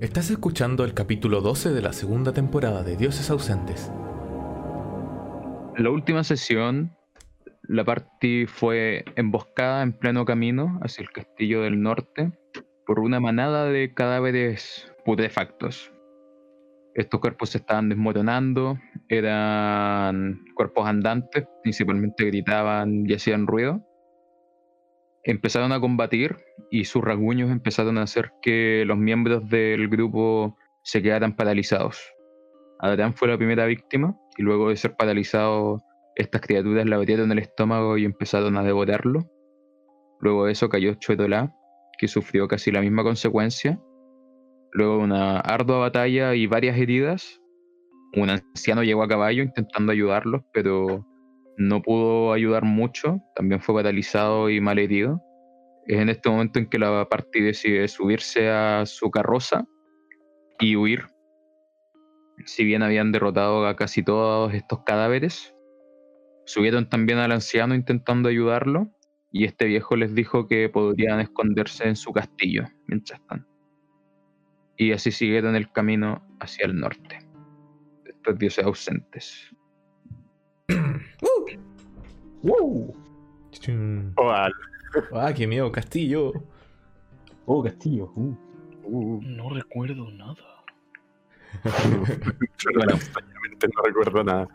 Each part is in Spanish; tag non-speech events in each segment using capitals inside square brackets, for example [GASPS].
Estás escuchando el capítulo 12 de la segunda temporada de Dioses Ausentes. En la última sesión, la party fue emboscada en pleno camino hacia el castillo del norte por una manada de cadáveres putrefactos. Estos cuerpos se estaban desmoronando, eran cuerpos andantes, principalmente gritaban y hacían ruido. Empezaron a combatir y sus rasguños empezaron a hacer que los miembros del grupo se quedaran paralizados. Adrián fue la primera víctima y luego de ser paralizado, estas criaturas le abrieron el estómago y empezaron a devorarlo. Luego de eso cayó Chuetolá, que sufrió casi la misma consecuencia. Luego una ardua batalla y varias heridas, un anciano llegó a caballo intentando ayudarlos, pero no pudo ayudar mucho, también fue paralizado y mal herido. Es en este momento en que la partida decide subirse a su carroza y huir. Si bien habían derrotado a casi todos estos cadáveres, subieron también al anciano intentando ayudarlo y este viejo les dijo que podrían esconderse en su castillo mientras están. Y así siguieron el camino hacia el norte. Estos dioses ausentes. [CLEARS THROAT] ¡Wow! Oh, [LAUGHS] ah, qué miedo, castillo. Oh, castillo. Uh. Uh. No recuerdo nada. [LAUGHS] no recuerdo nada.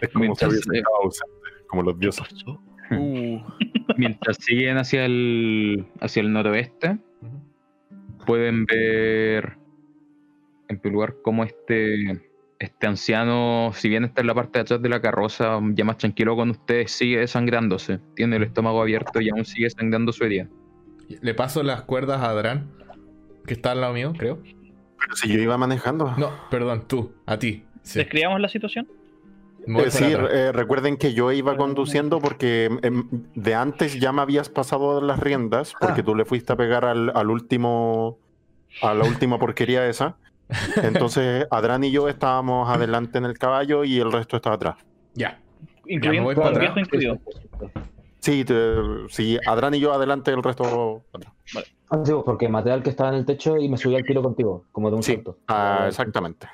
Es como si hubiese como los dioses. Uh. [LAUGHS] Mientras siguen hacia el hacia el noroeste, pueden ver en primer lugar cómo este este anciano, si bien está en la parte de atrás de la carroza, ya más tranquilo con ustedes, sigue desangrándose. Tiene el estómago abierto y aún sigue sangrando su herida. Le paso las cuerdas a Adran, que está al lado mío, creo. Pero si yo iba manejando. No, perdón, tú, a ti. ¿Describamos la situación? Eh, sí, eh, recuerden que yo iba conduciendo porque em, de antes ya me habías pasado las riendas, porque ah. tú le fuiste a pegar al, al último, a la última porquería esa. Entonces, Adran y yo estábamos adelante en el caballo y el resto estaba atrás. Ya. Incluyendo el viejo incluido. Sí, sí, Adran y yo adelante, el resto atrás. Vale. Ah, sí, porque maté al que estaba en el techo y me subí al tiro contigo, como de un sí. Ah, exactamente.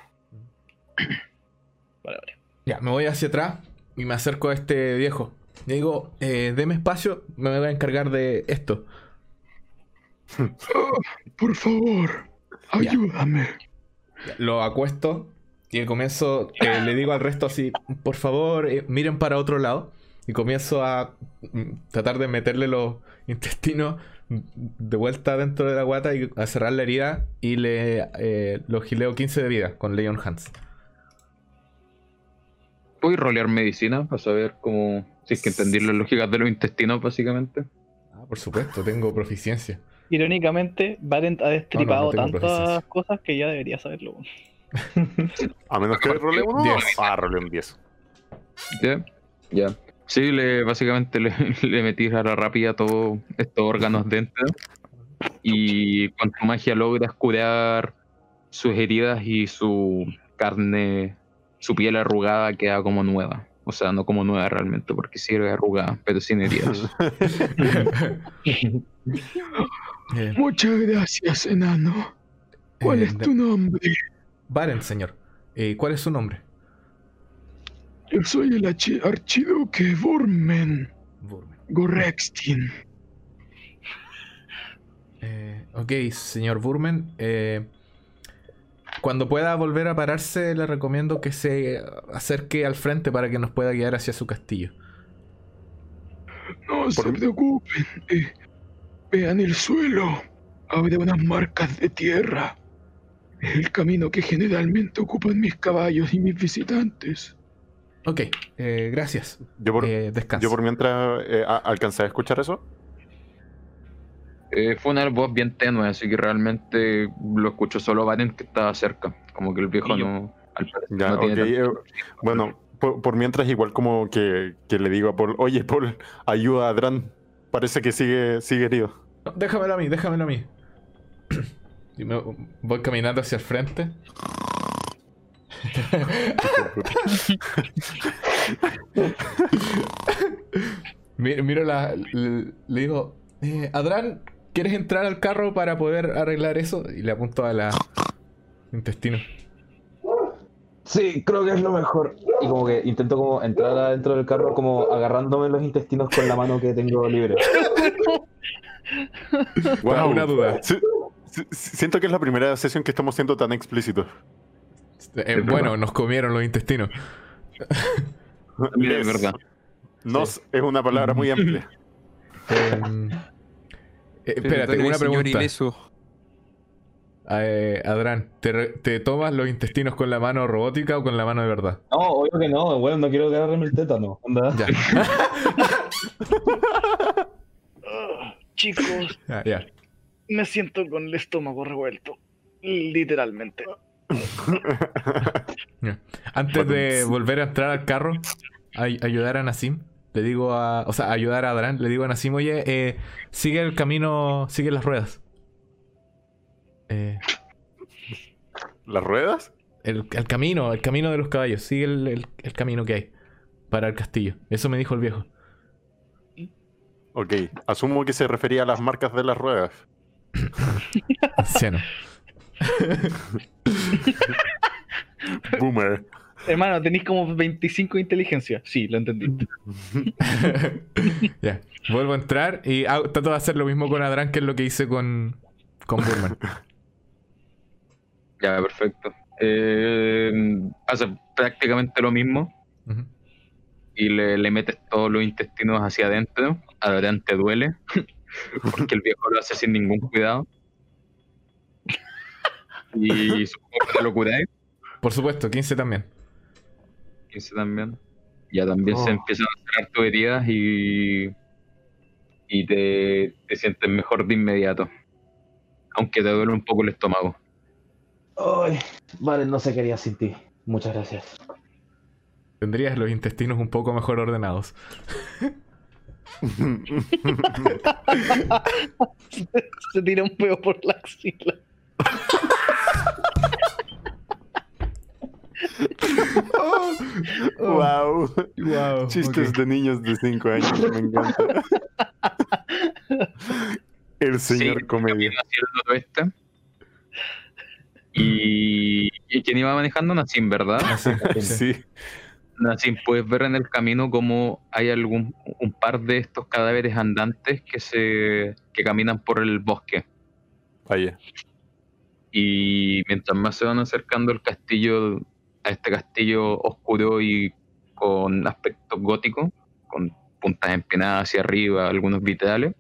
Vale, vale. Ya, me voy hacia atrás y me acerco a este viejo. Le digo, eh, deme espacio, me voy a encargar de esto. [LAUGHS] por favor, ayúdame. Lo acuesto y comienzo, eh, le digo al resto así, por favor, eh, miren para otro lado. Y comienzo a mm, tratar de meterle los intestinos de vuelta dentro de la guata y a cerrar la herida y le eh, lo gileo 15 de vida con Leon Hans. ¿Puedo rolear medicina para saber cómo, si es que entender las lógicas de los intestinos básicamente? Ah, por supuesto, tengo proficiencia. Irónicamente, Valen ha destripado tantas cosas que ya debería saberlo. [LAUGHS] A menos que role uno. Ah, role un 10. Ya, ya. Sí, le, básicamente le, [LAUGHS] le metí a la rápida todos estos órganos dentro. Y con tu magia logras curar sus heridas y su carne, su piel arrugada queda como nueva. O sea, no como nueva realmente, porque sirve arrugada, pero sin heridas. [LAUGHS] Muchas gracias, enano. ¿Cuál eh, es tu nombre? Varen, señor. Eh, ¿Cuál es su nombre? Yo soy el archiduque Burmen. Gorextin. Eh, ok, señor Burmen. cuando pueda volver a pararse, le recomiendo que se acerque al frente para que nos pueda guiar hacia su castillo. No se preocupen. Vean el suelo. Habrá unas marcas de tierra. Es el camino que generalmente ocupan mis caballos y mis visitantes. Ok, eh, gracias. Yo por, eh, yo por mientras eh, alcancé a escuchar eso. fue una voz bien tenue, así que realmente lo escucho solo Varen que estaba cerca. Como que el viejo no. bueno, por, mientras, igual como que, que, le digo a Paul: Oye, Paul, ayuda a Adran. Parece que sigue, sigue herido déjamelo a mí, déjamelo a mí. Y me voy caminando hacia el frente. miro, la. Le, digo, eh, Adran, ¿quieres entrar al carro para poder arreglar eso? Y le apunto a la intestino. Sí, creo que es lo mejor. Y como que intento como entrar adentro del carro como agarrándome los intestinos con la mano que tengo libre. [LAUGHS] Wow, una duda. Sí, sí, siento que es la primera sesión que estamos siendo tan explícitos. Eh, bueno, nos comieron los intestinos. Mira, es verdad. Nos es una palabra muy amplia. Em, eh, espérate, una pregunta. Eh, Adran, ¿te, re- ¿te tomas los intestinos con la mano robótica o con la mano de verdad? No, obvio que no, bueno, no quiero agarrarme el tétano. Anda. Ya, [LAUGHS] chicos, ya, [LAUGHS] ya. me siento con el estómago revuelto. Literalmente. ya. Antes de volver a entrar al carro, a ayudar a Nassim, le digo a. O sea, ayudar a Adran, le digo a Nassim, oye, eh, sigue el camino, sigue las ruedas. Eh, ¿Las ruedas? el, el camino, el camino de los caballos, sigue el, el- el camino que hay para el castillo. Eso me dijo el viejo. Ok, asumo que se refería a las marcas de las ruedas. Anciano. [LAUGHS] Boomer. Hermano, tenéis como 25 de inteligencia. Sí, lo entendí. [LAUGHS] ya. Vuelvo a entrar y hago- trato de hacer lo mismo con Adran que es lo que hice con, con Burman. Ya, perfecto. Eh, hace prácticamente lo mismo y le, le metes todos los intestinos hacia adentro. Adelante duele, [LAUGHS] porque el viejo lo hace sin ningún cuidado. Y supongo que te lo curáis. Por supuesto, 15 también. 15 también. Ya también se Oh. empiezan a cerrar tus heridas y, y te, te sientes mejor de inmediato. Aunque te duele un poco el estómago. Ay, vale, no se quería sin ti. Muchas gracias. Tendrías los intestinos un poco mejor ordenados. [LAUGHS] Se tira un peo por la axila. wow. Wow. Chistes de niños de 5 años, me encanta. El señor Sí, comedia. Y, y quien iba manejando, Nassim, ¿verdad? Sí. Nassim, puedes ver en el camino cómo hay algún un par de estos cadáveres andantes que se que caminan por el bosque. Vaya. Y mientras más se van acercando al castillo, a este castillo oscuro y con aspecto gótico, con puntas empinadas hacia arriba, algunos vitrales,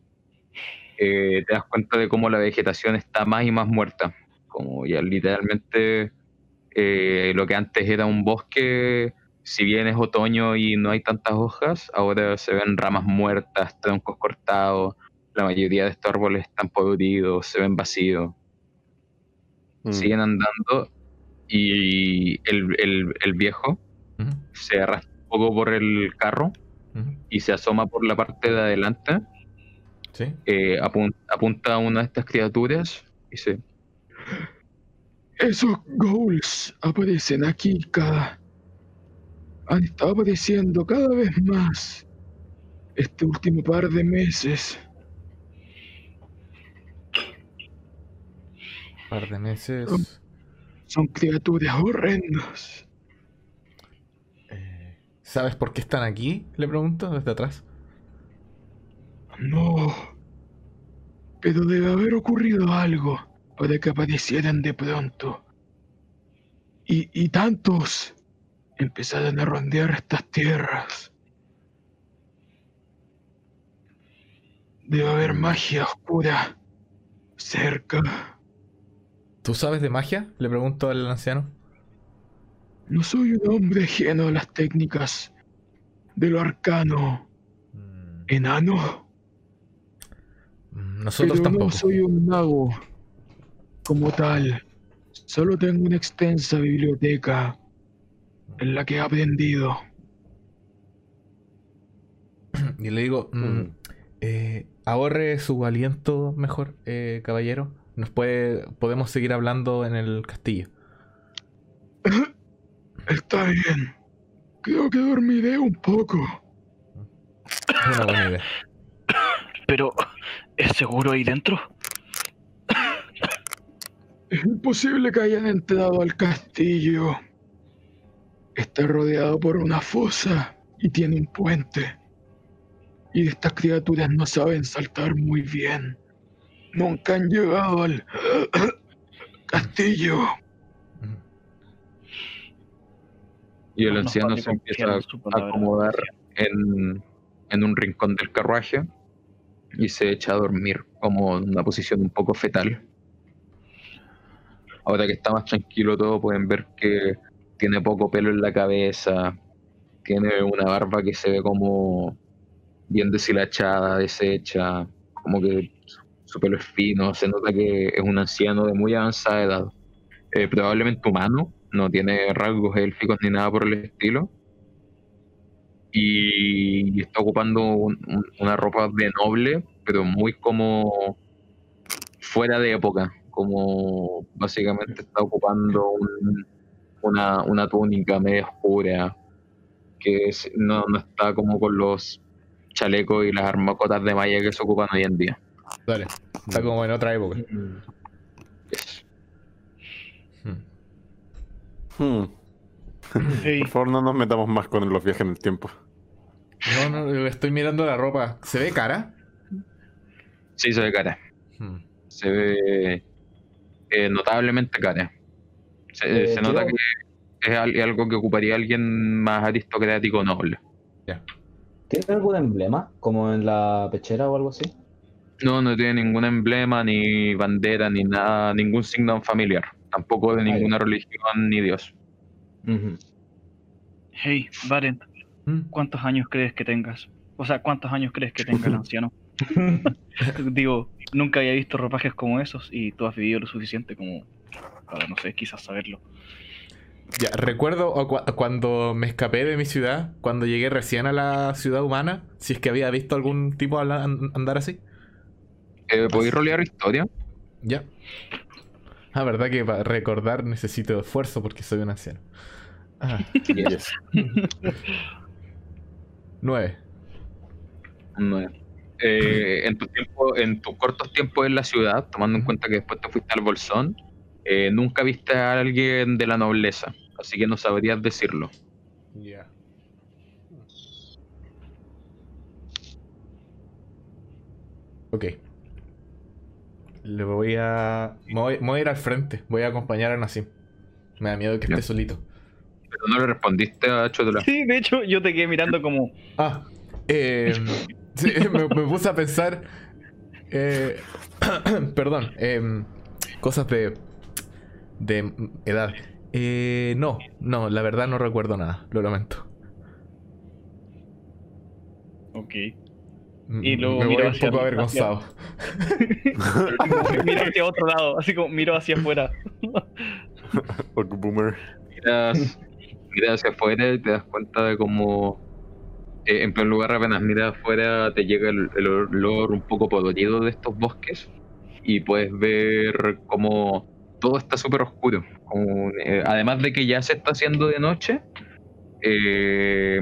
eh, te das cuenta de cómo la vegetación está más y más muerta. Como ya literalmente eh, lo que antes era un bosque, si bien es otoño y no hay tantas hojas, ahora se ven ramas muertas, troncos cortados, la mayoría de estos árboles están podridos, se ven vacíos Mm. siguen andando y el, el- el viejo se arrastra un poco por el carro y se asoma por la parte de adelante, Sí. eh, apun- apunta a una de estas criaturas y dice, Esos ghouls aparecen aquí cada... Han estado apareciendo cada vez más este último par de meses. Par de meses. Son criaturas horrendas. Eh, ¿Sabes por qué están aquí? Le pregunto desde atrás. No. Pero debe haber ocurrido algo para que aparecieran de pronto. Y, y tantos empezaran a rondear estas tierras. Debe haber magia oscura cerca. ¿Tú sabes de magia? Le pregunto al anciano. No soy un hombre ajeno a las técnicas de lo arcano Mm, enano, mm, Nosotros pero tampoco. no soy un mago como tal. Solo tengo una extensa biblioteca en la que he aprendido. [CLEARS THROAT] Y le digo, mm, Mm. eh, ahorre su aliento mejor, eh, caballero. Nos puede, podemos seguir hablando en el castillo. [CLEARS THROAT] Está bien. Creo que dormiré un poco. Es una buena idea. [CLEARS THROAT] Pero ¿Es seguro ahí dentro? Es imposible que hayan entrado al castillo. Está rodeado por una fosa y tiene un puente. Y estas criaturas no saben saltar muy bien. Nunca han llegado al [CLEARS THROAT] castillo. Y el anciano se empieza a acomodar en, en un rincón del carruaje y se echa a dormir como en una posición un poco fetal. Ahora que está más tranquilo todo, pueden ver que tiene poco pelo en la cabeza, tiene una barba que se ve como bien deshilachada, deshecha, como que su pelo es fino, se nota que es un anciano de muy avanzada edad. Eh, probablemente humano, no tiene rasgos élficos ni nada por el estilo. Y está ocupando una ropa de noble, pero muy como fuera de época, como básicamente está ocupando una, una, túnica medio oscura, que no, no está como con los chalecos y las armacotas de malla que se ocupan hoy en día. Dale, está como en otra época. Hmm. Por favor, no nos metamos más con los viajes en el tiempo. No, no, estoy mirando la ropa. ¿Se ve cara? Sí, se ve cara. Hmm. Se ve eh, notablemente cara. Se, eh, nota que es algo que ocuparía alguien más aristocrático noble. Ya. ¿Tiene algún emblema? ¿Como en la pechera o algo así? No, no tiene ningún emblema, ni bandera, ni nada, ningún signo familiar. Tampoco de ninguna religión ni Dios. Hey, Varen, ¿Mm? ¿cuántos años crees que tengas? O sea, ¿cuántos años crees que tenga el [LAUGHS] anciano? [LAUGHS] Digo, nunca había visto ropajes como esos y tú has vivido lo suficiente como para, no sé, quizás saberlo. Ya, recuerdo cuando me escapé de mi ciudad, cuando llegué recién a la ciudad humana, si es que había visto algún tipo andar así. Eh, ¿Podéis rolear historia? Ya. Ah, verdad que para recordar necesito esfuerzo porque soy un anciano. Ah. [LAUGHS] Nueve. Nueve. Eh, en tu tiempo, en tus cortos tiempos en la ciudad, tomando en cuenta que después te fuiste al Bolsón, eh, nunca viste a alguien de la nobleza, así que no sabrías decirlo. Ya. Ok. Le voy a... Me voy, a ir al frente. Voy a acompañar a Nassim. Me da miedo que esté solito. Pero no le respondiste a Chotola. Sí, de hecho, yo te quedé mirando como. Ah. Eh, [LAUGHS] me, puse a pensar. Eh, [CLEARS THROAT] perdón. Eh, cosas de. De edad. Eh, no, no, la verdad no recuerdo nada. Lo lamento. Ok. Y luego me voy un poco avergonzado. [LAUGHS] miro hacia otro lado, así como miro hacia afuera. [LAUGHS] boomer. Miras, miras hacia afuera y te das cuenta de cómo eh, en primer lugar apenas miras afuera te llega el, olor un poco podrido de estos bosques y puedes ver cómo todo está súper oscuro. Eh, además de que ya se está haciendo de noche, eh,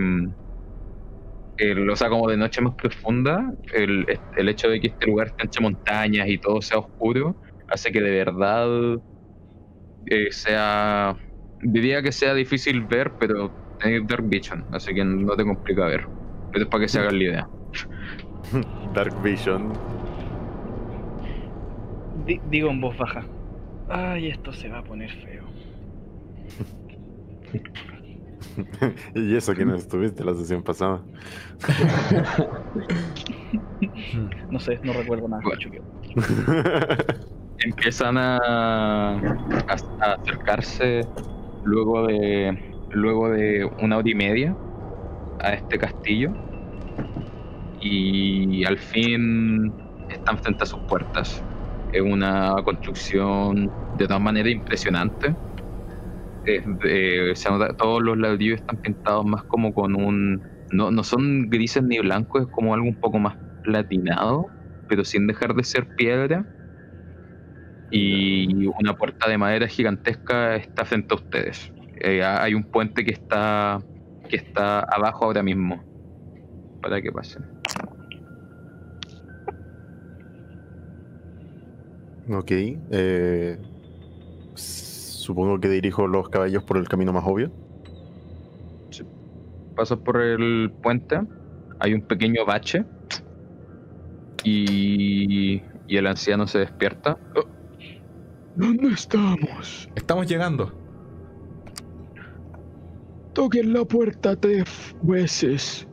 el, o sea, como de noche más profunda, el, el, hecho de que este lugar esté entre montañas y todo sea oscuro, hace que de verdad eh, sea. Diría que sea difícil ver, pero tenéis Dark Vision, así que no te complica ver. Pero es para que se hagan la idea. [LAUGHS] Dark Vision. digo en voz baja. Ay, esto se va a poner feo. [LAUGHS] y eso que no estuviste la sesión pasada. no sé, no recuerdo nada. [LAUGHS] Empiezan a, acercarse luego de luego de una hora y media a este castillo y al fin están frente a sus puertas. Es una construcción de todas maneras impresionante todos los ladrillos están pintados más como con un... No, no son grises ni blancos, es como algo un poco más platinado, pero sin dejar de ser piedra. Y una puerta de madera gigantesca está frente a ustedes. Eh, hay un puente que está, que está abajo ahora mismo, para que pasen. Ok. eh, supongo que dirijo los caballos por el camino más obvio. Pasas por el puente, hay un pequeño bache y, y el anciano se despierta. Oh, ¿Dónde estamos? Estamos llegando. Toquen la puerta tres veces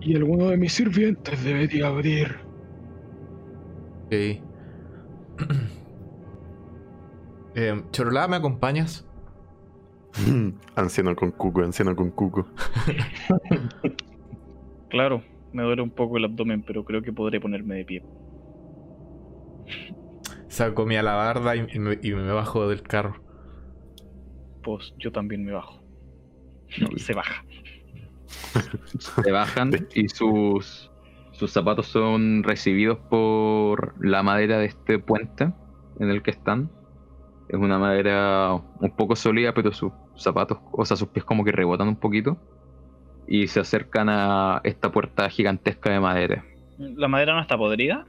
y alguno de mis sirvientes debería abrir. Ok. [CLEARS THROAT] Eh, Chorolá, ¿me acompañas? [LAUGHS] anciano con cuco, anciano con cuco. [LAUGHS] Claro, me duele un poco el abdomen, pero creo que podré ponerme de pie. Saco mi alabarda y, y me, y me bajo del carro. Pues yo también me bajo. [LAUGHS] Se baja. Se bajan y sus, sus zapatos son recibidos por la madera de este puente en el que están. Es una madera un poco sólida, pero sus zapatos, o sea, sus pies como que rebotan un poquito. Y se acercan a esta puerta gigantesca de madera. ¿La madera no está podrida?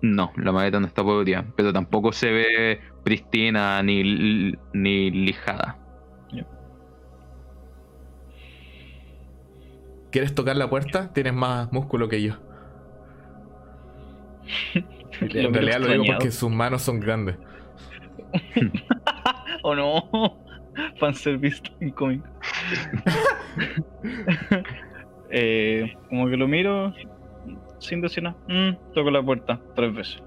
No, la madera no está podrida, pero tampoco se ve pristina ni, ni lijada. ¿Quieres tocar la puerta? Tienes más músculo que yo. [LAUGHS] Lo En realidad lo digo porque sus manos son grandes. [LAUGHS] ¿O no? [LAUGHS] Fanservice incoming. eh, como que lo miro sin decir nada. Mm, toco la puerta tres veces.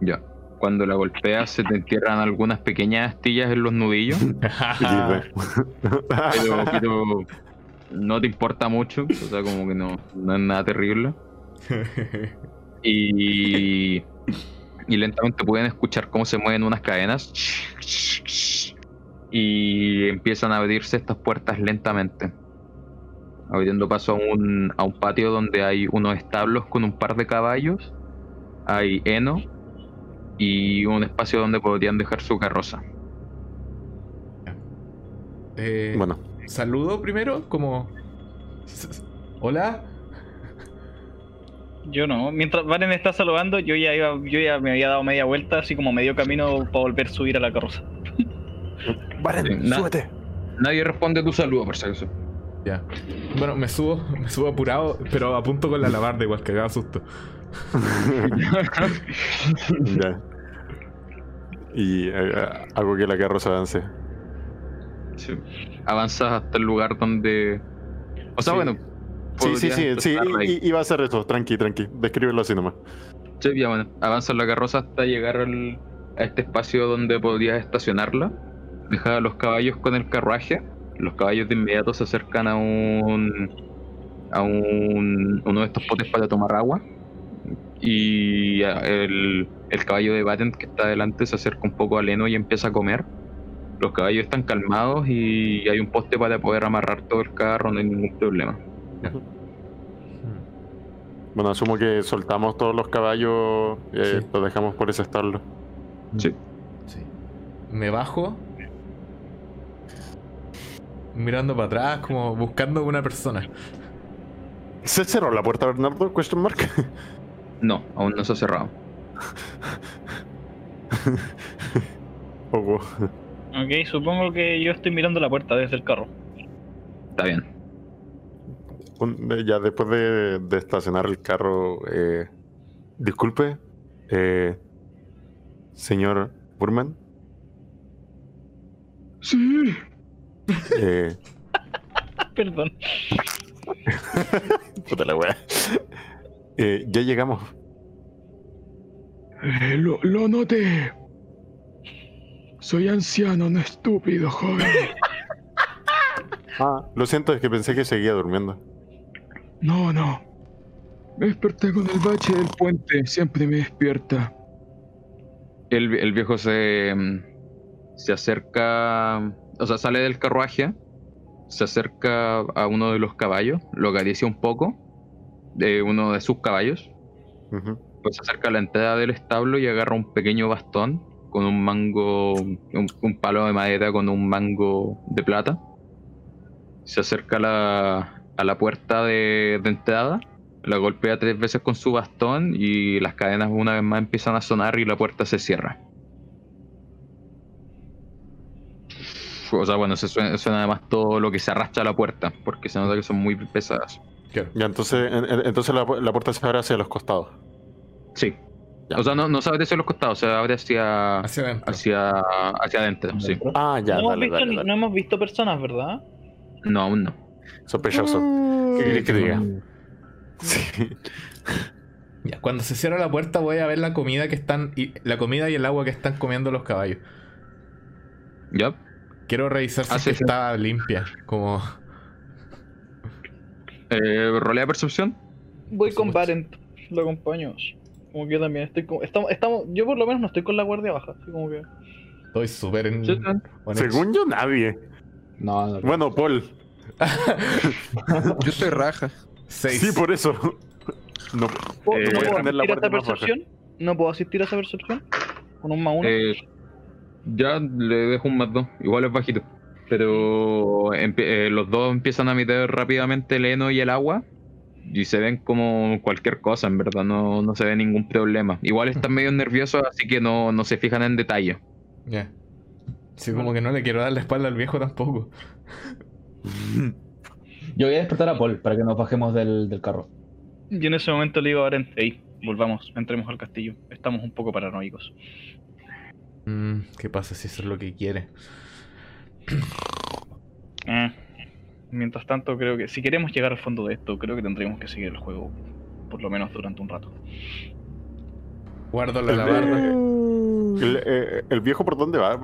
Ya. Cuando la golpeas se te entierran algunas pequeñas astillas en los nudillos, pero, pero no te importa mucho, o sea, como que no, no es nada terrible. Y, y lentamente pueden escuchar cómo se mueven unas cadenas y empiezan a abrirse estas puertas lentamente, abriendo paso a un, a un patio donde hay unos establos con un par de caballos, hay heno y un espacio donde podrían dejar su carroza. Eh, bueno, Saludo primero, como. Hola. Yo no. Mientras Varen está saludando, yo ya iba, yo ya me había dado media vuelta, así como medio camino para volver a subir a la carroza. [LAUGHS] Varen, Sí, na- súbete. Nadie responde tu saludo, por si acaso. Ya. Bueno, me subo, me subo apurado, pero apunto con la alabarda igual que haga susto. [LAUGHS] ya. Y eh, hago que la carroza avance. Sí. Avanzas hasta el lugar donde. O sea, Sí. bueno. Sí, sí, sí, sí, i- iba a hacer eso, tranqui, tranqui. Descríbelo así nomás. Sí, ya bueno. Avanzas la carroza hasta llegar al- a este espacio donde podrías estacionarla. Dejas a los caballos con el carruaje. Los caballos de inmediato se acercan a un. a un. uno de estos potes para tomar agua. Y el, el caballo de Batent que está adelante se acerca un poco al heno y empieza a comer. Los caballos están calmados y hay un poste para poder amarrar todo el carro, no hay ningún problema. Bueno, asumo que soltamos todos los caballos, eh, Sí. los dejamos por ese establo. Sí. Sí. Me bajo. Mirando para atrás, como buscando una persona. ¿Se cerró la puerta, Bernardo? Question mark. No, aún no se ha cerrado. [LAUGHS] Poco. Ok, supongo que yo estoy mirando la puerta desde el carro. Está bien. Un- ya después de, de estacionar el carro, eh, disculpe, eh, señor Burman, Sí, eh, [LAUGHS] Perdón. [LAUGHS] puta la wea. Eh, ya llegamos. eh, lo, lo noté. Soy anciano, no estúpido, joven. Ah, lo siento, es que pensé que seguía durmiendo. No, no. Me desperté con el bache del puente, siempre me despierta. El, el viejo se, mm, se acerca, o sea, sale del carruaje, se acerca a uno de los caballos, lo acaricia un poco, de uno de sus caballos, pues se acerca a la entrada del establo y agarra un pequeño bastón con un mango, un, un palo de madera con un mango de plata. Se acerca a la, a la puerta de, de entrada La golpea tres veces con su bastón y las cadenas una vez más empiezan a sonar y la puerta se cierra. O sea, bueno, se suena, suena además todo lo que se arrastra a la puerta, porque se nota que son muy pesadas. Claro. Ya, entonces, en- en- entonces la, pu- la puerta se abre hacia los costados. Sí. Ya. O sea, no, no se abre hacia los costados, se abre hacia, Hacia adentro. hacia, hacia adentro, sí. Ah, ya, no, hemos visto, dale, ni- dale. no hemos visto personas, ¿verdad? No, aún no. Sospechoso. ¿Qué querés que diga? Mm, Sí. [LAUGHS] Ya, cuando se cierra la puerta voy a ver la comida que están y la comida y el agua que están comiendo los caballos. ¿Ya? Quiero revisar si Ah, sí, sí. está limpia, como Eh, ¿Rolea percepción? Voy con. Barent, lo acompaño. Como que yo también estoy con... Estamos, estamos, yo por lo menos no estoy con la guardia baja, así como que... estoy súper en. Según yo, nadie. No, no. Bueno, Paul. [LAUGHS] Yo estoy raja. Seis. Sí, por eso. No, ¿Puedo, Eh, no voy a puedo tener la asistir a esta percepción? ¿No puedo asistir a esa percepción? ¿Con un más uno? Eh, ya le dejo un más dos, igual es bajito. Pero eh, los dos empiezan a meter rápidamente el heno y el agua. Y se ven como cualquier cosa, en verdad, no, no se ve ningún problema. Igual están [LAUGHS] medio nerviosos, así que no, no se fijan en detalle. Ya. Sí, como que no le quiero dar la espalda al viejo tampoco. Yo voy a despertar a Paul para que nos bajemos del, del carro. Y en ese momento le digo a hey, volvamos, entremos al castillo. Estamos un poco paranoicos. Mm, ¿Qué pasa si eso es lo que quiere? Eh, Mientras tanto, creo que si queremos llegar al fondo de esto, creo que tendríamos que seguir el juego, por lo menos durante un rato. Guardo la El, alabarda. el, eh, el viejo por dónde va?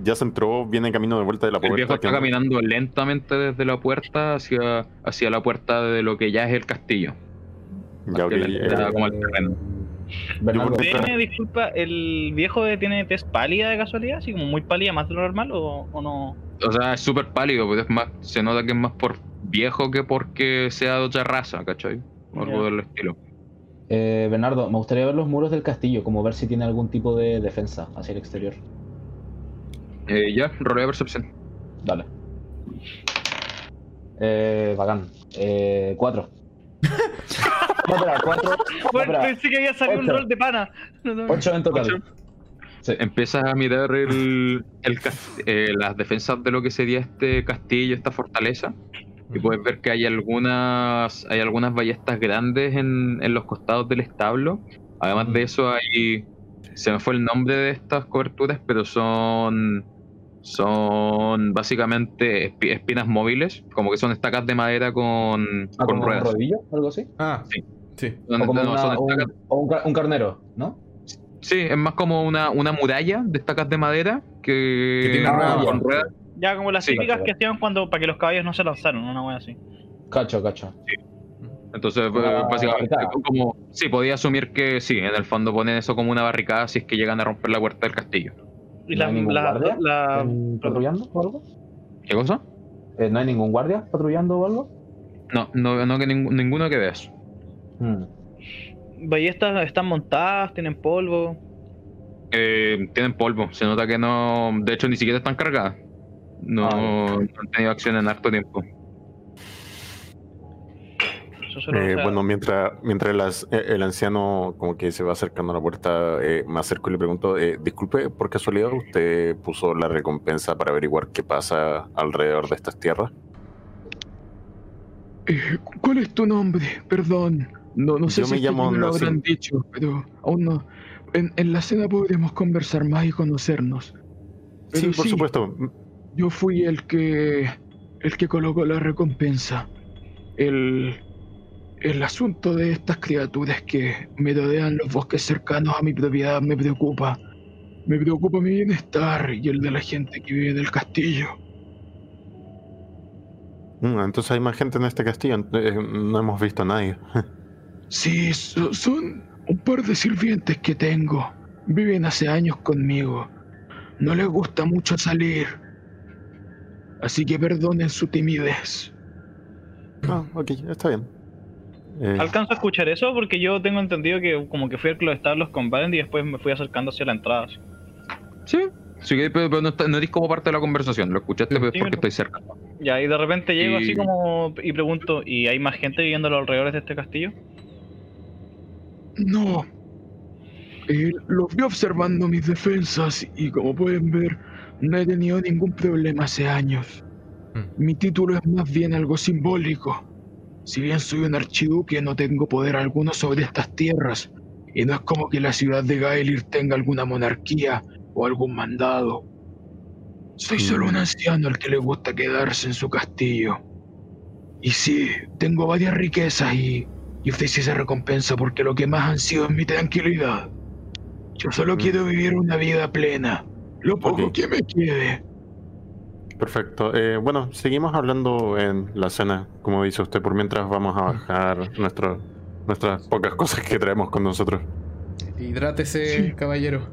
Pues, Ya se entró, viene camino de vuelta de la El puerta. viejo está que- caminando lentamente desde la puerta hacia, hacia la puerta de lo que ya es el castillo. Ya, ok, Hacia la eh, como al terreno. Bernardo, ¿Tiene, disculpa, el viejo tiene tez pálida de casualidad? ¿Así como muy pálida, más de lo normal o, o no? O sea, es súper pálido, pero es más, se nota que es más por viejo que porque sea de otra raza, ¿cachai? O algo del estilo. eh, Bernardo, me gustaría ver los muros del castillo, como ver si tiene algún tipo de defensa hacia el exterior. Eh, ya, rolea percepción. Dale. Eh, bacán. Eh, cuatro. [LAUGHS] no, espera, cuatro. Bueno, espera. pensé que había salido un rol de pana. No, no. Ocho en total. Ocho. Sí. Empiezas a mirar el, eh, las defensas de lo que sería este castillo, esta fortaleza. Y puedes ver que hay algunas hay algunas ballestas grandes en, en los costados del establo. Además de eso hay se me fue el nombre de estas coberturas, pero son son básicamente espi- espinas móviles, como que son estacas de madera con, Ah, con como un ruedas. rodillo, algo así. Ah, Sí. sí. O como no, una- son o un, o un un carnero, ¿no? sí, es más como una, una muralla de estacas de madera que, Que tiene ruedas. con ruedas. Ya como las Sí. típicas que hacían cuando para que los caballos no se lanzaron, una wea así. Cacho, cacho. Entonces, Una eh, básicamente, barricada. como, sí, podía asumir que sí, en el fondo ponen eso como una barricada si es que llegan a romper la puerta del castillo. Y ¿No la, hay ningún la- guardia? la- ¿En- ¿Patrullando o algo? ¿Qué cosa? Eh, ¿No hay ningún guardia patrullando o algo? No, no, no que ning- ninguno que veas. Hmm. ballestas están montadas, tienen polvo. Eh, tienen polvo, se nota que no, de hecho ni siquiera están cargadas. No, Ah, no han tenido acción en harto tiempo. Eh, o sea, bueno, mientras, mientras las- eh, el anciano como que se va acercando a la puerta, eh, me acerco y le pregunto, eh, disculpe, por casualidad usted puso la recompensa para averiguar qué pasa alrededor de estas tierras. Eh, ¿Cuál es tu nombre? Perdón. No, no sé Yo si me llamo lo habrán dicho, pero aún no. En, en la cena podremos conversar más y conocernos. sí, Pero por sí. supuesto. Yo fui el que el que colocó la recompensa. El el asunto de estas criaturas que merodean los bosques cercanos a mi propiedad me preocupa. Me preocupa mi bienestar y el de la gente que vive en el castillo. Mm, entonces hay más gente en este castillo. eh, no hemos visto a nadie. [LAUGHS] Sí, so- son un par de sirvientes que tengo. Viven hace años conmigo. No les gusta mucho salir. Así que perdonen su timidez. Ah, ok, está bien. Eh, Alcanzo a escuchar eso porque yo tengo entendido que como que fui a los establos con Valent y después me fui acercando hacia la entrada. así. Sí, sí que- pero, pero no, no eres como parte de la conversación, lo escuchaste Sí, porque estoy cerca. Ya, y de repente llego Y- así como y pregunto, ¿y hay más gente viviendo a los alrededores de este castillo? No. Eh, los vi observando mis defensas y como pueden ver, no he tenido ningún problema hace años. Mm. Mi título es más bien algo simbólico. Si bien soy un archiduque, no tengo poder alguno sobre estas tierras. Y no es como que la ciudad de Gaelir tenga alguna monarquía o algún mandado. Soy solo un anciano al que le gusta quedarse en su castillo. Y sí, tengo varias riquezas y, y usted sí se recompensa porque lo que más han sido es mi tranquilidad. Yo solo Mm. quiero vivir una vida plena, lo poco que me quede. Perfecto. Eh, bueno, seguimos hablando en la cena, como dice usted, por mientras vamos a bajar nuestro, nuestras pocas cosas que traemos con nosotros. Hidrátese, Sí. caballero.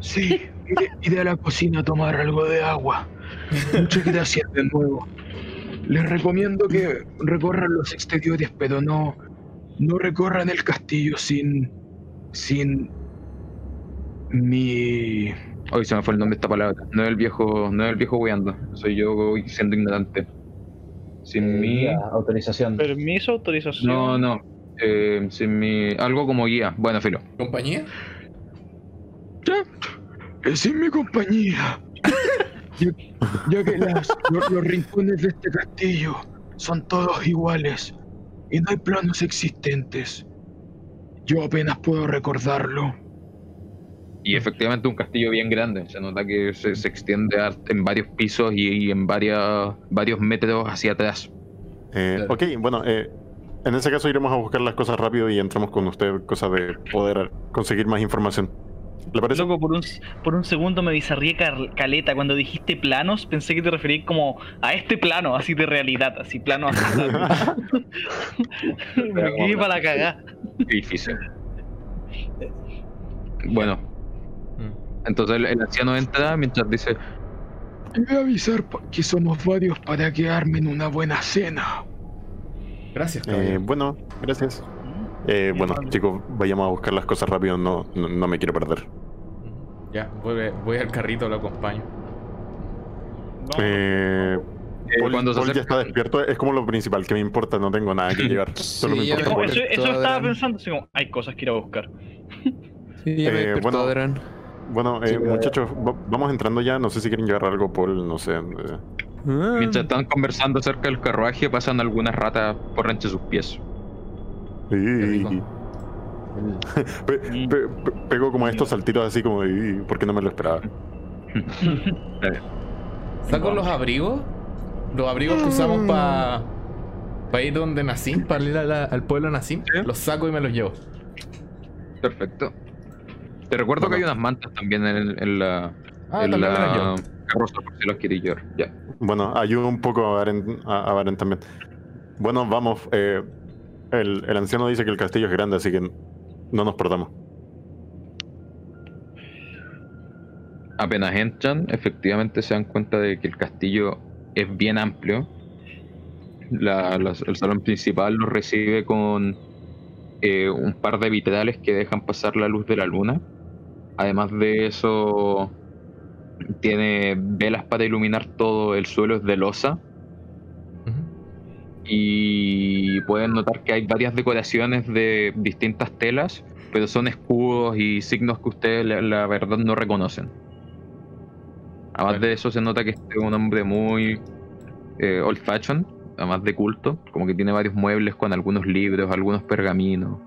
Sí, iré, iré a la cocina a tomar algo de agua. Muchas gracias de nuevo. Les recomiendo que recorran los exteriores, pero no, no recorran el castillo sin, sin mi Hoy se me fue el nombre de esta palabra. No es el viejo, no es el viejo weando. Soy yo siendo ignorante. Sin mi. Guía, autorización. Permiso, autorización. No, no. Eh, sin mi. Algo como guía. Bueno, filo. ¿Compañía? Es sin mi compañía. Ya, ya que las- los, los rincones de este castillo son todos iguales y no hay planos existentes. Yo apenas puedo recordarlo. Y efectivamente un castillo bien grande. Se nota que se, se extiende a- en varios pisos y, y en varias, varios metros hacia atrás. Eh. Ok, bueno, eh, en ese caso iremos a buscar las cosas rápido y entramos con usted, cosa de poder conseguir más información. ¿Le parece? Loco, por un, por un segundo me bizarrié cal- caleta. Cuando dijiste planos, pensé que te referías como a este plano, así de realidad, así plano [LAUGHS] así. me quedé para la cagada. Qué difícil. Bueno. Entonces el, el anciano entra mientras dice: Y voy a avisar que somos varios para quedarme en una buena cena. Gracias, Eh, bueno, gracias. Eh, bueno, chicos, vayamos a buscar las cosas rápido, no, no, no me quiero perder. Ya, voy, voy al carrito, lo acompaño. Eh, eh, Paul, cuando se Paul ya está despierto, es como lo principal, que me importa, no tengo nada que [LAUGHS] llevar. Solo me Sí, importa Paul. eso, estaba pensando, así como, hay cosas que ir a buscar. Sí, ya me Eh, bueno. Bueno, eh, Sí, pero- muchachos, va- vamos entrando ya, no sé si quieren llevar algo, Paul, no sé. eh. Ah, Mientras están conversando cerca del carruaje, pasan algunas ratas por entre sus pies. [LAUGHS] Pe- pe- pe- pego como estos saltitos así como, "Y, ¿por qué no me lo esperaba? [LAUGHS] ¿Saco los abrigos? Los abrigos que usamos para ir donde nací, para ir a la- al pueblo nací. Sí. Los saco y me los llevo. Perfecto. Te recuerdo que hay unas mantas también en, en la, Ah, en las la carroza, por si los queréis llevar. Ya. Bueno, ayudo un poco a Baren, a, a Baren también. Bueno, vamos. eh, el, el anciano dice que el castillo es grande, así que no nos perdamos. Apenas entran, efectivamente se dan cuenta de que el castillo es bien amplio. La- la- el salón principal los recibe con eh, un par de vitrales que dejan pasar la luz de la luna. Además de eso, tiene velas para iluminar todo. El suelo es de losa. Y pueden notar que hay varias decoraciones de distintas telas, pero son escudos y signos que ustedes la, la verdad no reconocen. Además de eso se nota que este es un hombre muy eh, old fashion, además de culto, como que tiene varios muebles con algunos libros, algunos pergaminos.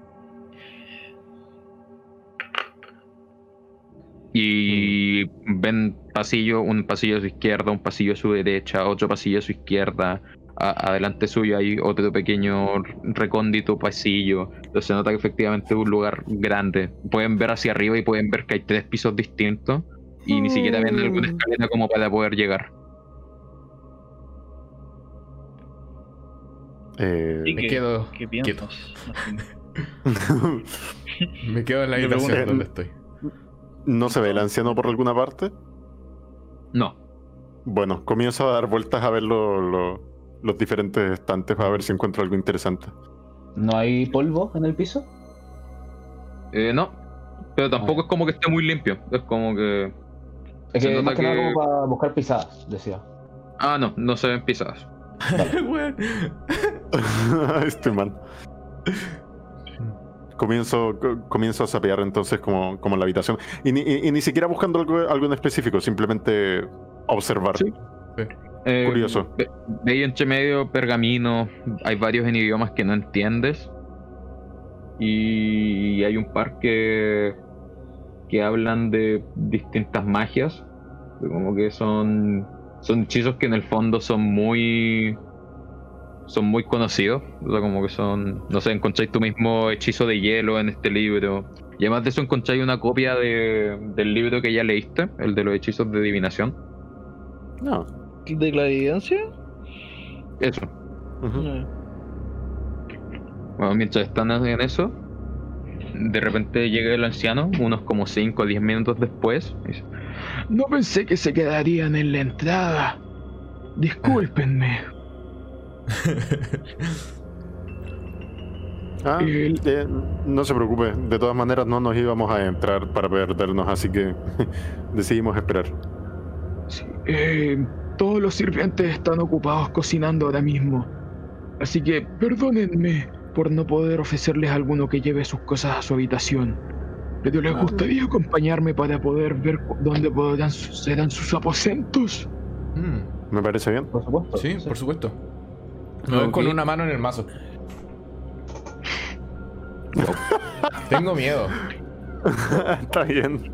Y ven pasillo, un pasillo a su izquierda, un pasillo a su derecha, otro pasillo a su izquierda, a- adelante suyo hay otro pequeño recóndito pasillo. Entonces se nota que efectivamente es un lugar grande. Pueden ver hacia arriba y pueden ver que hay tres pisos distintos y ni siquiera ven alguna escalera como para poder llegar. Eh, ¿Y Me qué, quedo qué quieto. [LAUGHS] [LAUGHS] Me quedo en la habitación donde estoy. ¿No se ve el anciano por alguna parte? No, Bueno, comienzo a dar vueltas a ver lo- lo- los diferentes estantes para ver si encuentro algo interesante. ¿No hay polvo en el piso? eh, no. Pero tampoco es como que esté muy limpio. Es como que Es que más que, nada que- como para buscar pisadas, decía. Ah, no, no se ven pisadas. [LAUGHS] [LAUGHS] Estoy mal. Comienzo, co- comienzo a sapear entonces como, como la habitación. Y ni, y- y ni siquiera buscando algo, algo en específico, simplemente observar. Sí. Eh, Curioso. ve- ahí entre medio pergamino, hay varios en idiomas que no entiendes. Y hay un par que, que hablan de distintas magias. Como que son, son hechizos que en el fondo son muy son muy conocidos. O sea, como que son, no sé, encontráis tu mismo hechizo de hielo en este libro. Y además de eso encontráis una copia de- del libro que ya leíste, el de los hechizos de adivinación. No. ¿De clarividencia? Eso. Bueno, mientras están en eso, de repente llega el anciano, unos como 5 o 10 minutos después. y dice, No pensé que se quedarían en la entrada. Discúlpenme. [LAUGHS] Ah, eh, no se preocupe. De todas maneras, no nos íbamos a entrar para perdernos, así que [LAUGHS] decidimos esperar. Sí, eh, todos los sirvientes están ocupados cocinando ahora mismo. Así que perdónenme por no poder ofrecerles alguno que lleve sus cosas a su habitación. Pero les Ah. gustaría acompañarme para poder ver dónde podrán su- serán sus aposentos. Mm, ¿Me parece bien? Por supuesto. sí, por supuesto. Me voy con una mano en el mazo. [LAUGHS] Tengo miedo. [LAUGHS] Está bien.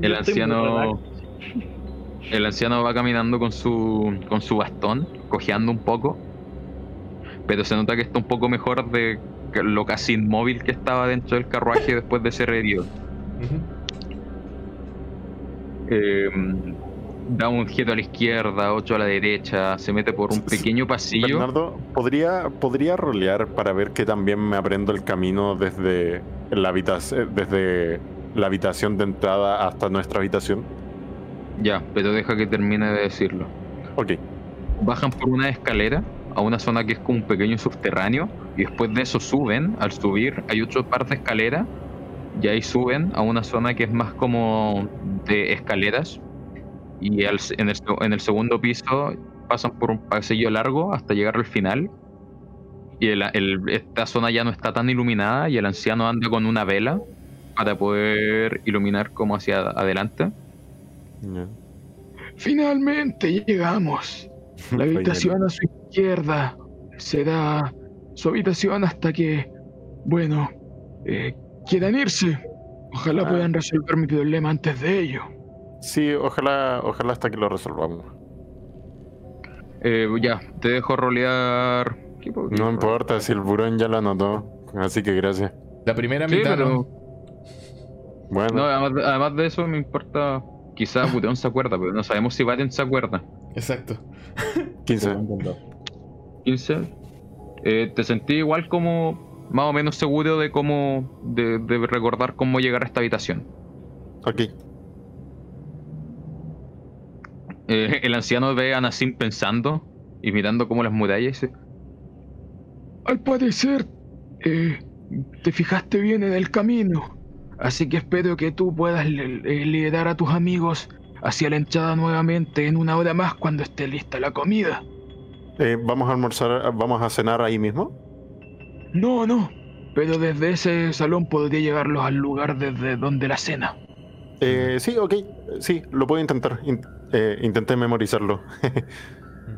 El Yo anciano. El anciano va caminando con su. con su bastón, cojeando un poco. Pero se nota que está un poco mejor de lo casi inmóvil que estaba dentro del carruaje después de ser herido. Eh, da un giro a la izquierda, otro a la derecha, se mete por un pequeño pasillo. Bernardo, ¿podría, ¿podría rolear para ver que también me aprendo el camino desde la, habitación, desde la habitación de entrada hasta nuestra habitación? Ya, pero deja que termine de decirlo. Ok. bajan por una escalera a una zona que es como un pequeño subterráneo y después de eso suben, al subir hay otro par de escaleras y ahí suben a una zona que es más como de escaleras y al- en, el, en el segundo piso pasan por un pasillo largo hasta llegar al final y el- el- esta zona ya no está tan iluminada y el anciano anda con una vela para poder iluminar como hacia adelante. Finalmente llegamos. La [LAUGHS] habitación a su izquierda será su habitación hasta que, bueno, eh, quieran irse. Ojalá Ah. puedan resolver mi problema antes de ello. Sí, ojalá, ojalá hasta que lo resolvamos. Eh, ya, te dejo rolear. ¿Qué puedo- No importa si el burón ya lo anotó. Así que gracias. La primera Sí, mitad, pero- ¿no? Bueno, No, además de, además de eso me importa. Quizás Buteón se acuerda, pero no sabemos si Valen se acuerda. Exacto. 15. 15. Eh, te sentí igual como más o menos seguro de cómo. De, de recordar cómo llegar a esta habitación. Ok. Eh, el anciano ve a Nassim pensando y mirando como las murallas y dice: Al parecer, eh, te fijaste bien en el camino. Así que espero que tú puedas li- liderar a tus amigos hacia la entrada nuevamente en una hora más cuando esté lista la comida. Eh, ¿Vamos a almorzar, vamos a cenar ahí mismo? No, no. Pero desde ese salón podría llevarlos al lugar desde donde la cena. Eh, sí, ok. Sí, lo puedo intentar. Eh, intenté memorizarlo. [LAUGHS]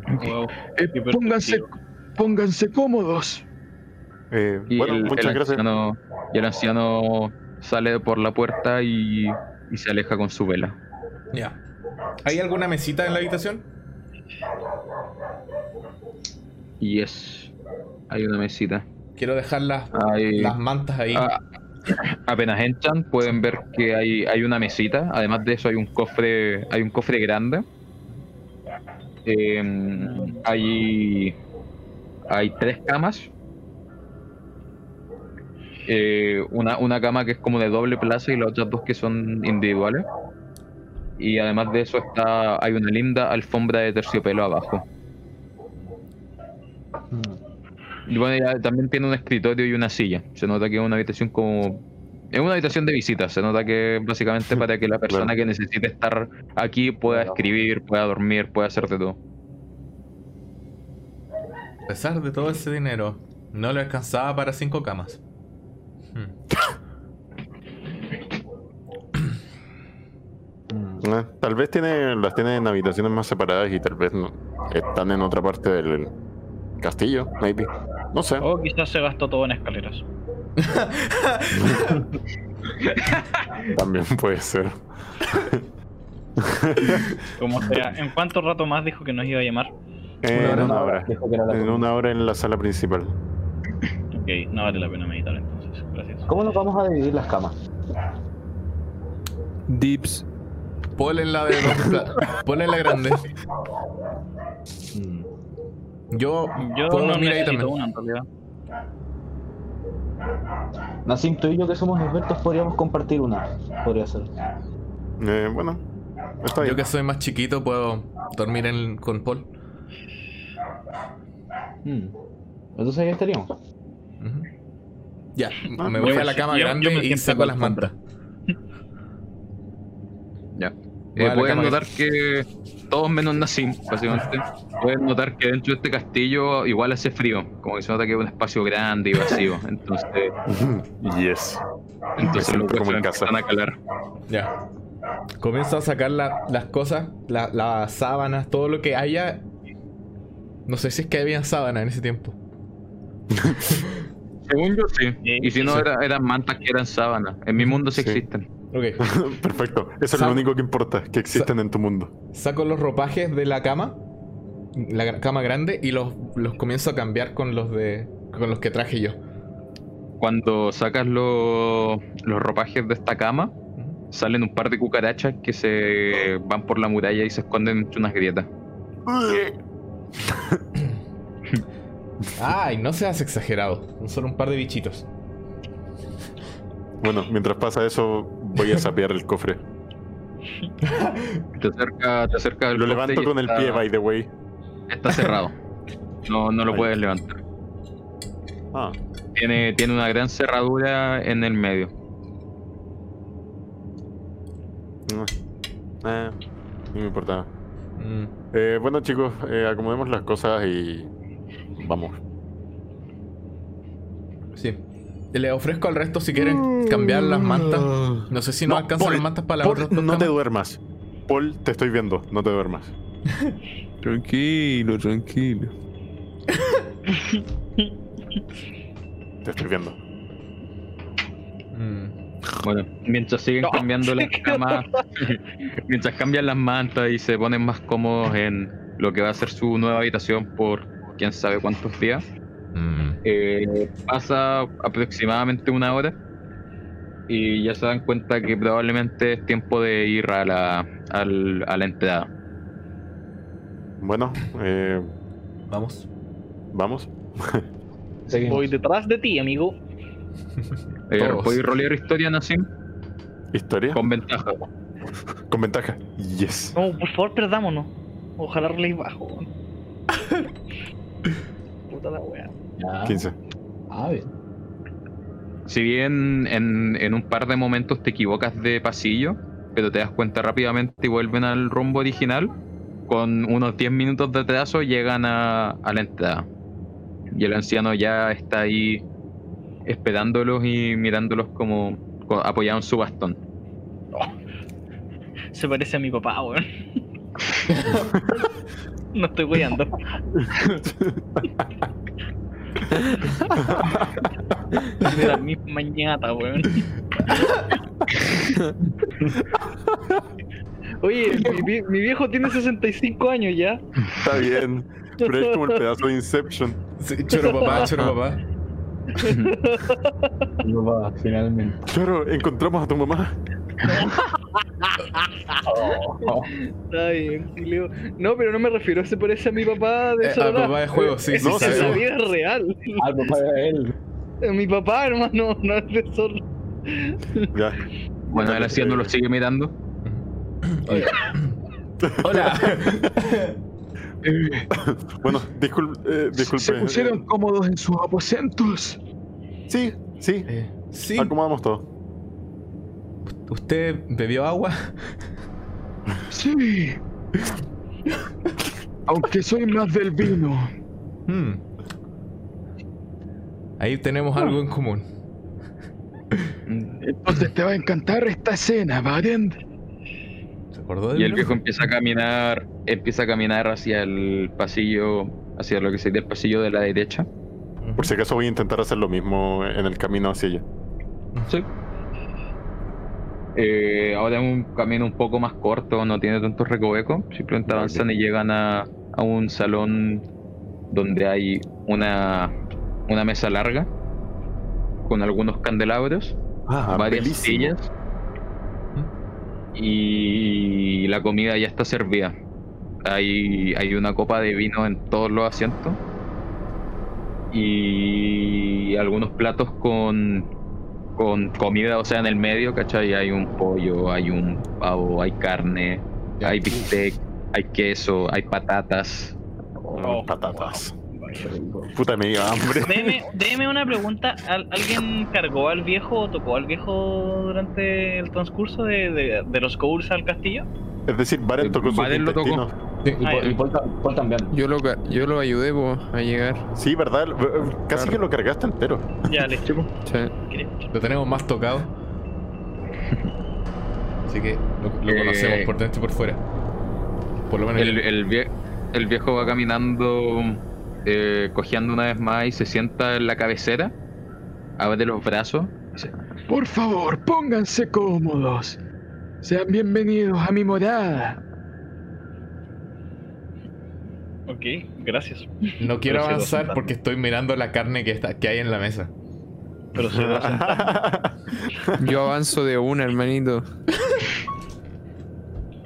Wow, Eh, pónganse, pónganse cómodos. Eh, Y bueno, el, muchas el gracias. anciano, y el anciano sale por la puerta y, y se aleja con su vela. Ya. ¿Hay alguna mesita en la habitación? Y es. Hay una mesita. Quiero dejar las, Hay, las mantas ahí. Ah, apenas entran pueden ver que hay, hay una mesita. Además de eso hay un cofre, hay un cofre grande. Em, hay, hay tres camas. Eh, una, una cama que es como de doble plaza y las otras dos que son individuales. Y además de eso está, hay una linda alfombra de terciopelo abajo. Y bueno, ya también tiene un escritorio y una silla. Se nota que es una habitación como. Es una habitación de visitas. Se nota que es básicamente para que la [LAUGHS] persona que necesite estar aquí pueda escribir, pueda dormir, pueda hacer de todo. A pesar de todo ese dinero, no le alcanzaba para cinco camas. Hmm. Mm. [CLEARS THROAT] Eh, tal vez tiene, las tiene en habitaciones más separadas y tal vez no, están en otra parte del castillo, maybe. No sé. O quizás se gastó todo en escaleras. [LAUGHS] También puede ser. Como sea, ¿en cuánto rato más dijo que nos iba a llamar? Eh, en una hora. Dijo que era la En una hora en la sala principal. Ok, no vale la pena meditar entonces. Gracias. ¿Cómo nos vamos a dividir las camas? Dips. Ponle la de Ponle la grande. Yo, Yo puedo no dormir ahí también. una en realidad. Nassim, tú y yo que somos expertos podríamos compartir una. Podría ser. Eh, bueno, está bien. Yo que soy más chiquito puedo dormir en- con Paul. Mm. Entonces ahí estaríamos. Ya, Ah, me voy yo a la cama yo- grande y saco las mantas. [LAUGHS] Ya. Eh, pueden notar que todos menos Nassim, básicamente, pueden notar que dentro de este castillo igual hace frío, como que se nota que es un espacio grande y vacío. [LAUGHS] Entonces, Yes. entonces los como en casa. a calar. Ya. Comienzo a sacar la- las cosas, la- las sábanas, todo lo que haya. No sé si es que había sábanas en ese tiempo. [LAUGHS] Según yo, sí. Sí, Y si no, sí. era- eran mantas que eran sábanas. En mi mundo sí, Sí. existen. Ok. [LAUGHS] Perfecto. Eso es lo único que importa, que existen en tu mundo. Saco los ropajes de la cama, la cama grande, y los, los comienzo a cambiar con los de. con los que traje yo. Cuando sacas los, los ropajes de esta cama, salen un par de cucarachas que se van por la muralla y se esconden entre unas grietas. [COUGHS] Ay, no seas exagerado. Son solo un par de bichitos. Bueno, mientras pasa eso, voy a sapear el cofre. Te acerca, te acerca Lo levanto con el pie, by the way. Está cerrado. No, no lo puedes levantar. Ah, Tiene, tiene una gran cerradura en el medio. no. Eh, no me importa. Mm. Eh, bueno, chicos, eh, acomodemos las cosas y. Vamos. Sí. Le ofrezco al resto si quieren cambiar las mantas. No sé si no, No, alcanzan Paul, las mantas para otras dos no te duermas. Paul, te estoy viendo, no te duermas. [LAUGHS] Tranquilo, tranquilo. Te estoy viendo. Mm. Bueno, mientras siguen No. cambiando las [LAUGHS] camas, [LAUGHS] mientras cambian las mantas y se ponen más cómodos en lo que va a ser su nueva habitación por quién sabe cuántos días, Mm. eh, pasa aproximadamente una hora y ya se dan cuenta que probablemente es tiempo de ir a la, al- a la entrada. Bueno, eh, Vamos. vamos. Seguimos. Voy detrás de ti, amigo. Eh. ¿Podéis rolear historia, Nassim? Historia. Con ventaja. Con ventaja. Yes. No, por favor, perdámonos. Ojalá roleéis bajo. [LAUGHS] Puta la wea. Ya. 15. Ah, bien. Si bien en, en un par de momentos te equivocas de pasillo, pero te das cuenta rápidamente y vuelven al rumbo original, con unos 10 minutos de atraso llegan a, a la entrada. Y el anciano ya está ahí esperándolos y mirándolos como co- apoyado en su bastón. Se parece a mi papá, weón. [LAUGHS] no estoy weyando. [LAUGHS] De la misma ñata, weón. Oye, mi, mi viejo tiene 65 años ya. Está bien. Pero es como el pedazo de Inception. Sí, choro papá, choro papá. No va, finalmente. Claro, encontramos a tu mamá. [LAUGHS] Está bien, sí, Leo. No, pero no me refiero, se parece a mi papá de Eh, al papá de juego, sí, Es sí, no, en la vida real. Al papá de él. Eh, Mi papá, hermano, [LAUGHS] no es de Sorora. Ya. Bueno, el anciano los sigue mirando. [COUGHS] Hola. [COUGHS] Bueno, discul- eh, disculpe. Se pusieron cómodos en sus aposentos. Sí, sí. Eh, sí. Acomodamos todo. ¿Usted bebió agua? Sí. Aunque soy más del vino. Hmm. Ahí tenemos algo en común. Entonces te va a encantar esta escena, Baden. ¿Se acordó de Y el viejo nombre? empieza a caminar, empieza a caminar hacia el pasillo, hacia lo que sería el pasillo de la derecha. Por si acaso voy a intentar hacer lo mismo en el camino hacia allá. Sí. Eh, ahora es un camino un poco más corto, no tiene tantos recovecos. Simplemente avanzan y llegan a, a un salón donde hay una, una mesa larga con algunos candelabros, Ah, varias sillas y la comida ya está servida. Hay, hay una copa de vino en todos los asientos y algunos platos con, con comida, o sea, en el medio, ¿cachai? Hay un pollo, hay un pavo, hay carne, hay bistec, hay queso, hay patatas. Mm, patatas. Puta, me dio hambre. Deme, deme una pregunta. ¿Al- ¿Alguien cargó al viejo o tocó al viejo durante el transcurso de, de- de los goals al castillo? Es decir, Baren tocó sus Baren lo tocó. Sí. Y, Ah, Paul- ya. y Paul, ta- Paul también. Yo lo, ca- yo lo ayudé po, a llegar. Sí, ¿verdad? Casi que lo cargaste entero. Ya. Sí. Quería- Lo tenemos más tocado. Así que lo, lo Eh, conocemos por dentro y por fuera. Por lo menos. El, el vie- el viejo va caminando, eh, cojeando una vez más y se sienta en la cabecera, abre los brazos. dice, Por favor, pónganse cómodos. Sean bienvenidos a mi morada. Ok, gracias. no quiero Procedo avanzar porque estoy mirando la carne que, está, que hay en la mesa. Pero se va a sentar. Yo avanzo de una, hermanito.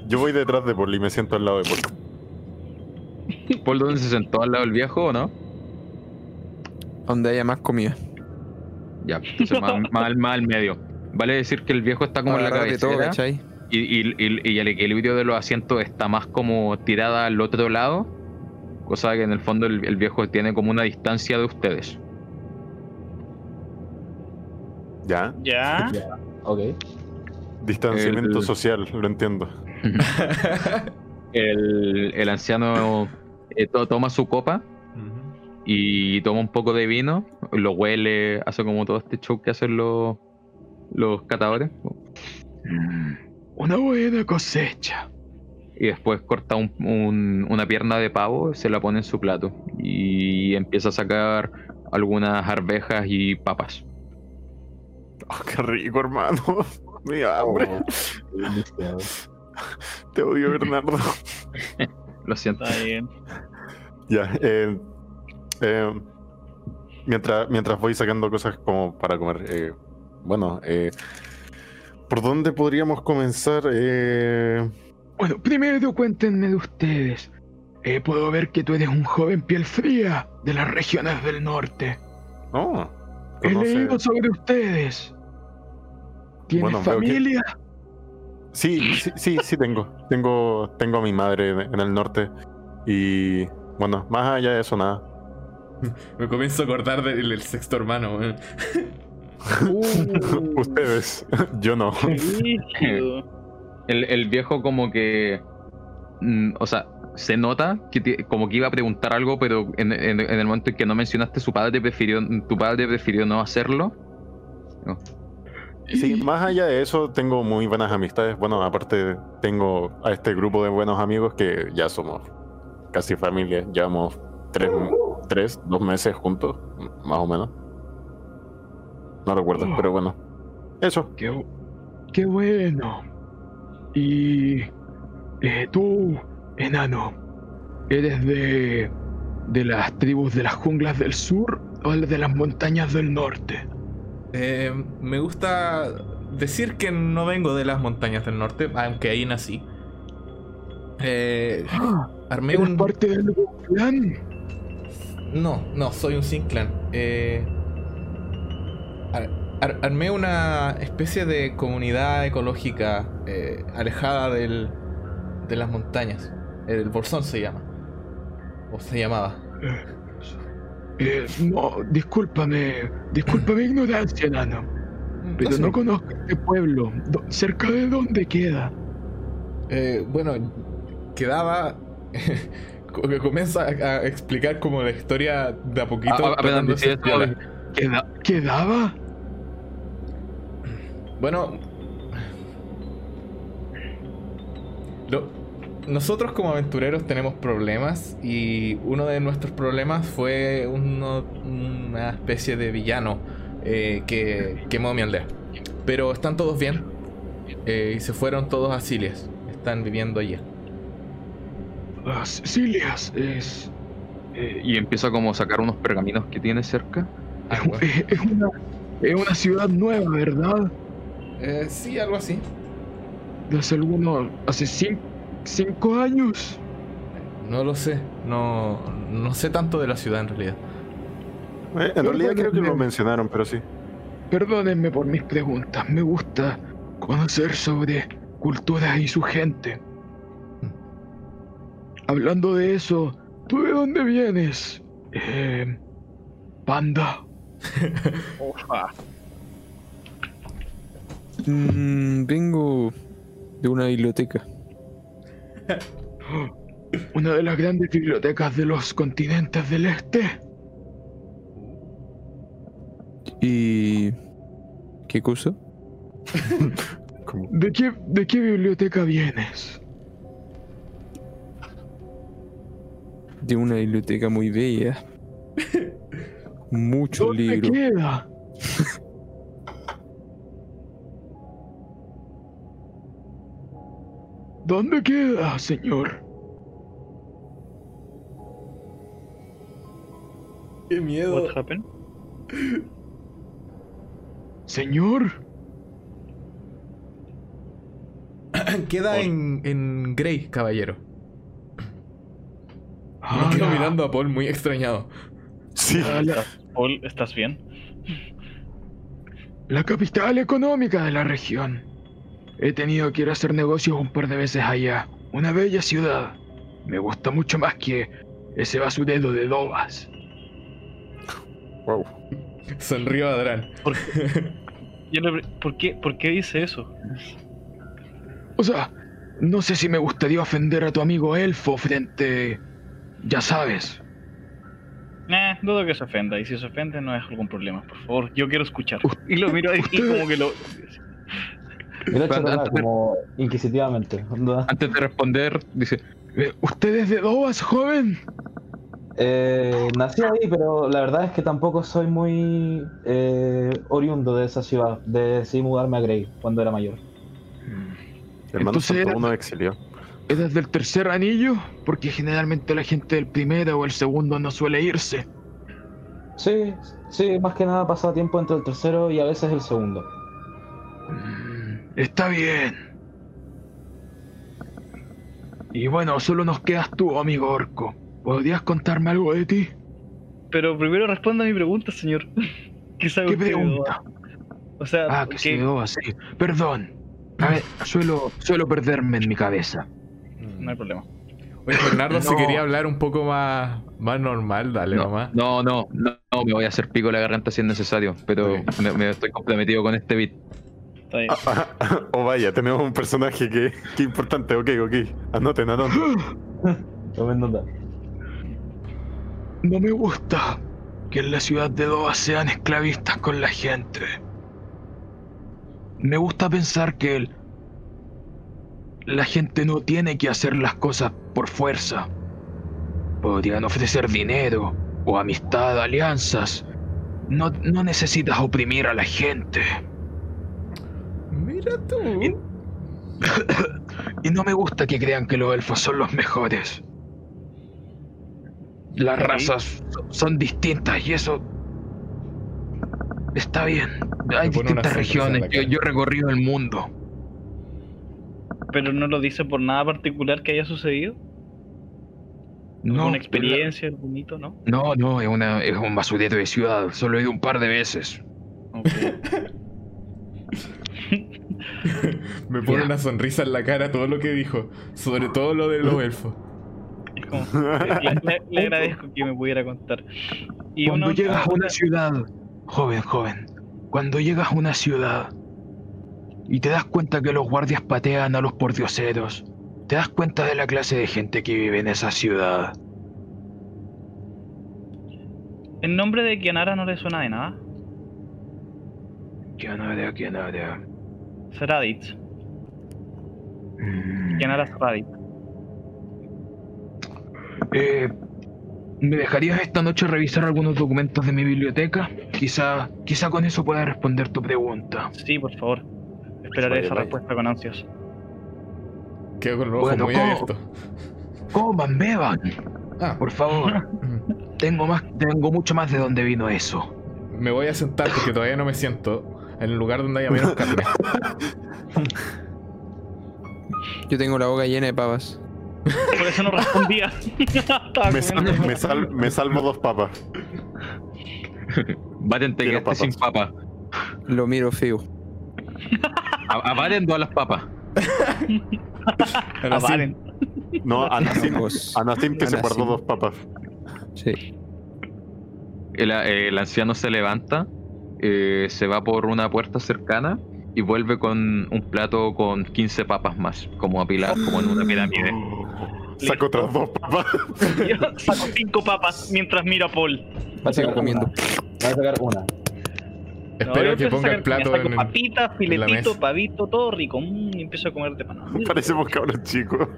Yo voy detrás de Paul y me siento al lado de Paul. ¿Paul dónde se sentó al lado del viejo o no? Donde haya más comida. Ya, entonces más, [LAUGHS] más, más al medio. Vale decir que el viejo está como en la cabecera y, y- y- y el equilibrio de los asientos está más como tirada al otro lado, cosa que en el fondo el, el viejo tiene como una distancia de ustedes. Ya. Ya. [LAUGHS] Ok. Distanciamiento El- social, lo entiendo. [LAUGHS] El, el anciano eh, to- toma su copa y toma un poco de vino, lo huele, hace como todo este show que hacen los, los catadores. Mm, Una buena cosecha. Y después corta un- un- una pierna de pavo, se la pone en su plato y empieza a sacar algunas arvejas y papas. Oh, qué rico, hermano. [LAUGHS] Me dio hambre. Oh. Te odio, Bernardo. [LAUGHS] Lo siento. Está bien. [LAUGHS] ya. eh, eh, mientras, mientras voy sacando cosas como para comer. eh, bueno, eh, ¿por dónde podríamos comenzar? Eh, Bueno, primero cuéntenme de ustedes. Eh, puedo ver que tú eres un joven piel fría de las regiones del norte. oh, He leído sobre ustedes. ¿Tienes Bueno, veo que- familia? Sí, sí, sí, sí tengo. Tengo, tengo a mi madre en, el norte. Y bueno, más allá de eso, nada. [LAUGHS] Me comienzo a acordar del, del sexto hermano. Uh, [LAUGHS] Ustedes, [LAUGHS] yo no. El, el viejo como que... mm, o sea, se nota que ti- como que iba a preguntar algo, pero en, en- en el momento en que no mencionaste su padre prefirió, tu padre prefirió no hacerlo. Sí, [LAUGHS] más allá de eso, tengo muy buenas amistades. Bueno, aparte tengo a este grupo de buenos amigos que ya somos casi familia. Llevamos tres, tres dos meses juntos, más o menos. No recuerdo, pero bueno. Eso. qué bueno. Y eh, tú, enano, ¿eres de, de las tribus de las junglas del sur o de las montañas del norte? Eh, me gusta decir que no vengo de las montañas del norte, aunque ahí nací. Eh, Ah, armé ¿Eres un. parte del clan? No, no, soy un sin clan. Eh, ar- ar- armé una especie de comunidad ecológica eh, alejada del, de las montañas. El Bolsón se llama. O se llamaba. Eh, no, discúlpame, disculpa mi ignorancia, enano, pero sé. no conozco este pueblo. ¿Cerca de dónde queda? Eh, bueno, quedaba. [LAUGHS] que comienza a, a explicar como la historia de a poquito. A- a- de piola. ¿Queda- ¿Quedaba? Bueno. lo- nosotros como aventureros tenemos problemas y uno de nuestros problemas fue uno- una especie de villano eh, que quemó mi aldea. Pero están todos bien eh, y se fueron todos a Silias. Están viviendo allí. Ah, Cecilias es. eh, Y empieza como a sacar unos pergaminos que tiene cerca. Ah, es, bueno. es- [LAUGHS] es una, es una ciudad nueva, ¿verdad? Eh, sí, algo así. Hace algunos. hace cin- cinco años. No lo sé. No, no sé tanto de la ciudad en realidad. Eh, en realidad creo que lo mencionaron, pero sí. Perdónenme por mis preguntas. Me gusta conocer sobre culturas y su gente. Hablando de eso, ¿tú de dónde vienes? Eh, panda. [LAUGHS] Ufa. Mm, vengo de una biblioteca. [GASPS] Una de las grandes bibliotecas de los continentes del este. ¿Y qué cosa? [LAUGHS] Como- ¿De qué, de qué biblioteca vienes? De una biblioteca muy bella. [LAUGHS] Muchos ¿Dónde libros. queda? [LAUGHS] ¿Dónde queda, señor? Qué miedo. What happened? Señor, [CLEARS THROAT] Queda en, en Grey, caballero. Ah, Me quedo mirando a Paul muy extrañado. Sí. a la, Paul, ¿estás bien? la capital económica de la región. He tenido que ir a hacer negocios un par de veces allá. Una bella ciudad. Me gusta mucho más que ese basurero de Dobas. Wow. Sonrió a Adran. Yo le pre- ¿por, qué, ¿Por qué dice eso? O sea, no sé si me gustaría ofender a tu amigo elfo frente... Ya sabes. Nah, dudo que se ofenda. Y si se ofende, no es algún problema. Por favor, yo quiero escuchar. Y lo miro ahí y como que lo. [LAUGHS] Antes de- como inquisitivamente. Antes de responder, dice: Eh, ¿Usted es de Dobas, joven? Eh, nací ahí, pero la verdad es que tampoco soy muy eh, oriundo de esa ciudad. Decidí mudarme a Grey cuando era mayor. Hermano Entonces Santo era- uno exilió. ¿Eres del tercer anillo? Porque generalmente la gente del primero o el segundo no suele irse. Sí, sí, más que nada pasaba tiempo entre el tercero y a veces el segundo. Mm, Está bien. Y bueno, solo nos quedas tú, amigo orco. ¿Podrías contarme algo de ti? Pero primero responda a mi pregunta, señor. [LAUGHS] ¿Qué sabe ¿Qué pregunta? O sea, Ah, que ¿qué- se quedó así. Perdón. A ver, suelo, suelo perderme en mi cabeza. no hay problema. Oye, Bernardo, si No. quería hablar un poco más, más normal, dale no, nomás. no, no, no, no, me voy a hacer pico la garganta si es necesario, pero me, me estoy comprometido con este beat. Está bien. oh, vaya, tenemos un personaje que, que importante. Ok, ok. Anoten, anoten. [GASPS] Tomen nota. No me gusta que en la ciudad de Doha sean esclavistas con la gente. Me gusta pensar que el- la gente no tiene que hacer las cosas por fuerza. Podrían ofrecer dinero o amistad, alianzas. No, no necesitas oprimir a la gente. Mira tú. [COUGHS] Y no me gusta que crean que los elfos son los mejores. Las razas son distintas y eso está bien. Hay distintas regiones. Yo, he recorrido el mundo. Pero no lo dice por nada particular que haya sucedido. No, ¿Una experiencia, hito, no? No, no, es, una, es un basurero de ciudad. Solo he ido un par de veces. Ok. [LAUGHS] [LAUGHS] Me pone una sonrisa en la cara todo lo que dijo. Sobre todo lo de los [LAUGHS] elfos. Es como, le, le- le agradezco que me pudiera contar. Y Cuando uno- llegas a una ciudad, joven, joven, cuando llegas a una ciudad y te das cuenta que los guardias patean a los pordioseros, te das cuenta de la clase de gente que vive en esa ciudad. ¿El nombre de Kianara no le suena de nada? Kianara, Kianara. Raditz. Mm. Kianara Raditz. Eh, ¿Me dejarías esta noche revisar algunos documentos de mi biblioteca? Quizá, quizá con eso pueda responder tu pregunta. Sí, por favor. Esperaré Vaya, esa vaya. respuesta con ansias. Quedo con los ojos Bueno, muy ¿cómo? abiertos. Coman, beban, Ah, por favor. [LAUGHS] Tengo más, tengo mucho más de dónde vino eso. me voy a sentar porque todavía no me siento en el lugar donde haya menos [LAUGHS] carne. Yo tengo la boca llena de pavas. Por eso no respondía. [LAUGHS] Me, sal- me sal- me salvo dos papas. [LAUGHS] Baten te quedaste sin papas. papa. Lo miro feo. A, a Baten todas las papas. Avaren. No, Anasim, Vamos. Anasim que se guardó dos papas. Sí. El, el anciano se levanta, eh, se va por una puerta cercana y vuelve con un plato con 15 papas más, como apiladas como en una pirámide. Saco otras dos papas. Yo saco cinco papas mientras miro a Paul. Va a sacar comiendo. una. Va a sacar una. espero No, que ponga el plato en, papitas, la filetito, mesa. pavito, todo rico. Mm, y empiezo a comer de pan. [LAUGHS] Parecemos cabros chicos.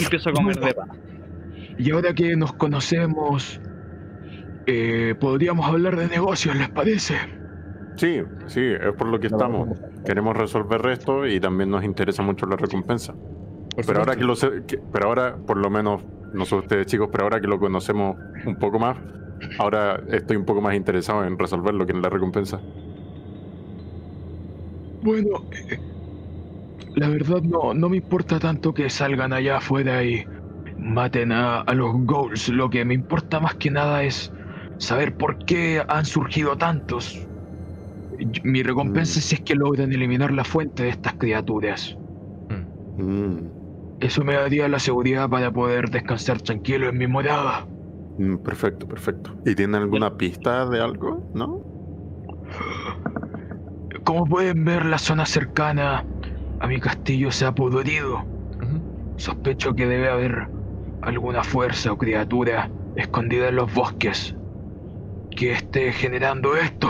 Empiezo a comer de pan. Y ahora que nos conocemos, eh, podríamos hablar de negocios, ¿les parece? Sí, sí, es por lo que estamos. Queremos resolver esto y también nos interesa mucho la recompensa. Pero ahora que lo sé, que- pero ahora, por lo menos, no sé ustedes chicos, pero ahora que lo conocemos un poco más, ahora estoy un poco más interesado en resolver lo que es la recompensa. Bueno, eh, la verdad no, no me importa tanto que salgan allá afuera y maten a, a los Ghouls. Lo que me importa más que nada es saber por qué han surgido tantos. Mi recompensa Mm. es si es que logran eliminar la fuente de estas criaturas. Mm. Eso me daría la seguridad para poder descansar tranquilo en mi morada. mm, perfecto, perfecto. ¿Y tienen alguna pista de algo? ¿No? Como pueden ver, la zona cercana a mi castillo se ha pudrido. Ujú. Sospecho que debe haber alguna fuerza o criatura escondida en los bosques que esté generando esto.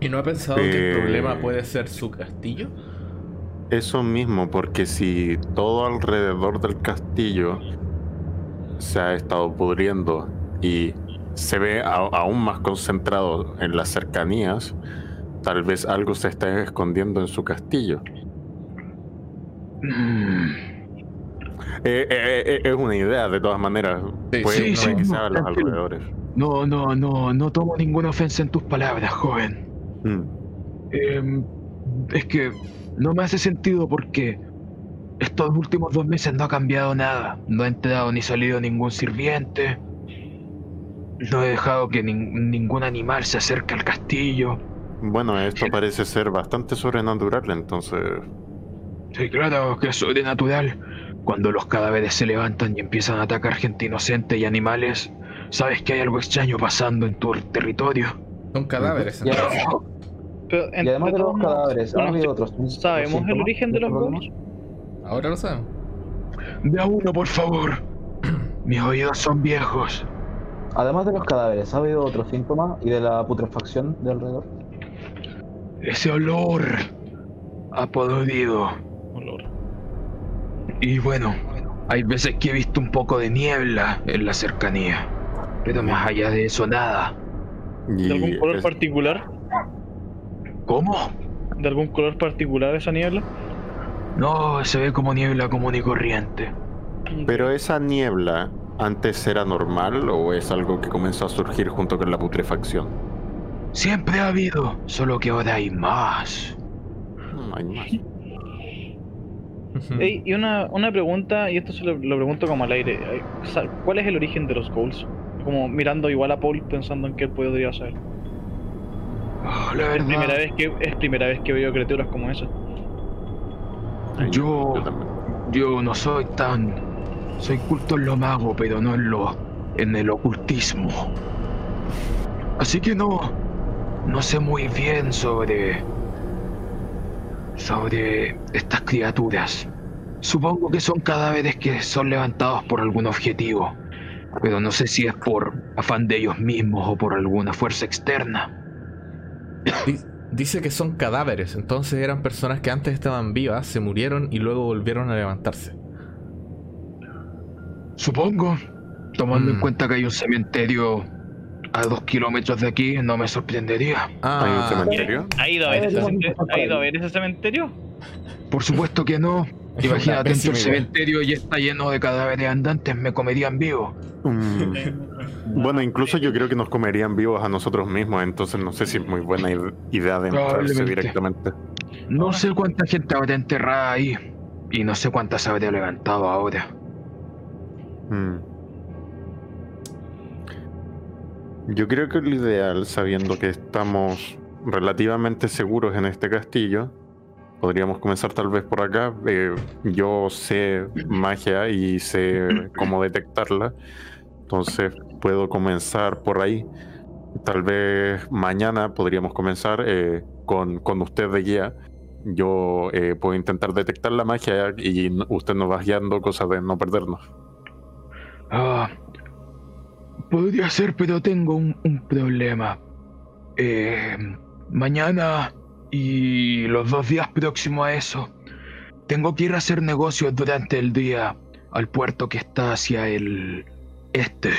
¿Y no ha pensado que el Eh. problema puede ser su castillo? Eso mismo, porque si todo alrededor del castillo se ha estado pudriendo y se ve a- aún más concentrado en las cercanías, tal vez algo se esté escondiendo en su castillo. Mm, Eh, eh, eh, es una idea, de todas maneras. Sí, Puede, sí, puede sí, que no, sea a los alrededores. No, no, no, no tomo ninguna ofensa en tus palabras, joven. Mm, Em, es que no me hace sentido porque estos últimos dos meses no ha cambiado nada. No ha entrado ni salido ningún sirviente. No he dejado que nin- ningún animal se acerque al castillo. Bueno, esto parece ser bastante sobrenatural, entonces... Sí, claro que es sobrenatural. Cuando los cadáveres se levantan y empiezan a atacar gente inocente y animales, sabes que hay algo extraño pasando en tu territorio. Son cadáveres. Y, entonces. Pero, y además de los cadáveres, ¿ha bueno, habido otros? ¿Sabemos el síntomas origen de los ghouls? Ahora lo sabemos. De a uno, por favor. [CLEARS THROAT] Mis oídos son viejos. Además de los cadáveres, ¿ha habido otros síntomas y de la putrefacción de alrededor? Ese olor ha podrido. Olor. Y bueno, hay veces que he visto un poco de niebla en la cercanía. Pero más allá de eso, nada. ¿De algún color es- particular? ¿Cómo? ¿De algún color particular esa niebla? No, se ve como niebla común y corriente. Pero esa niebla, ¿antes era normal o es algo que comenzó a surgir junto con la putrefacción? Siempre ha habido, solo que ahora hay más. Mm, hay más. Ujú. [LAUGHS] Ey, y una, una pregunta, y esto se lo, lo pregunto como al aire. ¿Cuál es el origen de los ghouls? Como mirando igual a Paul pensando en qué él podría ser. Oh, la Es primera verdad, vez que es primera vez que veo criaturas como esas. yo, yo no soy tan, soy culto en lo mago, pero no en lo, en el ocultismo. Así que no, no sé muy bien sobre, sobre estas criaturas. Supongo que son cadáveres que son levantados por algún objetivo. Pero no sé si es por afán de ellos mismos o por alguna fuerza externa. Di- Dice que son cadáveres, entonces eran personas que antes estaban vivas, se murieron y luego volvieron a levantarse. Supongo, tomando Mm. en cuenta que hay un cementerio a dos kilómetros de aquí, no me sorprendería. ¿Hay un Ah, cementerio? ¿Ha ido a ver, ese, cementerio? ¿Ha ido a ver ese cementerio? Por supuesto que no. Imagínate, del idea. cementerio y está lleno de cadáveres andantes, me comerían vivo. Mm, [LAUGHS] Bueno, incluso yo creo que nos comerían vivos a nosotros mismos, entonces no sé si es muy buena ide- idea de entrarse directamente. No sé cuánta gente habrá enterrada ahí. Y no sé cuántas habrá levantado ahora. Mm. Yo creo que lo ideal, sabiendo que estamos relativamente seguros en este castillo, podríamos comenzar tal vez por acá. Eh, yo sé magia y sé cómo detectarla, entonces puedo comenzar por ahí. Tal vez mañana podríamos comenzar eh, con, con usted de guía. Yo eh, puedo intentar detectar la magia y usted nos va guiando, cosa de no perdernos. Ah, podría ser, pero tengo un, problema. Mañana y los dos días próximos a eso, tengo que ir a hacer negocios durante el día al puerto que está hacia el este.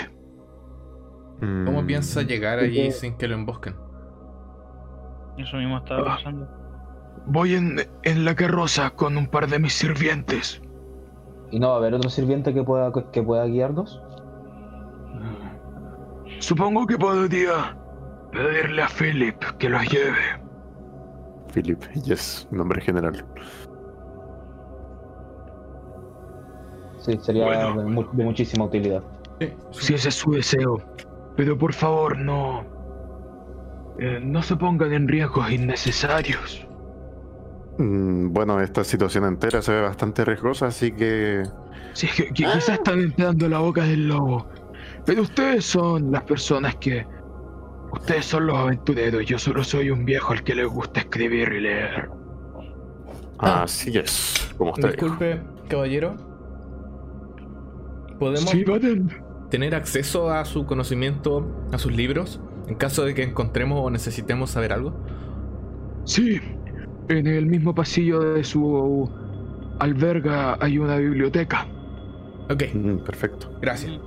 ¿cómo Mm. piensa llegar allí sin que lo embosquen? Eso mismo estaba Ah. pensando. Voy en, en la carroza con un par de mis sirvientes. ¿Y no va a haber otro sirviente que pueda, que pueda guiarnos? Supongo que podría pedirle a Philip que los lleve. Philip, yes, nombre general. Sí, sería Bueno. de, mu- de muchísima utilidad. Si ese es su deseo. Pero por favor, no. eh, no se pongan en riesgos innecesarios. Mm, bueno, esta situación entera se ve bastante riesgosa, así que Si es que, que quizás están entrando a la boca del lobo. Pero ustedes son las personas que. Ustedes son los aventureros. Yo solo soy un viejo al que le gusta escribir y leer. Ah. así es, como usted dijo. Disculpe, caballero. ¿Podemos Sí, tener acceso a su conocimiento, a sus libros, en caso de que encontremos o necesitemos saber algo? Sí. En el mismo pasillo de su alberga hay una biblioteca. Ok, Mm, perfecto. gracias.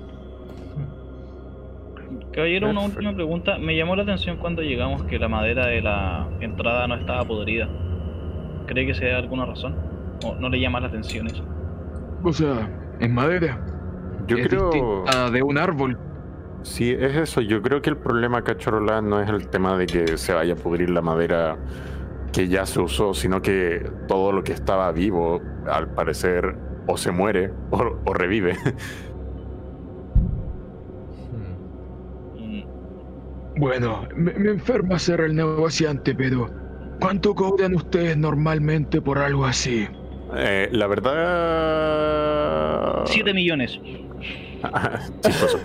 Caballero, una última pregunta. Me llamó la atención cuando llegamos que la madera de la entrada no estaba podrida. ¿Cree que sea alguna razón? ¿O no le llama la atención eso? O sea, en madera. Yo es creo, distinta de un árbol. sí, es eso. Yo creo que el problema, Cachorola, no es el tema de que se vaya a pudrir la madera que ya se usó, sino que todo lo que estaba vivo, al parecer, o se muere [LAUGHS] o, o revive. Bueno, me, me enferma ser el negociante, pero ¿cuánto cobran ustedes normalmente por algo así? Eh, la verdad. 7 millones. [LAUGHS] Chistoso.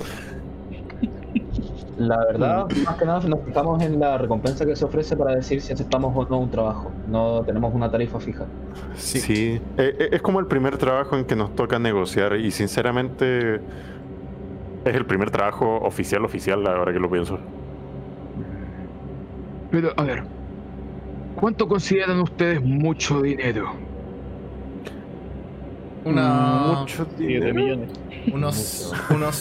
La verdad, más que nada nos fijamos en la recompensa que se ofrece para decir si aceptamos o no un trabajo. No tenemos una tarifa fija. Sí. Eh, eh, es como el primer trabajo en que nos toca negociar y sinceramente es el primer trabajo oficial oficial ahora que lo pienso. Pero, a ver, ¿cuánto consideran ustedes mucho dinero? Una, Mucho 7 dinero. millones. unos, unos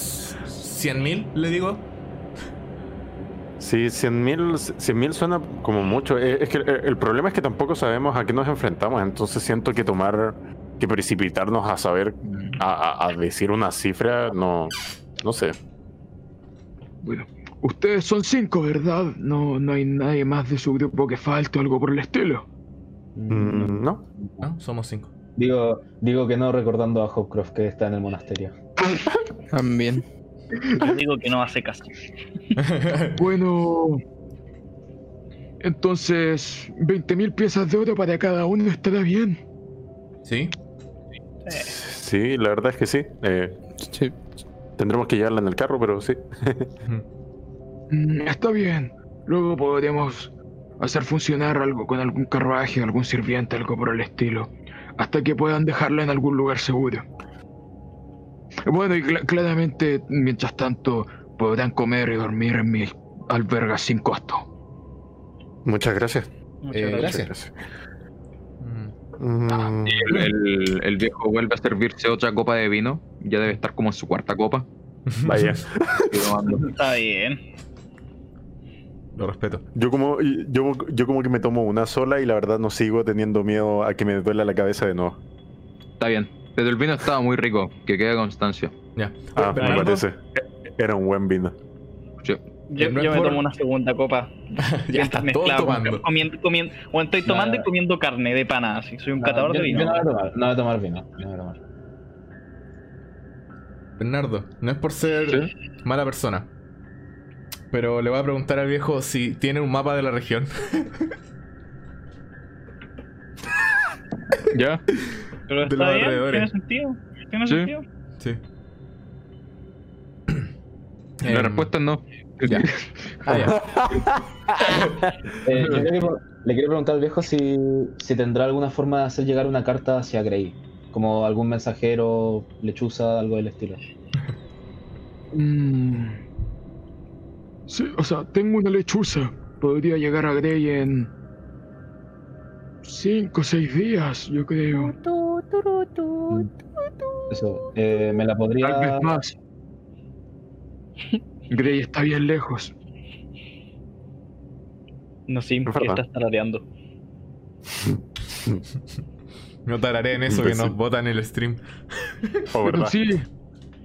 100 mil, le digo. Sí, 100 mil 100 mil suena como mucho. Eh, Es que el, el problema es que tampoco sabemos a qué nos enfrentamos, entonces siento que tomar, que precipitarnos a saber, a, a- a decir una cifra, no, no sé. Bueno, ustedes son cinco, ¿verdad? No, no hay nadie más de su grupo que falte o algo por el estilo. Mm, no. ¿No? Somos cinco. Digo, digo que no recordando a Hopcroft que está en el monasterio. [LAUGHS] También. Yo digo que no hace caso. [LAUGHS] Bueno, entonces, 20.000 piezas de oro para cada uno estará bien. ¿Sí? Sí, la verdad es que sí. Eh, Sí. tendremos que llevarla en el carro, pero sí. Mm, Está bien. Luego podremos hacer funcionar algo con algún carruaje, algún sirviente, algo por el estilo. Hasta que puedan dejarla en algún lugar seguro. Bueno, y cla- claramente, mientras tanto, podrán comer y dormir en mi alberga sin costo. Muchas gracias. Muchas Eh, gracias. gracias. Mm, Mm, El, el- el viejo vuelve a servirse otra copa de vino. Ya debe estar como en su cuarta copa. Vaya. [LAUGHS] Está bien. Lo respeto. Yo como, yo, yo como que me tomo una sola y la verdad no sigo teniendo miedo a que me duela la cabeza de nuevo. Está bien. Pero el vino estaba muy rico. Que quede constancia. Ya. Ah, me Bernardo, parece. Era un buen vino. Sí. Yo, No es yo me por- tomo una segunda copa. [LAUGHS] ya está todo mezclado, tomando. Comiendo, comiendo, bueno, estoy tomando y comiendo carne de pana, así. Soy un No, catador yo, de yo vino. no voy a tomar, no voy a tomar vino. No voy a tomar. Bernardo, no es por ser Sí. mala persona. Pero le voy a preguntar al viejo si tiene un mapa de la región. ¿Ya? Pero de está los bien, alrededores. tiene sentido. Tiene Sí. sentido. Sí. La Em, respuesta es no. Ya. [LAUGHS] Ah, ya. Eh, yo le, quiero, le quiero preguntar al viejo si, si tendrá alguna forma de hacer llegar una carta hacia Grey. Como algún mensajero, lechuza, algo del estilo. Mm. Sí, o sea, tengo una lechuza. Podría llegar a Grey en. Cinco o seis días, yo creo. Eso, eh, me la Tal podría. vez más. Grey está bien lejos. No ¿qué verdad. estás tarareando? [LAUGHS] No tararé en eso que sí. nos botan el stream. [LAUGHS] Oh, Pero ¿verdad? sí.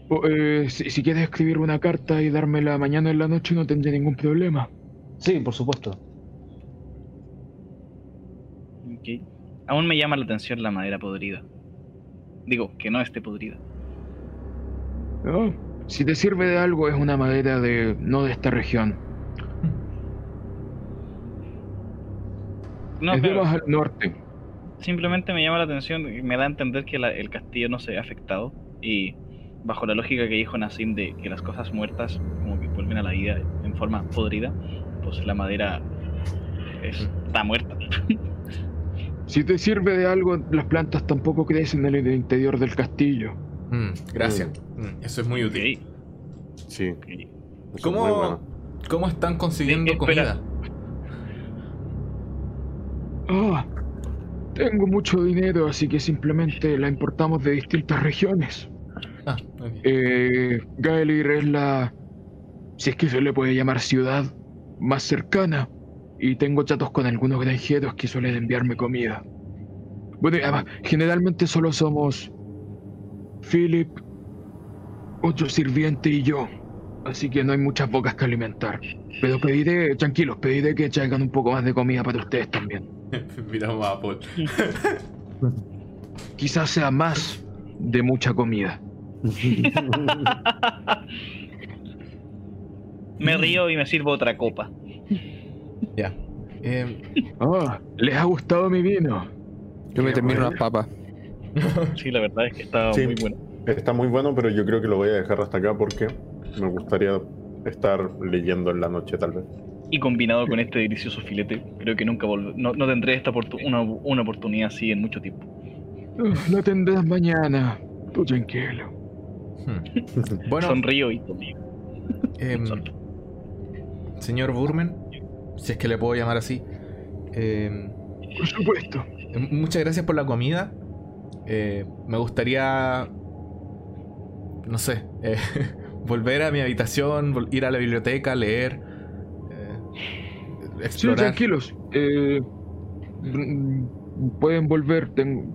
Eh, si, si quieres escribir una carta y dármela mañana en la noche, no tendré ningún problema. Sí, por supuesto. Ok. Aún me llama la atención la madera podrida. Digo, que no esté podrida. ¿no? Si te sirve de algo, es una madera de no de esta región. No, es de más al norte. simplemente me llama la atención y me da a entender que la- el castillo no se ve afectado. Y bajo la lógica que dijo Nassim de que las cosas muertas como que vuelven a la vida en forma podrida, pues la madera está muerta. [LAUGHS] Si te sirve de algo, las plantas tampoco crecen en el interior del castillo. Mm, gracias. Mm, eso es muy útil. Sí. es ¿Cómo, bueno. ¿Cómo están consiguiendo comida? Ah, tengo mucho dinero, así que simplemente la importamos de distintas regiones. Ah, ok. Eh, Gaelir es la, si es que se le puede llamar ciudad, más cercana. Y tengo chatos con algunos granjeros que suelen enviarme comida. Bueno, y además, generalmente solo somos Philip, otro sirviente y yo. Así que no hay muchas bocas que alimentar. Pero pediré, tranquilos, pediré que traigan un poco más de comida para ustedes también. [LAUGHS] Miramos a Paul. Quizás sea más de mucha comida. [LAUGHS] Me río y me sirvo otra copa. Ya. Em, Ah, ¿les ha gustado mi vino? Yo me termino unas papas. [LAUGHS] Sí, la verdad es que Sí. muy bueno. Está muy bueno, pero yo creo que lo voy a dejar hasta acá porque me gustaría estar leyendo en la noche tal vez. Y combinado con este delicioso filete, creo que nunca volver, no, no tendré esta una, una oportunidad así en mucho tiempo. Lo tendrás mañana. Tú tranquilo. Hmm. Bueno, Sonrío y conmigo. em, señor Burmen, si es que le puedo llamar así. em, Por supuesto. em, muchas gracias por la comida. Eh, me gustaría, no sé, eh, [LAUGHS] volver a mi habitación, ir a la biblioteca, leer, eh, Sí, explorar. tranquilos. Eh, mm, pueden volver. ten-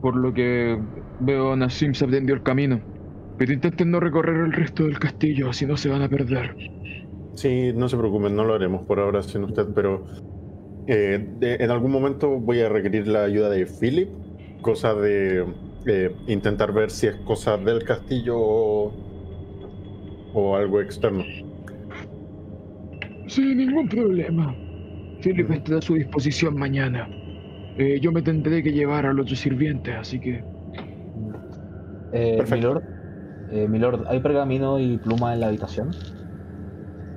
por lo que veo, Nassim se aprendió el camino. Pero intenten no recorrer el resto del castillo, si no se van a perder. Sí, no se preocupen, no lo haremos por ahora sin usted, pero eh, de- en algún momento voy a requerir la ayuda de Philip, cosa de eh, intentar ver si es cosa del castillo o, o algo externo. Sin ningún problema. Philip estará a su disposición mañana. Eh, yo me tendré que llevar al otro sirviente, así que Eh, Perfecto. Milord, eh, Milord, ¿hay pergamino y pluma en la habitación?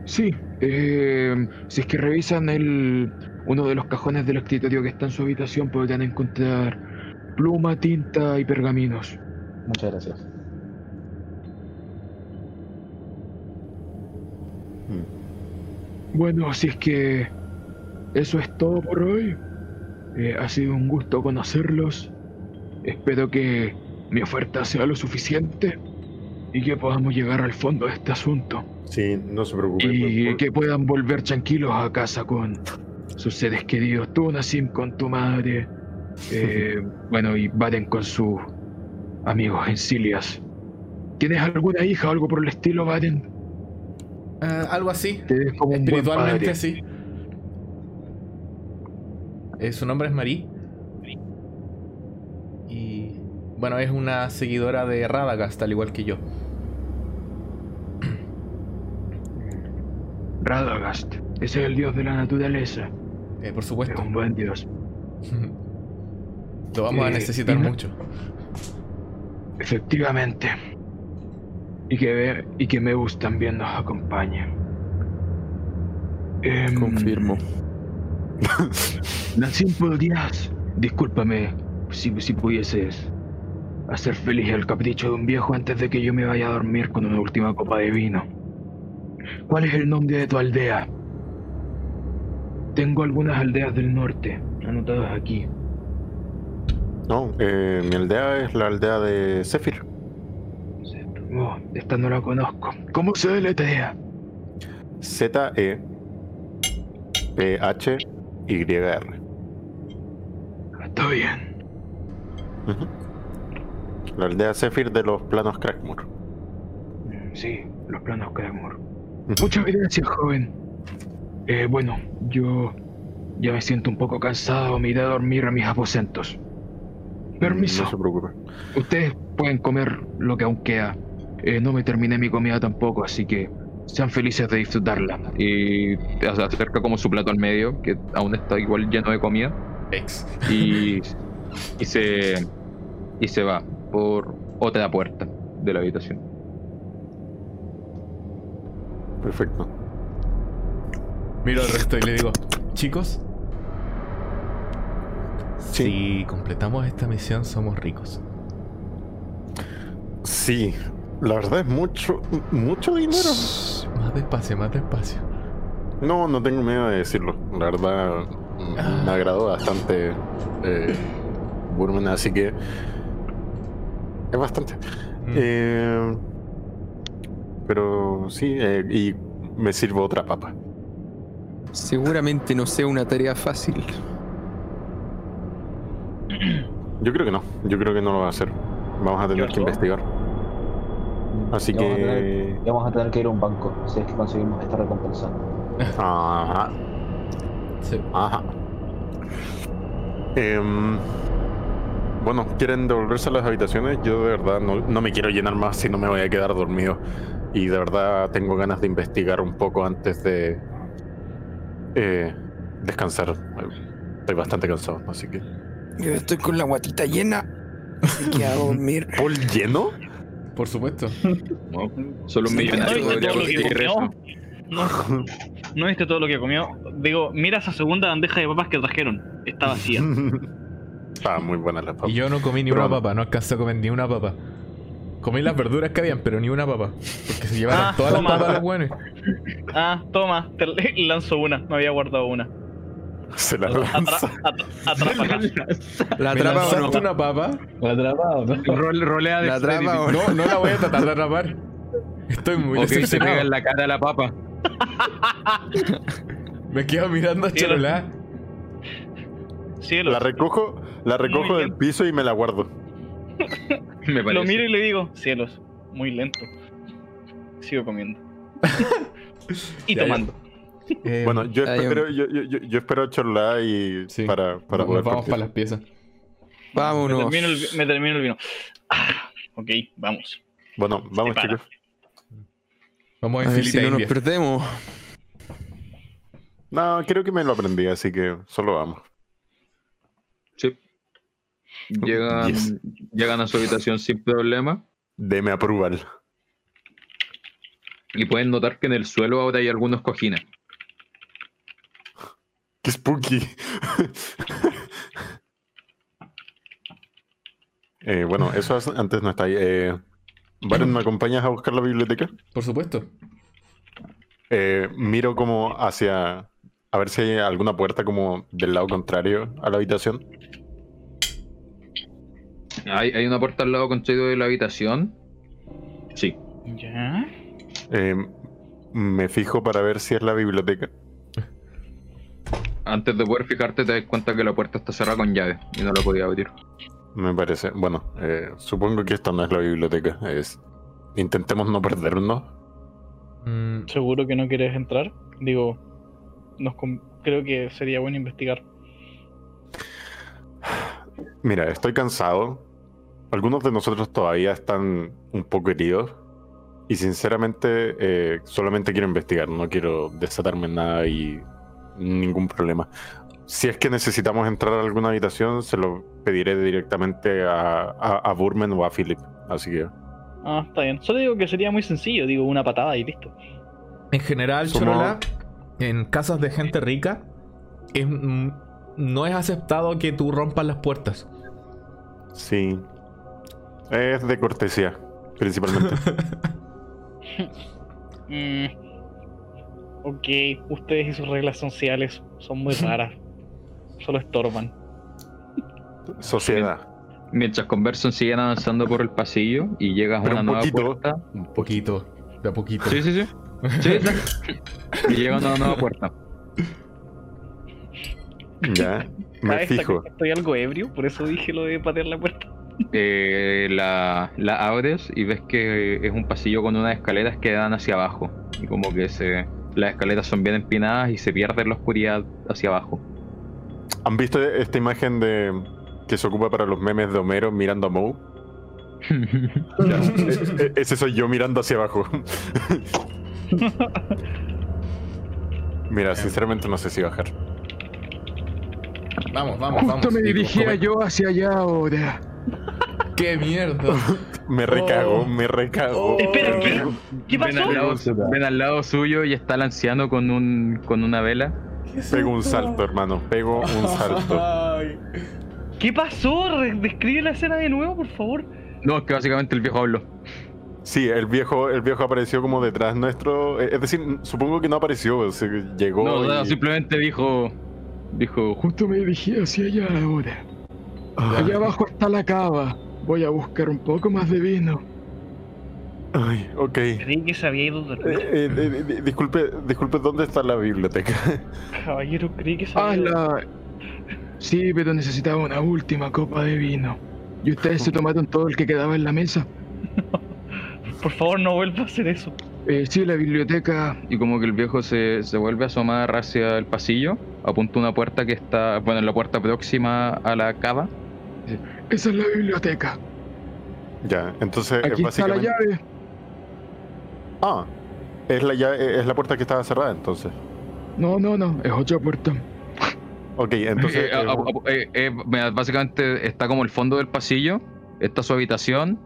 Sí, eh, si es que revisan el, uno de los cajones del escritorio que está en su habitación, podrán encontrar pluma, tinta y pergaminos. Muchas gracias. Bueno, así es que eso es todo por hoy. Eh, ha sido un gusto conocerlos. Espero que mi oferta sea lo suficiente y que podamos llegar al fondo de este asunto. Sí, no se preocupe. Y por- que puedan volver tranquilos a casa con sus seres queridos. Tú, Nassim, con tu madre. eh, [LAUGHS] bueno, y Baden con sus amigos en Silias. ¿Tienes alguna hija o algo por el estilo, Baden? Ah, algo así. Te ves como un buen Espiritualmente sí. Eh, su nombre es Marie. Y bueno, es una seguidora de Radagast, al igual que yo. Radagast. Ese es el dios de la naturaleza. Eh, por Es supuesto. un buen dios. [LAUGHS] Lo vamos a Eh, necesitar mucho. Efectivamente. Y que, ve- y que Meus también nos acompañe. Em, Confirmo. [LAUGHS] Nassim, podrías. Discúlpame si, si pudieses hacer feliz el capricho de un viejo antes de que yo me vaya a dormir con una última copa de vino. ¿Cuál es el nombre de tu aldea? Tengo algunas aldeas del norte anotadas aquí. No, eh, mi aldea es la aldea de Zephyr. Oh, esta no la conozco. ¿Cómo se deletrea? Z-E P-H-Y-R. Está bien. La aldea Zephyr de los planos Crackmore. Mm, Sí, los planos Crackmore. Muchas gracias, joven. Eh, bueno, yo ya me siento un poco cansado. Me iré a dormir a mis aposentos. Permiso. No se preocupe. Ustedes pueden comer lo que aún queda. Eh, no me terminé mi comida tampoco, así que sean felices de disfrutarla. Y se acerca como su plato al medio, que aún está igual lleno de comida. Ex. Y, y se y se va por otra puerta de la habitación. Perfecto. Miro al resto y le digo, chicos, Sí. si completamos esta misión somos ricos. Sí, la verdad es mucho, mucho dinero. Más despacio, más despacio. No, no tengo miedo de decirlo. La verdad, mm, me agradó bastante eh, Burman, así que es bastante. Mm. Eh, pero sí, eh, y me sirvo otra papa. Seguramente no sea una tarea fácil. Yo creo que no, yo creo que no lo va a hacer. Vamos a tener que investigar. Así vamos tener- que... y vamos a tener que ir a un banco si es que conseguimos esta recompensa. Ajá, Sí. ajá. Em, bueno, ¿quieren devolverse a las habitaciones? Yo de verdad no, no me quiero llenar más si no me voy a quedar dormido. Y de verdad tengo ganas de investigar un poco antes de eh, descansar. Estoy bastante cansado, así que... Yo estoy con la guatita llena. Así que a [LAUGHS] dormir. ¿Paul lleno? Por supuesto. ¿no? Solo un millonario ¿No viste podría todo lo que conseguir eso. comió? No, ¿No viste todo lo que comió? Digo, mira esa segunda bandeja de papas que trajeron. Está vacía. Estaban [LAUGHS] muy buenas las papas. Y yo no comí ni Pero- una papa, no alcancé a comer ni una papa. Comí las verduras que habían, pero ni una papa. Porque se llevaron Ah, todas toma. las papas los buenos. Ah, toma, te [LAUGHS] lanzo una. Me había guardado una. Se la Atra- lanza. atra- Atrapa ¿La ¿Me atrapa o no? una papa? ¿Lo atrapado, no? Role- rolea ¿La atrapa o no? No, no la voy a tratar de atrapar. Estoy muy O que se decepcionado. pega en la cara a la papa. [LAUGHS] Me quedo mirando a. Cielo. La recojo, la recojo del piso y me la guardo. [LAUGHS] Me parece. Lo miro y le digo, cielos, muy lento. Sigo comiendo. [LAUGHS] y Ya, ya. tomando. Eh, Bueno, yo espero, yo, yo, yo, yo espero a Chorla y Sí. para, para nos poder vamos partir. para las piezas. Me Vámonos. termino, el, vi- me termino el vino. Ah, ok, vamos. Bueno, vamos chicos. Vamos A ver si no nos perdemos. No, creo que me lo aprendí, así que solo vamos. Sí. Llegan, Yes. llegan a su habitación sin problema Deme approval. y pueden notar que en el suelo ahora hay algunos cojines. Qué spooky. [LAUGHS] Eh, bueno, eso es- antes no está ahí. Eh, Varen, ¿me acompañas a buscar la biblioteca? Por supuesto. Eh, miro como hacia. A ver si hay alguna puerta como del lado contrario a la habitación. ¿Hay, hay una puerta al lado contrario de la habitación? Sí. ¿Ya? Eh, me fijo para ver si es la biblioteca. Antes de poder fijarte te das cuenta que la puerta está cerrada con llave y no la podía abrir. Me parece. Bueno, eh, supongo que esta no es la biblioteca. Es. Intentemos no perdernos. Mm, ¿Seguro que no quieres entrar? Digo, nos creo que sería bueno investigar. Mira, estoy cansado. Algunos de nosotros todavía están un poco heridos. Y sinceramente, eh, solamente quiero investigar. No quiero desatarme en nada y ningún problema. Si es que necesitamos entrar a alguna habitación, se lo pediré directamente a, a, a Burman o a Philip. Así que. Ah, está bien. Solo digo que sería muy sencillo, digo, una patada y listo. En general, Somos- Chorola, en casas de gente rica, es, mm, no es aceptado que tú rompas las puertas. Sí. Es de cortesía, principalmente. Mm. [LAUGHS] [LAUGHS] Ok, ustedes y sus reglas sociales son muy [LAUGHS] raras. Solo estorban. Sociedad. Mientras conversan, siguen avanzando por el pasillo y llegas a una un nueva poquito. puerta. Un poquito, de a poquito. Sí, sí, sí. Y llegan a una nueva puerta. Ya. Me fijo. Estoy algo ebrio, por eso dije lo de patear la puerta. Eh, la, la abres y ves que es un pasillo con unas escaleras que dan hacia abajo. Y como que se, las escaleras son bien empinadas y se pierde en la oscuridad hacia abajo. ¿Han visto esta imagen de que se ocupa para los memes de Homero mirando a Moe? [LAUGHS] E- e- ese soy yo mirando hacia abajo. Mira, sinceramente no sé si bajar. Vamos, vamos, vamos. Justo me Nico, dirigía yo hacia allá ahora. ¡Qué mierda! [LAUGHS] Me recago, Oh. me recago. Espera, ¿qué? ¿Qué Ven al, lado, pasó? ven al lado suyo y está el anciano con, un, con una vela. Pego un salto, hermano. Pego un [LAUGHS] salto. Ay. ¿Qué pasó? Describe la escena de nuevo, por favor. No, es que básicamente el viejo habló. Sí, el viejo, el viejo apareció como detrás nuestro. eh, Es decir, supongo que no apareció. llegó. No, no, y- simplemente dijo. Dijo, Justo me dirigía hacia allá ahora. Allá abajo está la cava. Voy a buscar un poco más de vino. Ay, ok. Creí que se había ido a dormir. eh, eh, di- disculpe, disculpe, ¿dónde está la biblioteca? [LAUGHS] Caballero, creí que se Ah, había ido a la... Sí, pero necesitaba una última copa de vino. ¿Y ustedes se [LAUGHS] tomaron todo el que quedaba en la mesa? [LAUGHS] Por favor, no vuelva a hacer eso. Eh, sí, la biblioteca... y como que el viejo se, se vuelve a asomar hacia el pasillo, apunta una puerta que está, bueno, la puerta próxima a la cava. Esa es la biblioteca. ya, entonces Aquí eh, está la básicamente. llave. Ah, es la, llave- es la puerta que estaba cerrada entonces. No, no, no, es otra puerta. Ok, entonces. Eh, eh, a- a- eh, eh, básicamente está como el fondo del pasillo, está su habitación,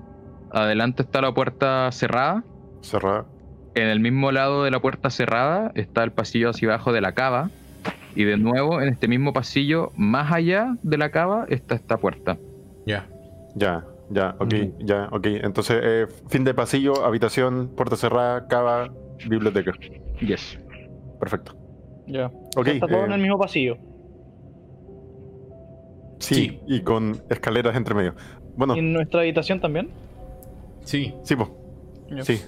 adelante está la puerta cerrada, cerrada. en el mismo lado de la puerta cerrada está el pasillo hacia abajo de la cava, y de nuevo en este mismo pasillo, más allá de la cava, está esta puerta. Ya. Ya, ya, ok, ya, ok. Entonces, eh, fin de pasillo, habitación, puerta cerrada, cava, biblioteca. Yes. Perfecto. Ya. Ok, está todo eh, en el mismo pasillo. sí, Sí. y con escaleras entre medio. Bueno, ¿Y en nuestra habitación también? Sí. sí, po, Ya. sí.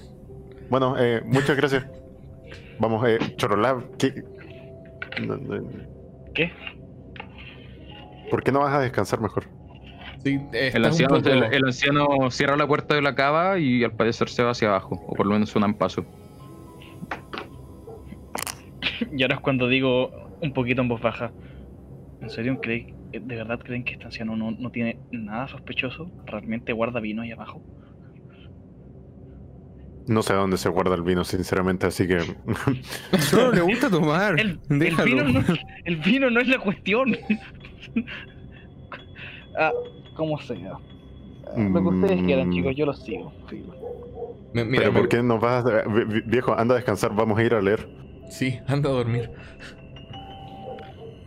Bueno, eh, muchas gracias. Vamos, eh, Chorolab, ¿qué? No, no, ¿Qué? ¿Por qué no vas a descansar mejor? Sí, El anciano, poco- el, el anciano cierra la puerta de la cava y al parecer se va hacia abajo, o por lo menos suena un paso. Y ahora es cuando digo un poquito en voz baja. ¿En serio creen, de verdad creen que este anciano no, no tiene nada sospechoso? ¿Realmente guarda vino ahí abajo? No sé dónde se guarda el vino, sinceramente, así que. [LAUGHS] Solo le gusta tomar. El, vino no, el vino no es la cuestión. [LAUGHS] ah, como sea. Ah, Lo que ustedes Mm. quieran, chicos, yo los sigo. Me- mira, Pero me- ¿por qué no vas a... vi- vi- Viejo, anda a descansar, vamos a ir a leer. Sí, anda a dormir.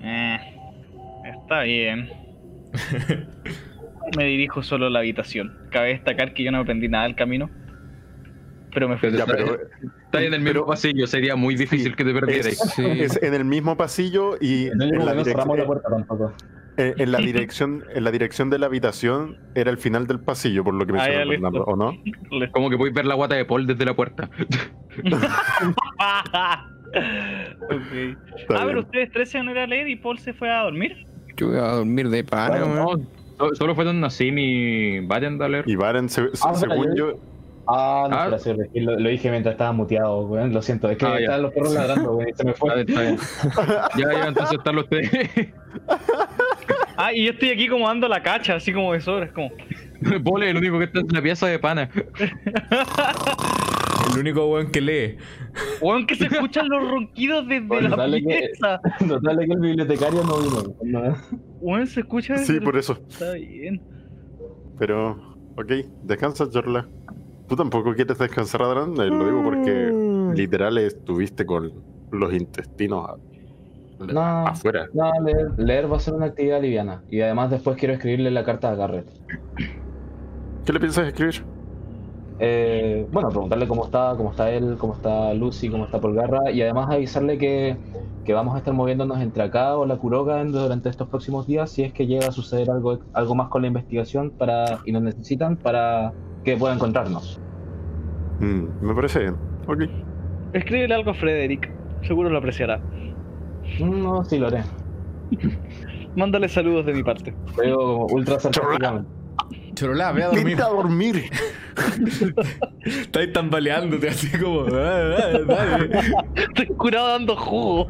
Eh, está bien. [LAUGHS] Me dirijo solo a la habitación. Cabe destacar que yo no aprendí nada del camino. Pero me fui. Ya, está, pero está en el mismo pasillo, sería muy difícil que te perdierais. es, Sí. es en el mismo pasillo y No en la, no cerramos la puerta tampoco. Eh, en la [LAUGHS] dirección en la dirección de la habitación era el final del pasillo, por lo que me Ah, listo. ¿o no? Como que podéis ver la guata de Paul desde la puerta. [LAUGHS] ok. Está Ah, pero ustedes tres se van a leer y Paul se fue a dormir. Yo voy a dormir de pana, Bueno, Solo fueron Nassim y Valendaler. Y Varen, se- se- Ah, según yo- Ah, no, Ah. lo, lo dije mientras estaba muteado, weón. Lo siento, es que Ah, estaban los perros ladrando, weón, y se me fue. está bien. [LAUGHS] Ya, ya, entonces están los tres. [LAUGHS] Ah, y yo estoy aquí como dando la cacha, así como de sobra. Es como. [LAUGHS] Paul es el único que está en la pieza de pana. [LAUGHS] El único weón que lee. Weón, que se escuchan los ronquidos desde Bueno, la dale que- pieza. Notable que el bibliotecario no vino. No. Weón, se escucha desde sí, por eso. Está bien. Pero, ok, descansa, Jorla. Tú tampoco quieres descansar, Adran. Eh, Lo digo porque literal estuviste con los intestinos No. afuera. No, leer, leer va a ser una actividad liviana. Y además después quiero escribirle la carta a Garrett. ¿Qué le piensas escribir? Eh, bueno, preguntarle cómo está, cómo está él, cómo está Lucy, cómo está Polgarra. Y además avisarle que, que vamos a estar moviéndonos entre acá o la Kuroga durante estos próximos días si es que llega a suceder algo, algo más con la investigación para, y nos necesitan para que pueda encontrarnos. Mm, me parece bien. Ok. Escríbele algo a Frederick. Seguro lo apreciará. No, sí lo haré. Mándale saludos de mi parte. Veo como ultra sarcásticamente. Chorolá, ve a dormir. Vete a dormir. [LAUGHS] Estáis tambaleándote así como. "Ah, ah, dale". Estoy curado dando jugo.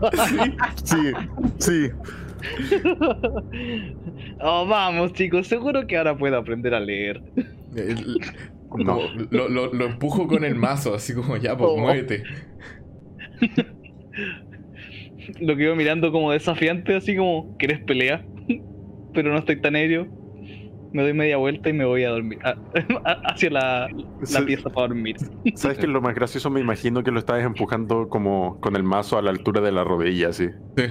Sí, sí. [LAUGHS] Oh, vamos, chicos. Seguro que ahora puedo aprender a leer. El- No. Lo, lo- lo empujo con el mazo, así como ya, pues Oh. muévete. [LAUGHS] Lo quedo mirando como desafiante, así como, ¿querés pelea? [LAUGHS] Pero no estoy tan ebrio. Me doy media vuelta y me voy a dormir. a- [LAUGHS] a- hacia la, la Sí. pieza para dormir. ¿Sabes qué es lo más gracioso? Me imagino que lo estabas empujando como con el mazo a la altura de la rodilla, así. [LAUGHS]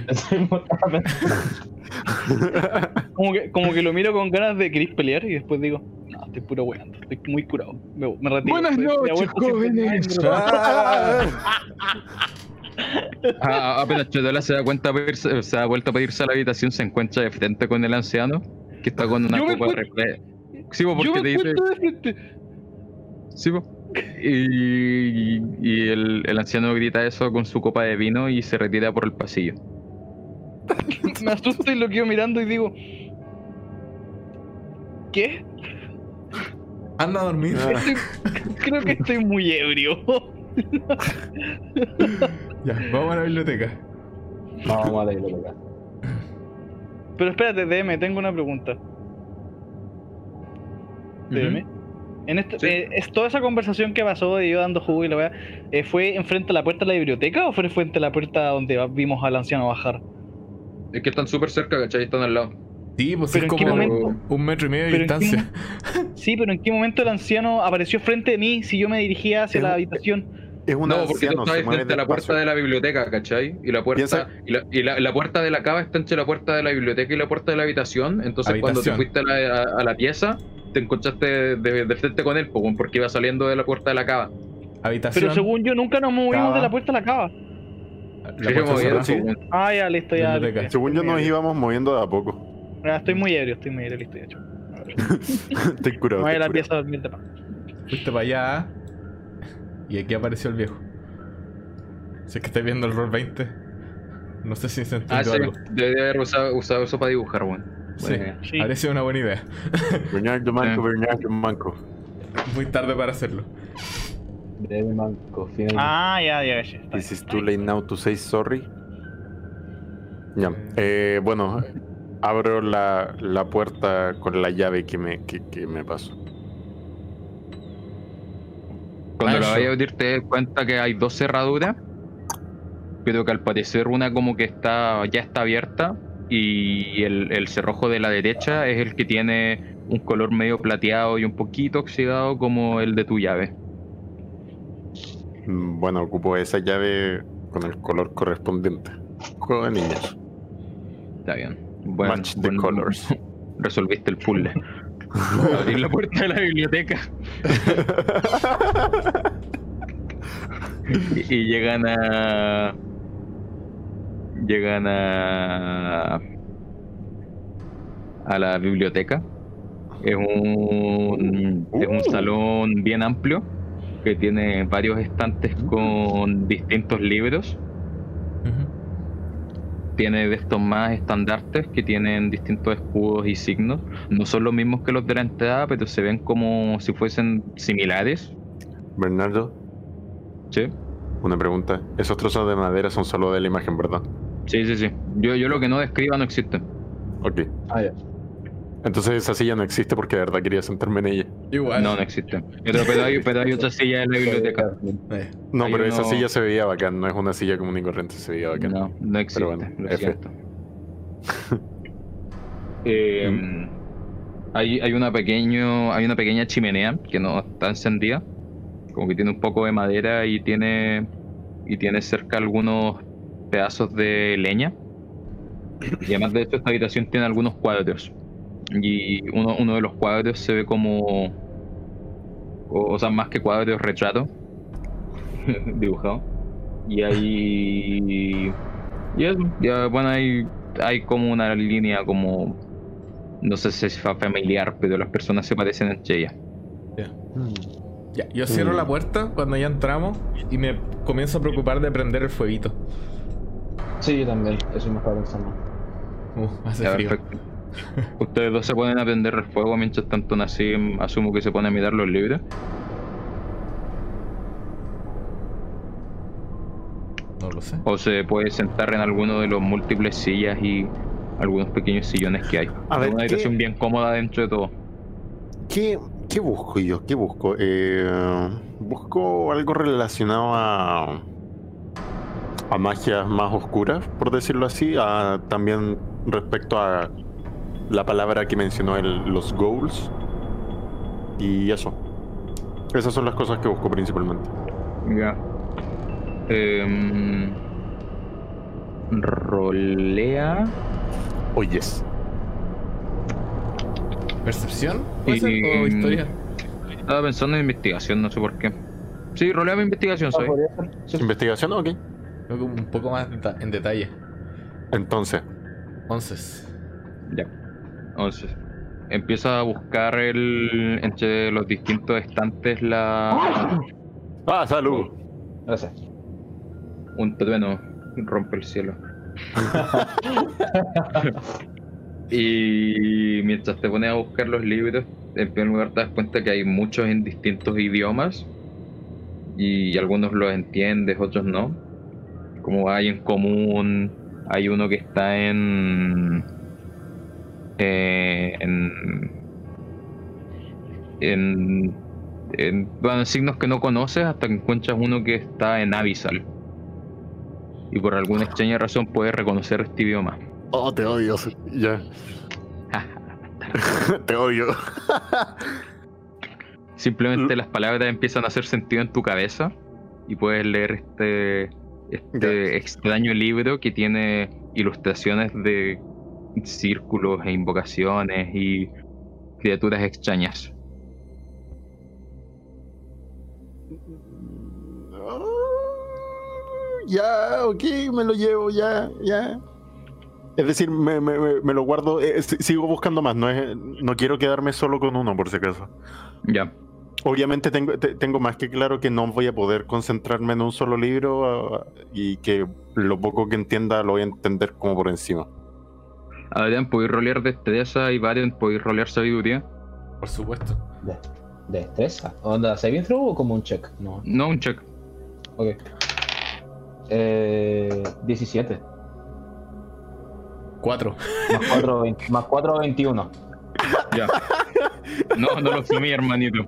Como que, como que lo miro con ganas de querer pelear y después digo, no, estoy puro weando, estoy muy curado. Me, me retiro. Buenas noches, jóvenes. Ah, apenas Chotola se da cuenta se da vuelta a pedirse a la habitación, se encuentra de frente con el anciano, que está con una copa de Sí, Yo porque me te dice. encuentro de frente. Sí, po. Y, y el, el anciano grita eso con su copa de vino y se retira por el pasillo. [LAUGHS] Me asusto y lo quedo mirando y digo, ¿qué? Anda a dormir. Estoy- creo que estoy muy ebrio. [LAUGHS] Ya, vamos a la biblioteca. Vamos a la biblioteca. Pero espérate, DM, tengo una pregunta. DM. En Sí. eh, es toda esa conversación que pasó de yo dando jugo y la weá, eh, ¿fue enfrente a la puerta de la biblioteca o fue frente a la puerta donde vimos al anciano bajar? Es que están súper cerca, ¿cachai? Están al lado. Sí, pues Pero es ¿en qué como momento? un metro y medio de ¿en qué distancia. Sí, pero ¿en qué momento el anciano apareció frente de mí si yo me dirigía hacia Es la habitación? Es no, porque tú estás frente a la puerta de la biblioteca, ¿cachai? Y la puerta, Piensa- y, la, y la- la puerta de la cava está entre la puerta de la biblioteca y la puerta de la habitación. Entonces cuando te fuiste a la, a- a la pieza, te encontraste de, de frente con él, porque iba saliendo de la puerta de la cava. Habitación. Pero según yo nunca nos movimos Cava. de la puerta a la cava. la Sí, weón. Ah, ya, listo, ya. Según yo nos íbamos moviendo de a poco. Ah, estoy muy ebrio, estoy muy ebrio, listo, ya, hecho. [LAUGHS] Estoy curado. Voy a la curado. pieza a dormir de paz. Fuiste para allá. Y aquí apareció el viejo. Si es que estáis viendo el rol 20. No sé si se Ah, sí, algo. debe haber usado, usado eso para dibujar, weón. Sí, idea. Sí. habría sido una buena idea. Bernardo Manco, Bernardo Manco. Muy tarde para hacerlo. De mi manco, finalmente. Ah, ya, ya, ya. This is too late now to say sorry. Ya. Eh, bueno, abro la, la puerta con la llave que me, que, que me pasó. Cuando la vayas a abrir te das cuenta que hay dos cerraduras, pero que al parecer una como que está ya está abierta y el, el cerrojo de la derecha es el que tiene un color medio plateado y un poquito oxidado como el de tu llave. Mm, Bueno, ocupo esa llave con el color correspondiente. Juego de niños. Está bien. Buen- Match the buen- colors. [LAUGHS] Resolviste el puzzle. [LAUGHS] [LAUGHS] Abrir la puerta de la biblioteca. y, [LAUGHS] y llegan a. Llegan a. a la biblioteca. Es un. es un salón bien amplio que tiene varios estantes con distintos libros. Ujú. Tiene de estos más estandartes que tienen distintos escudos y signos. No son los mismos que los de la entrada, pero se ven como si fuesen similares. Bernardo, ¿Sí? una pregunta. Esos trozos de madera son solo de la imagen, ¿verdad? Sí, sí, sí. Yo, yo lo que no describa no existe. Ok. Ah, ya. Entonces esa silla no existe porque de verdad quería sentarme en ella. Igual. No, no existe. Pero, pero, hay, pero hay otra silla en la biblioteca. Eh, No, Hay pero esa silla se veía bacán, no es una silla común y corriente, se veía bacán. No, no existe. bueno, lo F. siento. [LAUGHS] Eh, hay, hay, una pequeño, hay una pequeña chimenea que no está encendida. Como que tiene un poco de madera y tiene, y tiene cerca algunos pedazos de leña. Y además de hecho esta habitación tiene algunos cuadros. Y uno, uno de los cuadros se ve como... O, o sea, más que cuadros, retrato. [LAUGHS] dibujado. Y hay... Y eso, ya, bueno, hay, hay como una línea como... No sé si es fa- familiar, pero las personas se parecen entre ellas. ya, yo cierro Mm. la puerta cuando ya entramos y me comienzo a preocupar de prender el fueguito. Sí, yo también. Eso me estaba pensando. Uh, hace Ya, frío. perfecto. Ustedes dos se ponen a prender el fuego mientras tanto Nassim asumo que se pone a mirar los libros. No lo sé. O se puede sentar en alguno de los múltiples sillas y algunos pequeños sillones que hay. A ver, una ¿qué- habitación bien cómoda dentro de todo. ¿Qué, qué busco yo? ¿Qué busco? Eh, busco algo relacionado a, a magias más oscuras, por decirlo así. a- también respecto a la palabra que mencionó él, los goals. Y eso. Esas son las cosas que busco principalmente. Ya. Em, rolea. Oh, yes. ¿Percepción? ¿O historia? Estaba pensando en investigación, no sé por qué. Sí, rolea mi investigación, Ah, soy. ¿Investigación? Que un poco más en detalle. Entonces, Once. Ya. Entonces, empieza a buscar el entre los distintos estantes la ¡Ah, salud! Gracias. un trueno rompe el cielo. [LAUGHS] y mientras te pones a buscar los libros, en primer lugar te das cuenta que hay muchos en distintos idiomas y algunos los entiendes, otros no. Como hay en común, hay uno que está en eh, en en, en bueno, en signos que no conoces hasta que encuentras uno que está en Abyssal y por alguna extraña razón puedes reconocer este idioma. Oh, te odio. Ya. [LAUGHS] te odio. Simplemente las palabras empiezan a hacer sentido en tu cabeza y puedes leer este, este extraño libro que tiene ilustraciones de círculos e invocaciones y criaturas extrañas. Ya, ok, me lo llevo, ya, ya. Es decir, me, me- me- lo guardo, eh, si- sigo buscando más, no, es, no quiero quedarme solo con uno, por si acaso. Ya, Obviamente tengo, te- tengo más que claro que no voy a poder concentrarme en un solo libro ah, y que lo poco que entienda lo voy a entender como por encima. Adrián, podéis rolear destreza y Varen, podéis rolear sabiduría. Por supuesto. De, destreza. ¿Onda saving throw o como un check? No. No un check. Ok. Eh, 17. Cuatro. Más 4, más 4, 21. Ya. No, no lo sumí, hermanito.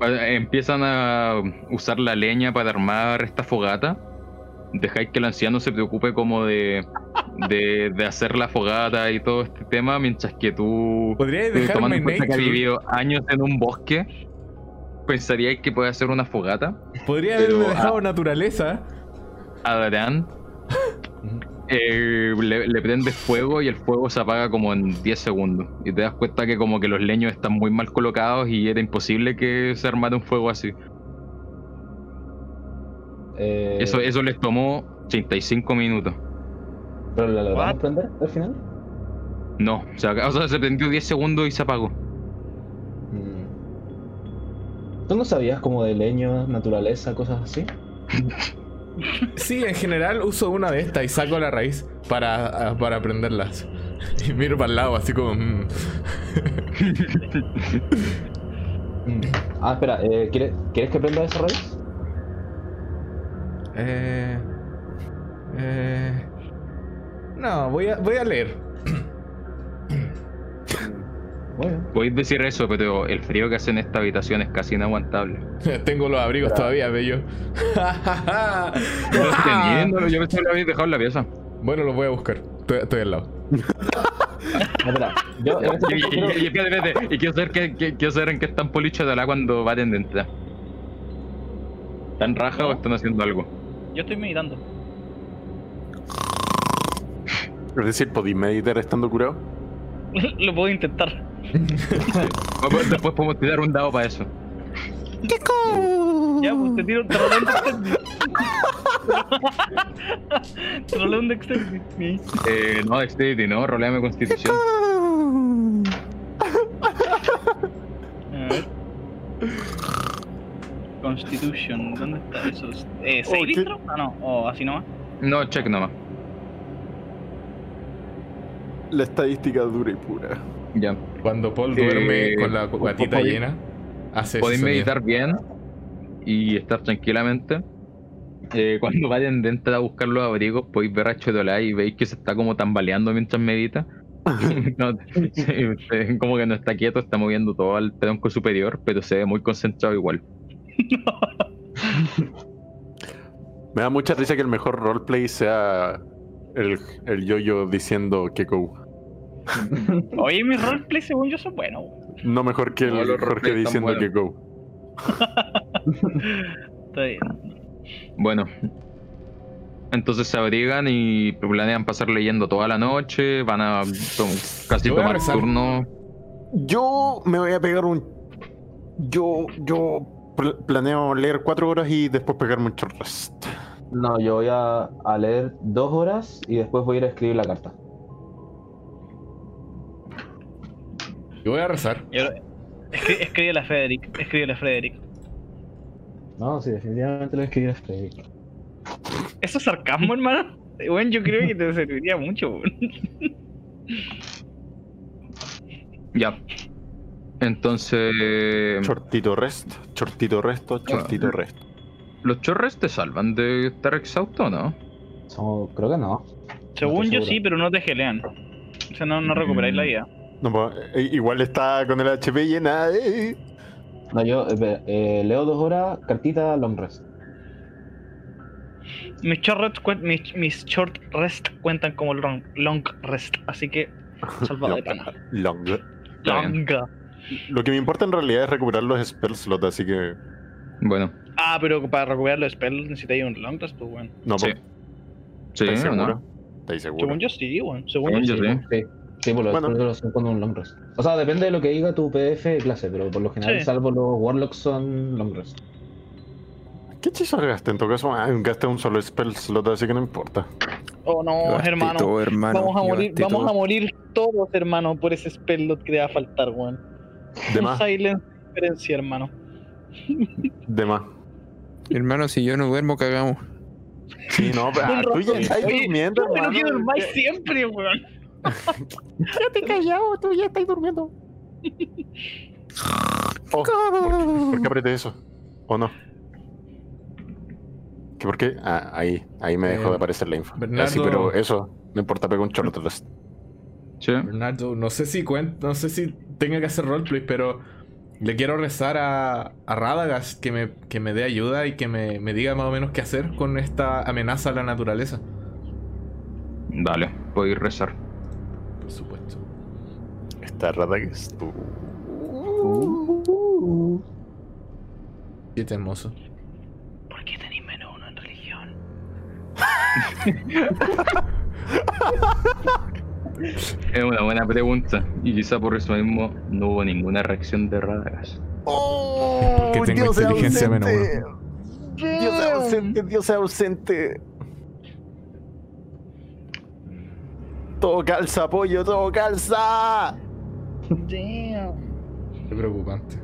Empiezan a usar la leña para armar esta fogata. Dejáis que el anciano se preocupe como de, de, de hacer la fogata y todo este tema, mientras que tú, ¿Podríais tú, tomando en cuenta que has vivido años en un bosque, pensaríais que puede hacer una fogata. Podría haberme dejado naturaleza. Adrián eh, le, le prende fuego y el fuego se apaga como en 10 segundos. Y te das cuenta que como que los leños están muy mal colocados y era imposible que se armara un fuego así. Eh, Eso, eso les tomó 85 minutos. ¿Pero la logramos What? prender al final? No, o sea, o sea, se prendió 10 segundos y se apagó. Mm. ¿Tú no sabías como de leño, naturaleza, cosas así? [LAUGHS] Sí, en general uso una de estas y saco la raíz para, para prenderlas. [LAUGHS] Y miro para el lado así como... mm. [LAUGHS] Mm. Ah, espera, eh, ¿quieres, ¿quieres que prenda esa raíz? Eh, eh, no, voy a, voy a leer. Bueno. Podéis decir eso, pero el frío que hace en esta habitación es casi inaguantable. [LAUGHS] Tengo los abrigos Espera. todavía, bello. Yo los tenía, no, [LAUGHS] yo pensé que lo habéis dejado en la pieza. bueno, los voy a buscar. Estoy, estoy al lado. No, espera, yo en este [LAUGHS] Y, quiero- y- y- espérate, espérate, y quiero saber, qué, qué- quiero saber en qué están polichos de la cuando vayan de entrar. ¿Están raja o están haciendo algo? Yo estoy meditando. Es decir, ¿podéis meditar estando curado? [LAUGHS] Lo puedo intentar. [LAUGHS] Después podemos tirar un dado para eso. Ya, pues te tiro, un roleo un dexterity. [LAUGHS] Ahí. Eh, no, Dexterity, no, roleame Constitución. A ver. Constitution, ¿dónde está eso? Eh, Oh, ¿Saving ¿qué? throw? Ah, no, o así nomás. No, check nomás. La estadística dura y pura. Ya. Cuando Paul Eh, duerme con la guatita llena, hace Podéis meditar bien y estar tranquilamente. Eh, [LAUGHS] cuando vayan de entrar a buscar los abrigos, podéis ver a Chodolai y veis que se está como tambaleando mientras medita. [LAUGHS] No, como que no está quieto, está moviendo todo al tronco superior, pero se ve muy concentrado igual. [LAUGHS] Me da mucha risa que el mejor roleplay sea el, el yo-yo diciendo Keko. [LAUGHS] Oye, mis roleplay según yo son buenos. No mejor que el No, los Jorge roleplays diciendo buenos. Keko. [LAUGHS] Está bien. Bueno. Entonces se abrigan y planean pasar leyendo toda la noche, van a to- casi a tomar rezar. turno. Yo me voy a pegar un. Yo, yo pl- planeo leer cuatro horas y después pegarme un short rest. No, yo voy a, a leer dos horas y después voy a ir a escribir la carta. Yo voy a rezar. Escri- Escríbele a Frederick. Escríbele a Frederick. No, sí, definitivamente lo voy a escribir a Frederick. ¿Eso es sarcasmo, hermano? Bueno, yo creo que te serviría mucho. Ya. Entonces. Chortito rest, chortito resto, chortito rest. ¿Los chorres te salvan de estar exhausto o no? Somos- creo que no. Según yo seguro. sí, pero no te gelean. O sea, no, no recuperáis la vida. No, pues, eh, igual está con el HP llena. eh. No, yo eh, eh, leo dos horas, cartita, long rest. Mis short, rest cuen- mis, mis short rest cuentan como long, long rest, así que [LAUGHS] salvada de pana. Long. Longa. Lo que me importa en realidad es recuperar los spell slots, así que. Bueno, Ah, pero para recuperar los spells necesitáis un long rest, pues bueno. No, Sí. pues, sí, ¿estáis seguro? ¿Estáis seguros? Según yo sí, bueno. Según Según yo yo sí. sí. Sí, sí, por los Bueno. con un long rest. O sea, depende de lo que diga tu PDF de clase, pero por lo general, Sí. salvo los warlocks, son long rest. ¿Qué hechizo gasté? En todo caso, ah, gasté un solo spell slot, así que no importa. Oh no, hermano. todo, hermano, Vamos a morir, vamos todo. a morir todos, hermano, por ese spell que te va a faltar, weón. De Un más, silence diferencia, hermano. de más. Hermano, si yo no duermo, cagamos. Sí, no, pero, ah, tú ya estás Oye, durmiendo, Pero hermano. que durmáis siempre, weón. Quédate callado, tú ya estás durmiendo. Oh, ¿por, qué, por qué apreté eso? ¿O no? ¿Qué por qué? Ah, ahí, ahí me dejó Eh, de aparecer la info. Ah, Bernardo- sí, pero eso, no importa, pego un short rest. Sí. Bernardo, no sé si cuen- no sé si tenga que hacer roleplay, pero le quiero rezar a, a Radagast que me, que me dé ayuda y que me, me diga más o menos qué hacer con esta amenaza a la naturaleza. Dale, podéis rezar. Por supuesto. Está rara que es tú. Siete hermoso. ¿Por qué tenéis menos uno en religión? [LAUGHS] Es una buena pregunta. Y quizá por eso mismo no hubo ninguna reacción de Radagast. ¡Oh! Porque tengo Dios inteligencia menos ausente. Dios ausente, dioses ausente. Todo calza, pollo, todo calza. Damn. Qué preocupante.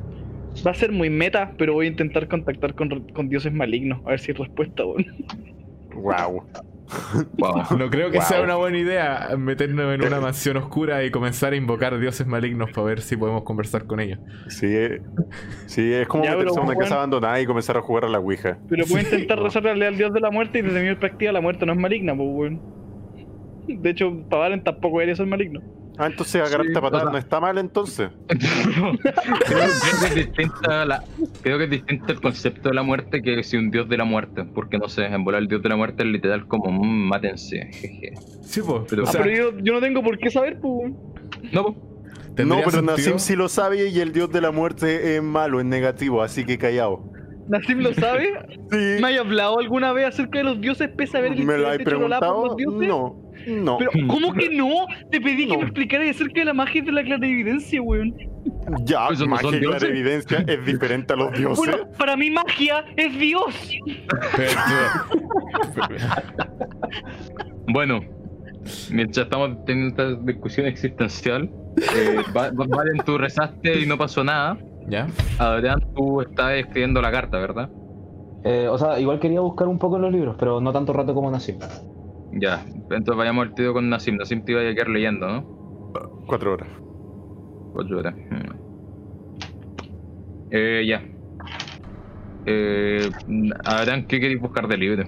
Va a ser muy meta, pero voy a intentar contactar con, con dioses malignos. A ver si hay respuesta, weón. Wow. [LAUGHS] Wow. No creo que Wow. sea una buena idea meternos en una mansión oscura y comenzar a invocar dioses malignos para ver si podemos conversar con ellos. Sí, eh, sí, es como Ya, meterse a una casa abandonada y comenzar a jugar a la Ouija. Pero puedo intentar rezarle al dios de la muerte y desde mi perspectiva la muerte no es maligna, pues, weón. De hecho, para Valen tampoco debería ser maligno. Ah, entonces agarrarte Sí, a patadas o sea- no está mal entonces. creo, [LAUGHS] creo que es distinta la- creo que es distinto el concepto de la muerte que si un dios de la muerte. Porque no sé, en volar el dios de la muerte es literal como "Mm, mátense. jeje". Sí, pues. Pero- o sea, pero yo, yo no tengo por qué saber, pues. No, po. No, ¿tendría pero sentido? Nassim sí lo sabe y el dios de la muerte es malo, es negativo, así que callado. Nassim lo sabe. [LAUGHS] Sí. ¿Me hay hablado alguna vez acerca de los dioses pese a ver el ¿Me lo por preguntado? los dioses? No, no. Pero, ¿cómo que no? Te pedí que me explicaras acerca de la magia de la clarividencia, weón. Ya, ¿Esos no son magia y dioses? evidencia es diferente a los [LAUGHS] dioses. Bueno, para mí magia es Dios. Bueno, mientras estamos teniendo esta discusión existencial, eh, Va- Va- Valen, tú rezaste y no pasó nada. ¿Ya? Adrián, tú estás escribiendo la carta, ¿verdad? Eh, o sea, igual quería buscar un poco en los libros, pero no tanto rato como Nassim. Ya, entonces vayamos al tiro con Nassim. Nassim te iba a quedar leyendo, ¿no? Cuatro horas. Ocho horas. Mm. Eh, ya. Eh, ¿qué queréis buscar del libro?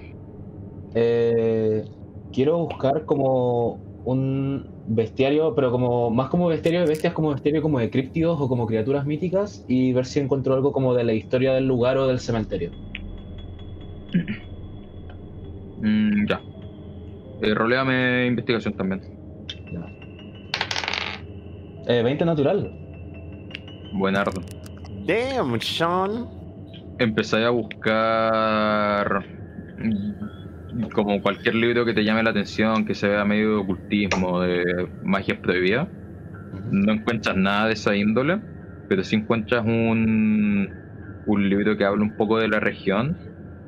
Eh, quiero buscar como un bestiario, pero como más como bestiario de bestias, como bestiario como de críptidos o como criaturas míticas y ver si encuentro algo como de la historia del lugar o del cementerio. Mm, ya. Eh, roleame investigación también. Eh, 20 natural. Buenardo. Damn, Sean. Empezáis a buscar como cualquier libro que te llame la atención, que se vea medio de ocultismo, de magias prohibidas. No encuentras nada de esa índole, pero sí encuentras un, un libro que habla un poco de la región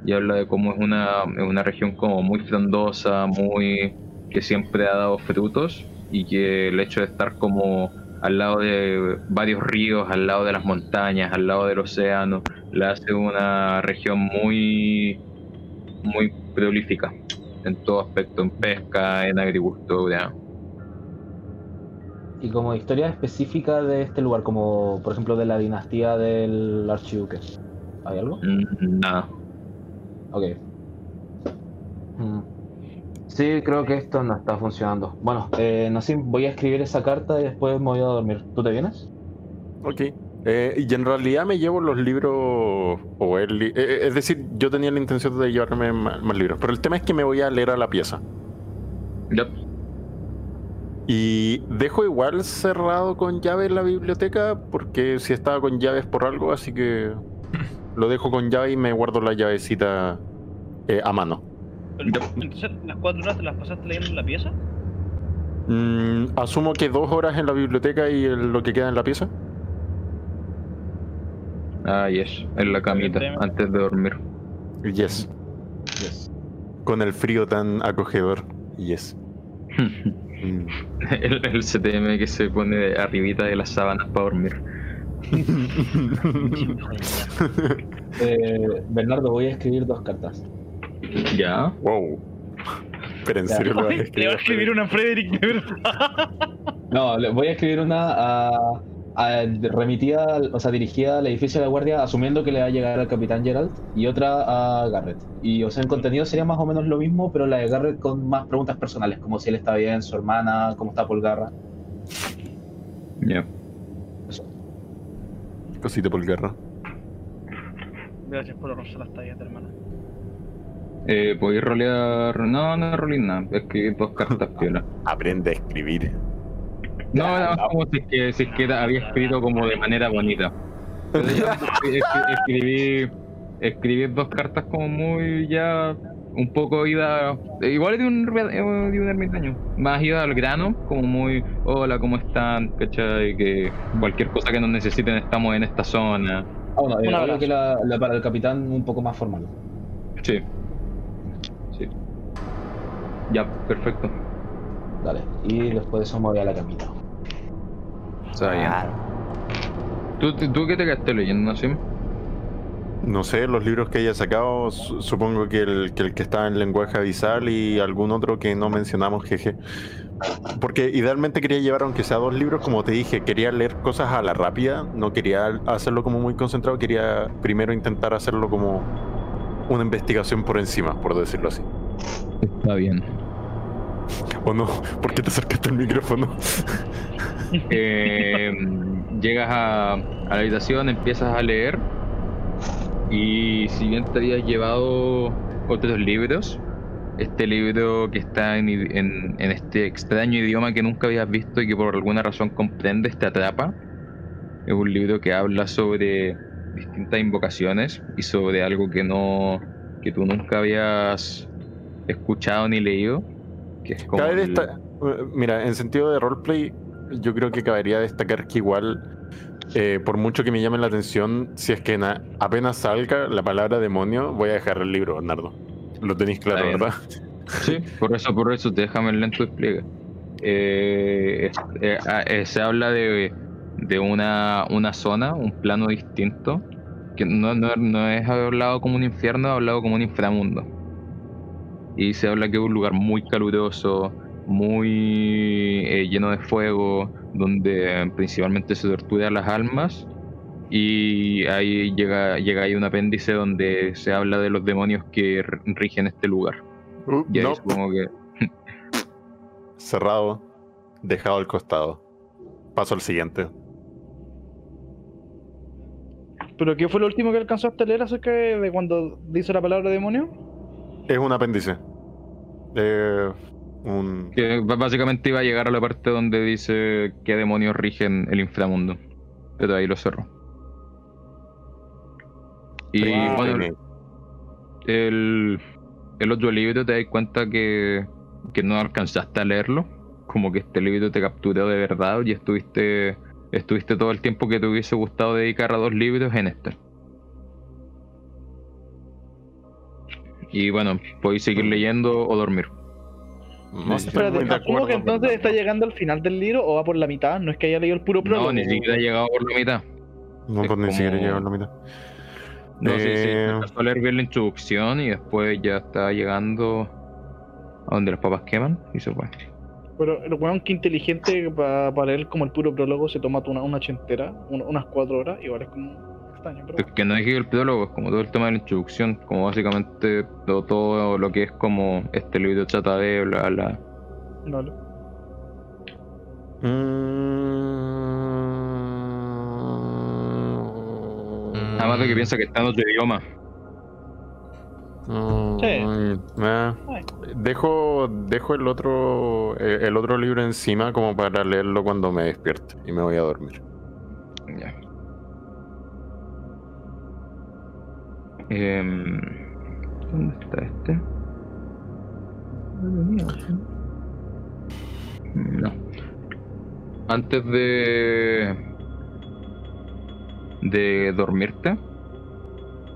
y habla de cómo es una, una región como muy frondosa, muy que siempre ha dado frutos y que el hecho de estar como al lado de varios ríos, al lado de las montañas, al lado del océano, la hace una región muy muy prolífica en todo aspecto, en pesca, en agricultura. Y como historia específica de este lugar, como por ejemplo de la dinastía del archiduque. ¿Hay algo? Mm, Nada. Ok. Mm. Sí, creo que esto no está funcionando. Bueno, eh, Nassim, voy a escribir esa carta y después me voy a dormir. ¿Tú te vienes? Ok. Eh, y en realidad me llevo los libros, o el li- eh, es decir, yo tenía la intención de llevarme más, más libros, pero el tema es que me voy a leer a la pieza. Ya. Y dejo igual cerrado con llave la biblioteca, porque si estaba con llaves por algo, así que lo dejo con llave y me guardo la llavecita eh, a mano. Pero, Entonces, ¿las cuatro horas te las pasaste leyendo en la pieza? Mm, asumo que dos horas en la biblioteca y el- lo que queda en la pieza. Ah, yes. En la camita, antes de dormir. Yes. Yes. Con el frío tan acogedor. Yes. [LAUGHS] Mm. el, el CTM que se pone arribita de las sábanas para dormir. [LAUGHS] Eh, Bernardo, voy a escribir dos cartas. Ya. wow. Pero en Ya. serio lo vas a Le va a escribir. escribir una a Frederick, de verdad. [LAUGHS] No, le- voy a escribir una a, a- remitida, o sea, dirigida al edificio de la guardia, asumiendo que le va a llegar al capitán Gerald, y otra a Garrett. Y, o sea, el contenido sería más o menos lo mismo, pero la de Garrett con más preguntas personales, como si él está bien, su hermana, cómo está Polgarra. Ya. Cosita por guerra. Gracias por ahorrarse las tallas de hermana. Eh, ¿Podéis rolear? No, no rolear nada. Escribir dos cartas [LAUGHS] piola. Aprende a escribir. No, más como si es que, si es que había escrito como de manera bonita. [LAUGHS] Escribí, escribí dos cartas como muy ya un poco ida, eh, igual de un, eh, de un ermitaño, más ida al grano, como muy, hola, ¿cómo están? ¿Cachai? Que cualquier cosa que nos necesiten estamos en esta zona. Ah, bueno, yo eh, creo que la, para el capitán un poco más formal. Sí. Sí. Ya, perfecto. Dale, y después de eso me voy a la camita. Está bien. Ah. ¿Tú, ¿Tú qué te quedaste leyendo, Sim? ¿no? Sé, los libros que haya sacado, su- supongo que el, que el que está en lenguaje abisal y algún otro que no mencionamos, jeje. Porque idealmente quería llevar, aunque sea dos libros, como te dije, quería leer cosas a la rápida, no quería hacerlo como muy concentrado, quería primero intentar hacerlo como una investigación por encima, por decirlo así. Está bien. ¿O no? ¿Por qué te acercaste al micrófono? Eh, llegas a, a la habitación, empiezas a leer y si bien te habías llevado otros libros, este libro que está en, i- en- en este extraño idioma que nunca habías visto y que por alguna razón comprendes, te atrapa. Es un libro que habla sobre distintas invocaciones y sobre algo que no que tú nunca habías escuchado ni leído. Que es como el- Mira, en sentido de roleplay, yo creo que cabería destacar que igual, eh, por mucho que me llame la atención, si es que na- apenas salga la palabra demonio, voy a dejar el libro, Bernardo. Lo tenéis claro. ¿verdad? Sí, por eso, por eso, déjame el lento despliegue. Eh, eh, eh, se habla de, de una, una zona, un plano distinto, que no, no, no es hablado como un infierno, es hablado como un inframundo. Y se habla que es un lugar muy caluroso, muy eh, lleno de fuego, donde principalmente se tortura a las almas. Y ahí llega, llega ahí un apéndice donde se habla de los demonios que rigen este lugar. Uh, Y ahí no, supongo que [LAUGHS] cerrado, dejado al costado. Paso al siguiente. ¿Pero qué fue lo último que alcanzaste a leer acerca de de cuando dice la palabra demonio? Es un apéndice. Eh, un... Que básicamente iba a llegar a la parte donde dice qué demonios rigen el inframundo. Pero ahí lo cerró. Y Wow. bueno, el, el otro libro te das cuenta que, que no alcanzaste a leerlo. Como que este libro te capturó de verdad y estuviste, estuviste todo el tiempo que te hubiese gustado dedicar a dos libros en este. Y bueno, podéis seguir leyendo o dormir. No Sí, Espérate, muy de acuerdo, que entonces está llegando al final del libro o va por la mitad, no es que haya leído el puro prólogo. No, ni siquiera he llegado por la mitad. No, es pues ni siquiera como- llegado a la mitad. No, sí, sí, Eh, alcanzó a leer bien la introducción y después ya está llegando a donde las papas queman y se fue. Pero el weón que inteligente para leer como el puro prólogo se toma una, una ochentera, un- unas cuatro horas, igual es como extraño, pero Es que no dije el prólogo, es como todo el tema de la introducción, como básicamente todo, todo lo que es como este libro trata de bla bla. Vale. Mm. Además de que piensa que está en otro idioma. Mm, Sí. eh, Ay. Dejo, dejo el otro eh, el otro libro encima como para leerlo cuando me despierte y me voy a dormir. Em, ¿Dónde está este? No. Antes de. de dormirte,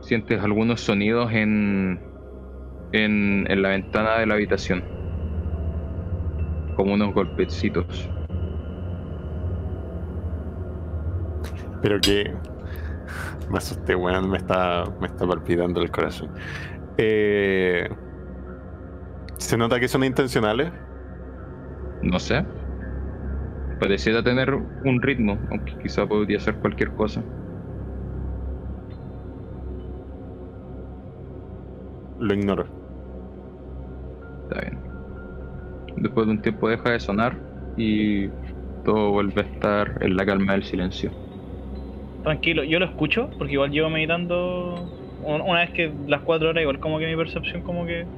sientes algunos sonidos en. en, en la ventana de la habitación. Como unos golpecitos. Pero que me asusté, weón, me está, me está palpitando el corazón. Eh, ¿Se nota que son intencionales? No sé. Pareciera tener un ritmo, aunque quizá podría ser cualquier cosa. Lo ignoro. Está bien. Después de un tiempo deja de sonar y todo vuelve a estar en la calma del silencio. Tranquilo, yo lo escucho porque igual llevo meditando un- una vez que las cuatro horas, igual como que mi percepción como que...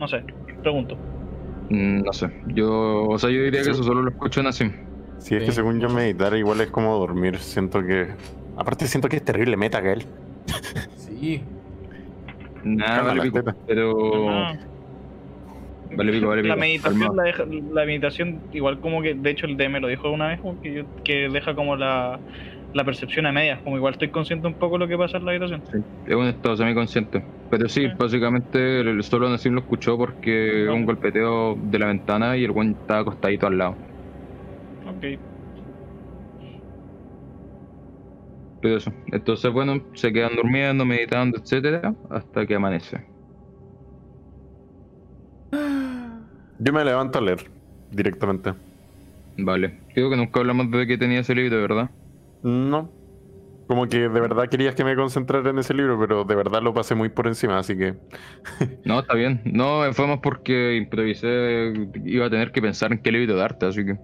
No sé, pregunto. Mm, No sé, yo, o sea, yo diría que eso solo lo escucho en así. Si es que Sí. según yo meditar igual es como dormir, siento que... Aparte siento que es terrible meta que él. [LAUGHS] Sí. Nada, vale pico, pero... Vale pico, vale pico. La meditación, la, deja- la meditación, igual como que, de hecho el DM lo dijo una vez, que, yo- que deja como la, la percepción a medias, como igual estoy consciente un poco de lo que pasa en la habitación. Es un estado semiconsciente. Pero sí, básicamente el- solo Nassim lo escuchó porque un golpeteo de la ventana y el buen estaba acostadito al lado. Ok. Pero eso. Entonces, bueno, se quedan durmiendo, meditando, etcétera, hasta que amanece. Yo me levanto a leer directamente. Vale. Creo que nunca hablamos de que tenía ese libro, ¿verdad? No. Como que de verdad querías que me concentrara en ese libro, pero de verdad lo pasé muy por encima, así que. No, está bien. No, fue más porque improvisé, iba a tener que pensar en qué libro darte, así que...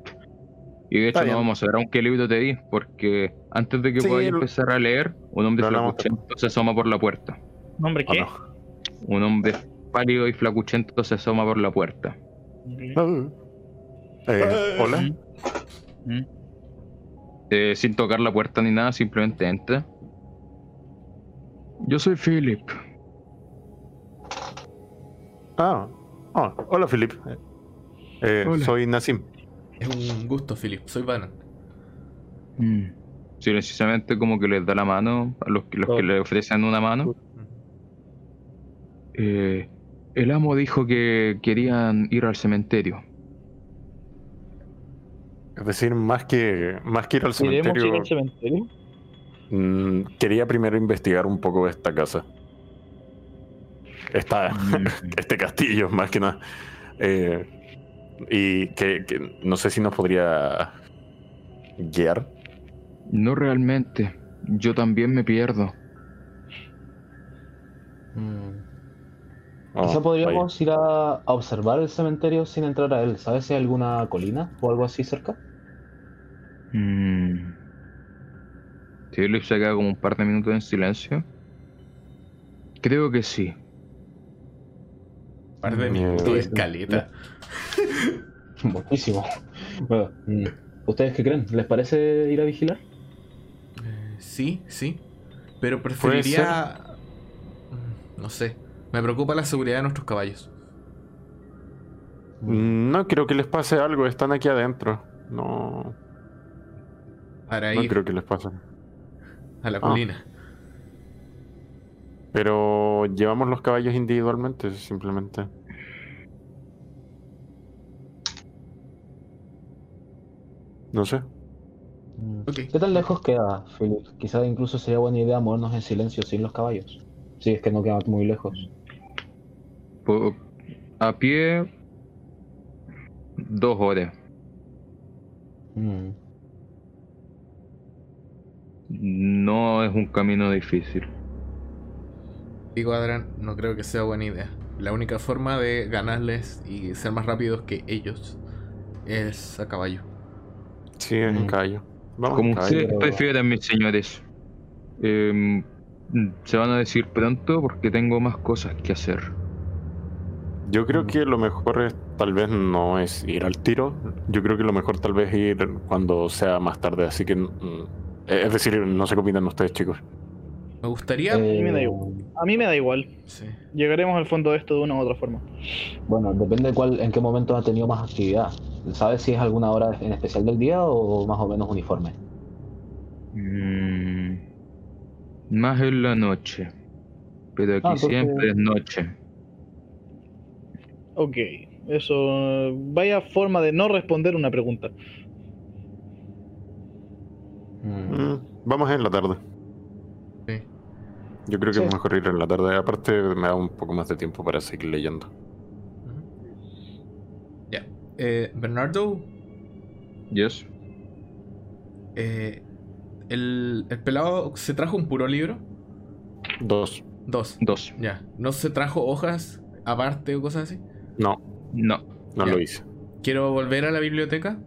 Y de hecho Está no bien. vamos a ver aún qué libro te di, porque antes de que Sí, podáis lo- empezar a leer, un hombre flacuchento se asoma por la puerta. ¿Nombre ¿O qué? no? Un hombre pálido y flacuchento se asoma por la puerta. Ok. Eh, Hola. Mm. Eh, sin tocar la puerta ni nada, simplemente entra. Yo soy Philip. Ah. Ah, hola, Philip. Eh, Hola. Soy Nassim. Es un gusto, Philip. Soy Banan. Mm. Silenciosamente como que les da la mano a los que, los que le ofrecen una mano. Eh, el amo dijo que querían ir al cementerio. Es decir, más que, más que ir al ¿Iremos cementerio, ir al cementerio? mm, quería primero investigar un poco esta casa. Esta, [LAUGHS] este castillo, más que nada. Eh, y que, que no sé si nos podría guiar. No realmente. Yo también me pierdo. Oh, Quizá vaya. podríamos ir a, a observar el cementerio sin entrar a él. ¿Sabes si hay alguna colina o algo así cerca? Mm. Philip se queda como un par de minutos en silencio. Creo que sí. Un par de minutos de escaleta. [LAUGHS] Muchísimo. Bueno, mm, ¿Ustedes qué creen? ¿Les parece ir a vigilar? Eh, sí, sí. Pero preferiría. Mm, No sé. Me preocupa la seguridad de nuestros caballos. No creo que les pase algo, están aquí adentro. No, Para no ir creo que les pase. a la Ah. colina. Pero llevamos los caballos individualmente, simplemente. No sé. Ok. ¿Qué tan lejos queda, Philip? Quizá incluso sería buena idea movernos en silencio sin los caballos. Si es que no queda muy lejos. A pie. Dos horas. Mm. No es un camino difícil. Digo, Adran, no creo que sea buena idea. La única forma de ganarles y ser más rápidos que ellos es a caballo. Sí, es en Mm. caballo. Vamos Como ustedes prefieran, mis señores. Em, se van a decir pronto porque tengo más cosas que hacer. Yo creo que lo mejor es, tal vez no es ir al tiro. Yo creo que lo mejor tal vez es ir cuando sea más tarde. Así que, mm, es decir, no sé qué opinan ustedes, chicos. Me gustaría. Eh, mí me da igual. A mí me da igual. Sí. Llegaremos al fondo de esto de una u otra forma. Bueno, depende de cuál, en qué momento ha tenido más actividad. ¿Sabes si es alguna hora en especial del día o más o menos uniforme? Mm, más en la noche. Pero aquí Ah, siempre es noche. Ok. Eso. Vaya forma de no responder una pregunta. Mm. Mm, vamos en la tarde. Sí. Yo creo que Sí. es mejor ir en la tarde. Aparte, me da un poco más de tiempo para seguir leyendo. Ya. Eh, Bernardo, Yes. eh, el, el pelado se trajo un puro libro. Dos. Dos. Dos. Ya. ¿No se trajo hojas aparte o cosas así? No, No. no lo hice. Quiero volver a la biblioteca.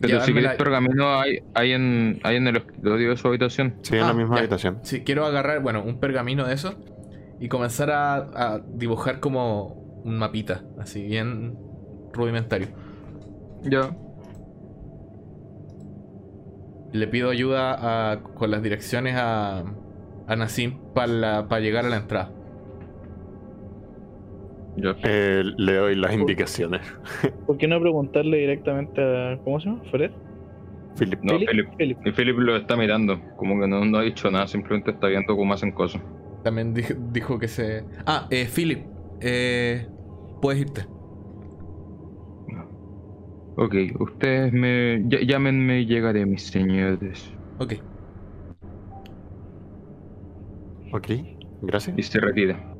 Pero si quieres pergamino hay, hay, en, hay en el escritorio de su habitación. Sí, en Ah, la misma ya. habitación. Sí, quiero agarrar, bueno, un pergamino de eso y comenzar a, a dibujar como un mapita, así bien rudimentario. Ya. Le pido ayuda a- con las direcciones a, a Nassim para llegar a la entrada. Eh, le doy las indicaciones. [LAUGHS] ¿Por qué no preguntarle directamente a. ¿Cómo se llama? ¿Fred? Philip. No, Philip, Philip. Philip. Y Philip lo está mirando. Como que no, no ha dicho nada, simplemente está viendo cómo hacen cosas. también dijo, dijo que se. Ah, eh, Philip, eh, puedes irte. Ok, ustedes me ll- llámenme y llegaré, mis señores. Ok. Ok, gracias. Y se retira.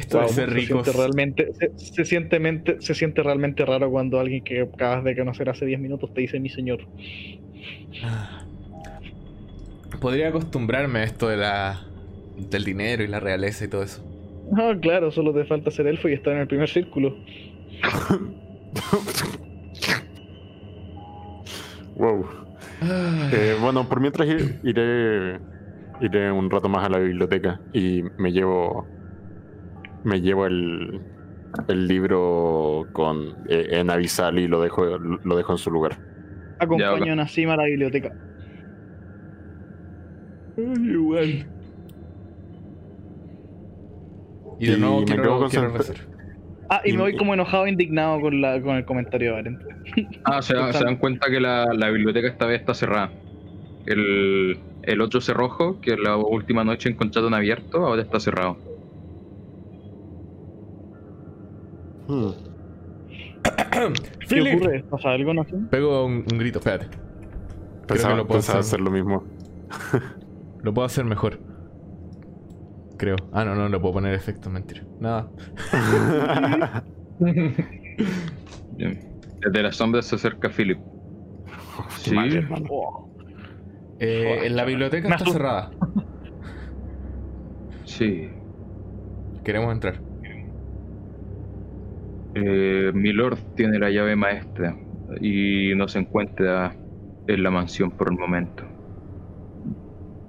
Esto Wow, de ser se siente realmente, se, se siente mente- se siente realmente raro cuando alguien que acabas de conocer hace 10 minutos te dice mi señor. Ah. Podría acostumbrarme a esto de la. del dinero y la realeza y todo eso. Ah, claro, solo te falta ser elfo y estar en el primer círculo. Wow. Eh, bueno, por mientras ir- iré, iré un rato más a la biblioteca y me llevo me llevo el, el libro con eh, en avisal y lo dejo lo dejo en su lugar. Acompaño a Nassim a la biblioteca. igual. Y de Y nuevo me quiero, quedo quiero concentra- rezar. Ah, y Y- me voy como enojado e indignado con, la, con el comentario de Aren. Ah, se, dan- [LAUGHS] se dan cuenta que la, la biblioteca esta vez está cerrada. El, el otro cerrojo, que la última noche encontraron abierto, ahora está cerrado. Hmm. [CLEARS THROAT] ¿Qué ocurre? ¿Pasa algo, Nassim? Pego un, un grito, espérate. Pensaba, lo puedo pensaba hacer. hacer lo mismo. [LAUGHS] Lo puedo hacer mejor. Creo. Ah, no, no, le puedo poner efecto, mentira. Nada. Bien. [LAUGHS] Desde las sombras se acerca Philip. Sí. hermano. Oh, Eh, Joder, en la biblioteca está cerrada. Sí. Queremos entrar. Eh, Milord tiene la llave maestra y no se encuentra en la mansión por el momento.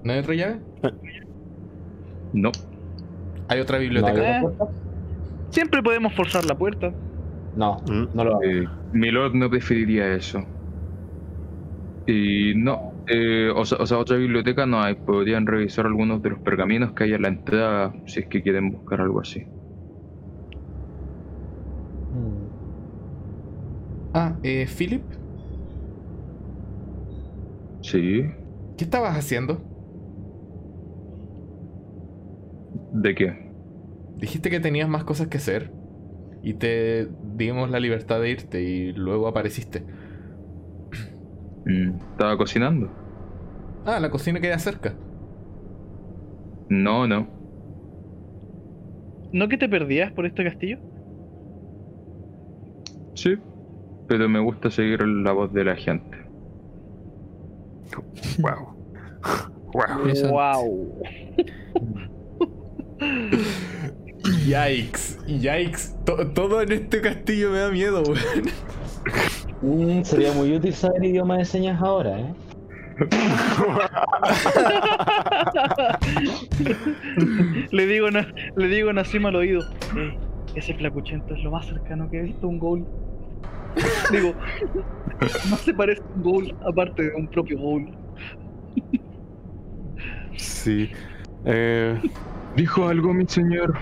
¿No hay otra llave? No. ¿Hay otra ¿No hay biblioteca? Eh. Siempre podemos forzar la puerta. No, Mm. no lo hago. Eh, Milord no preferiría eso. Y no, eh, o, sea, o sea, otra biblioteca no hay. Podrían revisar algunos de los pergaminos que hay en la entrada si es que quieren buscar algo así. Ah, eh, Philip, Sí. ¿qué estabas haciendo? ¿De qué? Dijiste que tenías más cosas que hacer y te dimos la libertad de irte y luego apareciste. Mm, ¿Estaba cocinando? Ah, la cocina queda cerca. No, no. ¿No que te perdías por este castillo? Sí. Pero me gusta seguir la voz de la gente. Wow. Wow. ¡Wow! Yikes, yikes. To- todo en este castillo me da miedo, weón. Mm, sería muy útil saber idioma de señas ahora, ¿eh? [LAUGHS] le digo le digo a Nassim al oído. "Eh, ese flacuchento es lo más cercano que he visto a un ghoul. [LAUGHS] Digo, no se parece a un ghoul aparte de un propio ghoul. Sí. Eh, ¿Dijo algo, mi señor?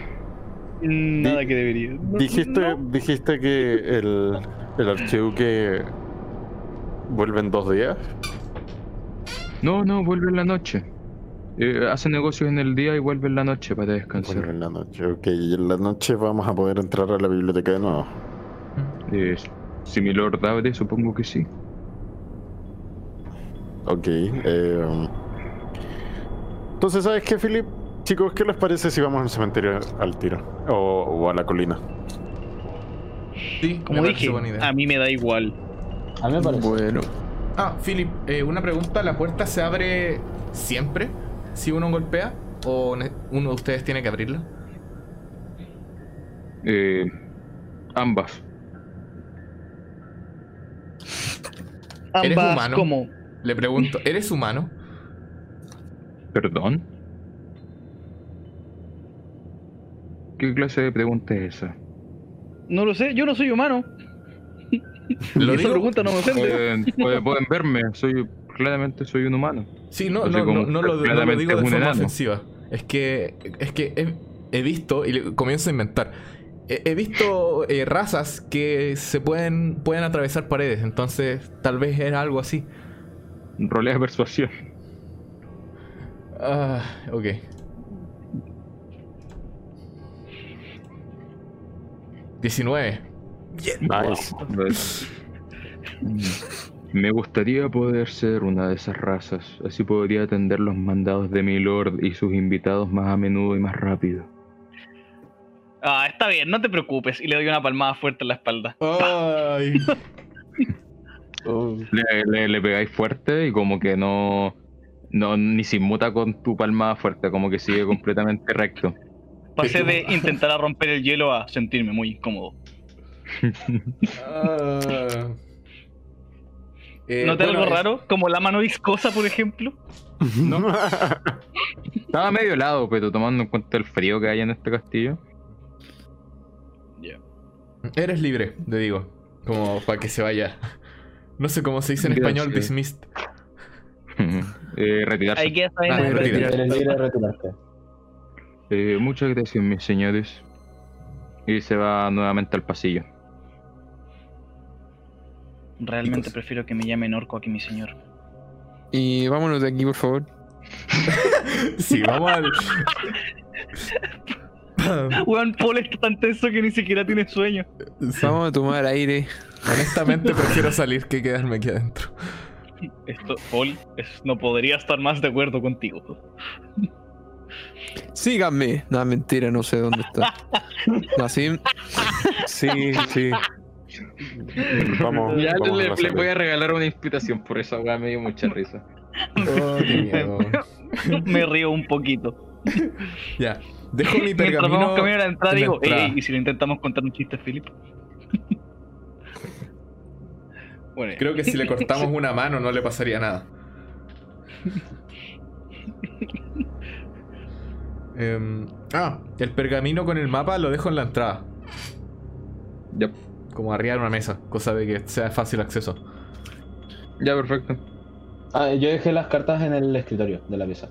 Nada que debería. No- dijiste, no. dijiste que el, el archiduque vuelve en dos días. No, no, vuelve en la noche. Eh, hace negocios en el día y vuelve en la noche para descansar. Vuelve en la noche. Ok, y en la noche vamos a poder entrar a la biblioteca de nuevo. Si mi lord abre, supongo que sí. Ok. eh, entonces, ¿sabes qué, Philip? Chicos, ¿qué les parece si vamos al cementerio al tiro? O, o a la colina. Sí, Como me parece dije, buena idea. a mí me da igual. A mí me parece. Bueno, Ah, Philip, eh, una pregunta. ¿La puerta se abre siempre si uno golpea? ¿O uno de ustedes tiene que abrirla? Eh, ambas. ¿Eres humano? como. Le pregunto, ¿eres humano? ¿Perdón? ¿Qué clase de pregunta es esa? No lo sé, yo no soy humano. Lo [LAUGHS] esa digo- pregunta no me ofende. Pueden, verme, soy claramente soy un humano. Sí, no, no, como no, no lo, no lo claramente digo de forma enano. ofensiva. Es que, es que he, he visto, y le- comienzo a inventar, he, visto eh, razas que se pueden, pueden atravesar paredes, entonces tal vez era algo así. Rolea de persuasión. Ah, uh, ok. ¿19? Bien. Nice. Mm. Me gustaría poder ser una de esas razas, así podría atender los mandados de mi lord y sus invitados más a menudo y más rápido. Ah, está bien, no te preocupes. Y le doy una palmada fuerte en la espalda. Ay. [LAUGHS] Oh, Le, le- le pegáis fuerte y como que no, no ni se inmuta con tu palmada fuerte, como que sigue completamente recto. Pasé de [LAUGHS] intentar a romper el hielo a sentirme muy incómodo. Ah. Eh, ¿Noté bueno, algo es- raro? Como la mano viscosa, por ejemplo. [LAUGHS] Estaba medio helado, pero tomando en cuenta el frío que hay en este castillo. Eres libre, le digo. Como para que se vaya. No sé cómo se dice en Gracias. español, dismissed. [LAUGHS] Eh, retirarse. Hay que Ah, saber. retira. Eres libre de retirarte. Eh, muchas gracias, mis señores. Y se va nuevamente al pasillo. Realmente prefiero que me llamen orco a que mi señor. Y vámonos de aquí, por favor. [LAUGHS] Sí, vamos al. [LAUGHS] [LAUGHS] Weón, Paul está tan tenso que ni siquiera tiene sueño. Sí. Vamos a tomar aire. Honestamente, prefiero salir que quedarme aquí adentro. Esto, Paul, es- no podría estar más de acuerdo contigo. Síganme. No, mentira, no sé dónde está. [LAUGHS] Así. Sí, sí. Vamos. Ya vamos le, le voy a regalar una inspiración por esa weá, me dio mucha risa. Oh, [LAUGHS] me río un poquito. Ya. Dejo mi Mientras pergamino. vamos camino a la entrada, en la digo, entrada. "Ey, ¿y si lo intentamos contar un chiste, Philip? [LAUGHS] bueno, Creo que si le cortamos [LAUGHS] una mano no le pasaría nada. [LAUGHS] Em, ah, el pergamino con el mapa lo dejo en la entrada. Ya, Como arriba de una mesa, cosa de que sea de fácil acceso. ya, perfecto. Ah, yo dejé las cartas en el escritorio de la pieza.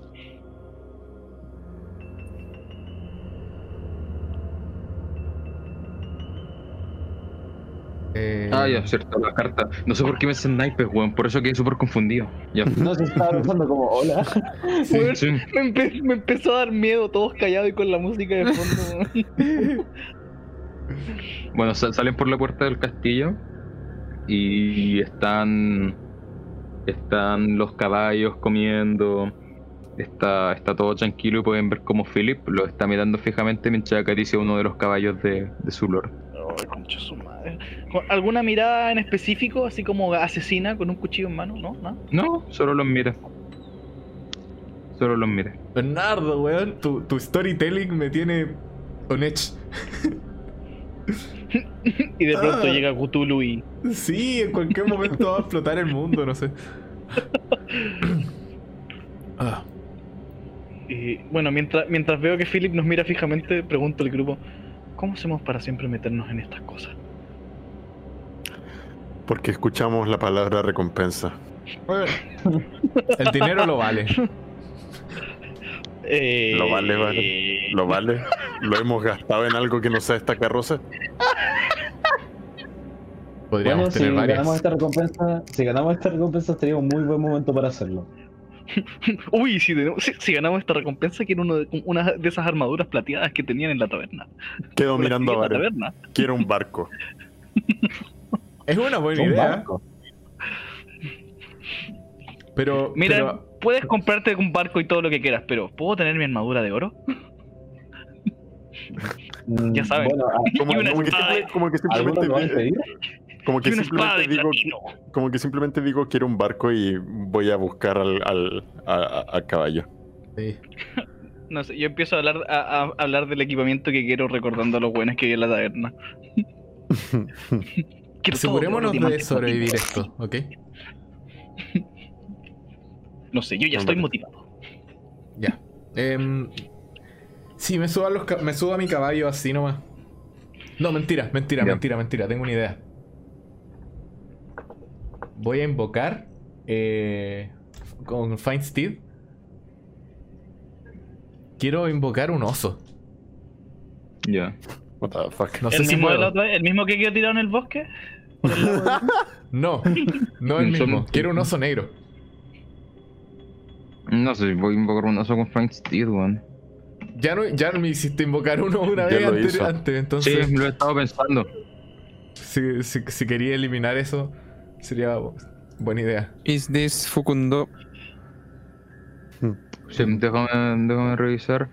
Eh, Ah, ya, cierto, la carta. No sé por qué me hacen naipes, weón, por eso quedé súper confundido. Ya. [LAUGHS] No se estaba pensando como, hola. [LAUGHS] Weón, Sí. me, empe- me empezó a dar miedo, todos callados y con la música de fondo. [LAUGHS] Bueno, sal- salen por la puerta del castillo y están están los caballos comiendo. Está, está todo tranquilo y pueden ver como Philip lo está mirando fijamente mientras acaricia uno de los caballos de, de su lord. Ay, concha su madre. ¿Con ¿Alguna mirada en específico, así como asesina con un cuchillo en mano? ¿No? ¿No? No, solo los mira. Solo los mira. Bernardo, weón, tu, tu storytelling me tiene on edge. [LAUGHS] Y de pronto Ah. llega Cthulhu y. Sí, en cualquier momento va a explotar el mundo, no sé. [LAUGHS] Ah, y, bueno, mientras, mientras veo que Philip nos mira fijamente, pregunto al grupo: ¿Cómo hacemos para siempre meternos en estas cosas? Porque escuchamos la palabra recompensa. [LAUGHS] el dinero lo vale. [LAUGHS] Eh, Lo vale, vale. ¿Lo vale? ¿Lo hemos gastado en algo que no sea esta carroza? Podríamos Bueno, si tener ganamos varias. esta recompensa, si ganamos esta recompensa sería un muy buen momento para hacerlo. [LAUGHS] Uy, si, tenemos- si, si ganamos esta recompensa, quiero uno de, una de esas armaduras plateadas que tenían en la taberna. Quedo la mirando a Vare. taberna. Quiero un barco. Es una buena Un idea. barco. Pero, Mira, pero puedes comprarte un barco y todo lo que quieras, pero ¿puedo tener mi armadura de oro? [LAUGHS] Ya saben. Bueno, a- Como, como que, como que ¿alguno lo va a simplemente? Como que Y una espada de simplemente digo, como que simplemente digo quiero un barco y voy a buscar al, al a- a- al caballo. sí. [LAUGHS] No sé, yo empiezo a hablar, a, a hablar del equipamiento que quiero recordando los buenos que hay en la taberna. [LAUGHS] Asegurémonos de sobrevivir esto, ¿ok? [LAUGHS] No sé, yo ya estoy motivado. Ya. Em, sí, me subo, a los me subo a mi caballo así nomás. No, mentira, mentira, mentira, mentira. Tengo una idea. Voy a invocar eh, con Find Steed. Quiero invocar un oso. Ya. What the fuck. No sé ¿El si mismo, que quedó tirado en el bosque? ¿Por el lago [LAUGHS] de- No, no el mismo. Quiero un oso negro. No sé, voy a invocar un oso con Frank Steed, weón. ya no, ya me hiciste invocar uno una vez antes, antes, Sí, entonces lo he estado pensando. si, si, si quería eliminar eso, sería buena idea. Is this Fukundo? Sí, déjame, déjame revisar.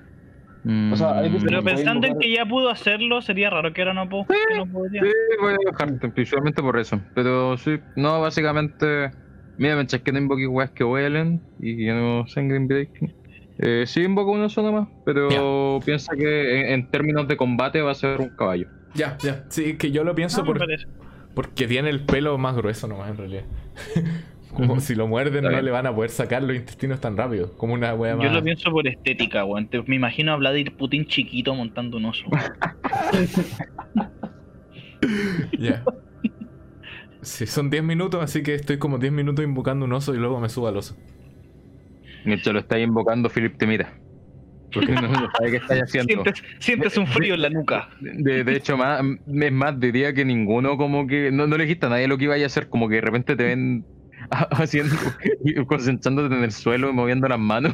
O sea, hay Mm, Pero pensando en que ya pudo hacerlo, sería raro que ahora no, que no podría. Sí, voy a dejarte, principalmente por eso. Pero sí, no, básicamente. Mira, me que no invoqué weas que huelen y que no sangre Breaking. Eh, sí invoco uno solo más, pero piensa que en, en términos de combate va a ser un caballo. Ya, ya. Sí, que yo lo pienso Ah, me por-. Porque tiene el pelo más grueso nomás en realidad. [LAUGHS] Como si lo muerden no le van a poder sacar los intestinos tan rápido. Como una wea más. Yo lo pienso por estética, weón. Me imagino a Vladimir Putin chiquito montando un oso. [LAUGHS] Ya. Sí, son 10 minutos, así que estoy como 10 minutos invocando un oso y luego me subo al oso. Mientras lo estáis invocando, Philip te mira. Porque no, no sabe qué estáis haciendo. Sientes, sientes un frío en la nuca. De, de hecho, más, es más, diría que ninguno como que... No, no le dijiste a nadie lo que iba a hacer, como que de repente te ven [LAUGHS] haciendo, concentrándote en el suelo y moviendo las manos.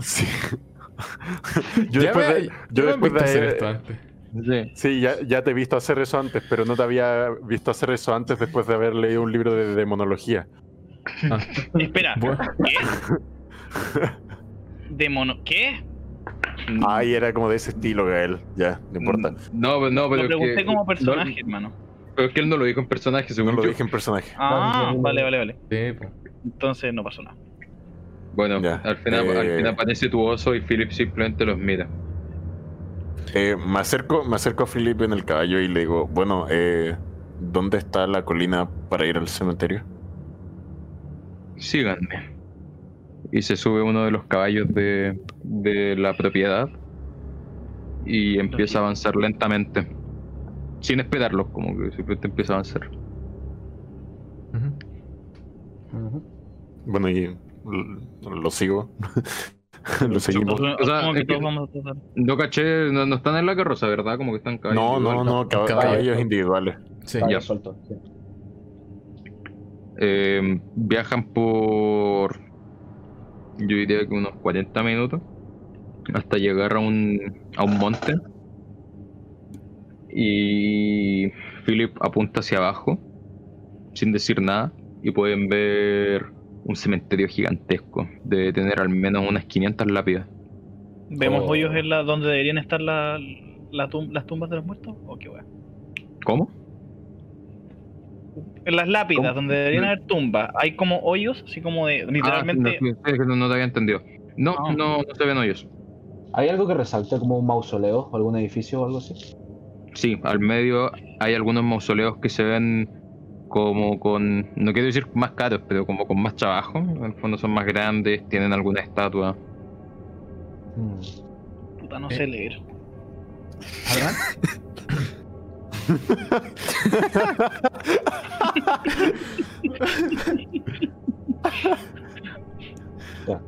Sí. [LAUGHS] yo Ya después me- de, yo después visto hacer de, esto antes. Sí. Sí, ya, ya te he visto hacer eso antes, pero no te había visto hacer eso antes después de haber leído un libro de demonología. Espera, Bueno. ¿qué? [LAUGHS] De mono. ¿Qué? Ay, era como de ese estilo, Gael. Ya, no importa. No, no, pero Lo pregunté que- como personaje, no, hermano. pero es que él no lo dijo en personaje, No según lo yo. dije en personaje. Ah, sí. vale, vale, vale. Sí, po. Entonces no pasó nada. Bueno, Ya, al, final, eh, al final aparece tu oso y Philip simplemente los mira. Eh, me, acerco, me acerco a Philip en el caballo y le digo, bueno, eh, ¿dónde está la colina para ir al cementerio? Síganme. Y se sube uno de los caballos de, de la propiedad y empieza a avanzar lentamente. Sin esperarlo, como que simplemente empieza a avanzar. Bueno, y lo sigo. [LAUGHS] lo seguimos. O sea, es que-. No caché, no, no están en la carroza, ¿verdad? Como que están caballos No, no, no, cab- caballo. caballos individuales. Sí, ya. ya suelto. sí. Eh, viajan por. Yo diría que unos 40 minutos. Hasta llegar a un, a un monte. Y Philip apunta hacia abajo. Sin decir nada. Y pueden ver un cementerio gigantesco. Debe tener al menos unas 500 lápidas. ¿Vemos Oh. hoyos en la, donde deberían estar la, la tum- las tumbas de los muertos? ¿O qué weá? ¿Cómo? En las lápidas, ¿Cómo? donde deberían haber tumbas, hay como hoyos, así como de. Literalmente. Ah, no, que no, no te había entendido. No, no, no se ven hoyos. ¿Hay algo que resalte como un mausoleo o algún edificio o algo así? Sí, al medio hay algunos mausoleos que se ven como con, no quiero decir más caros, pero como con más trabajo. En el fondo son más grandes, tienen alguna estatua. Mm. Puta, no Eh. sé leer. [LAUGHS]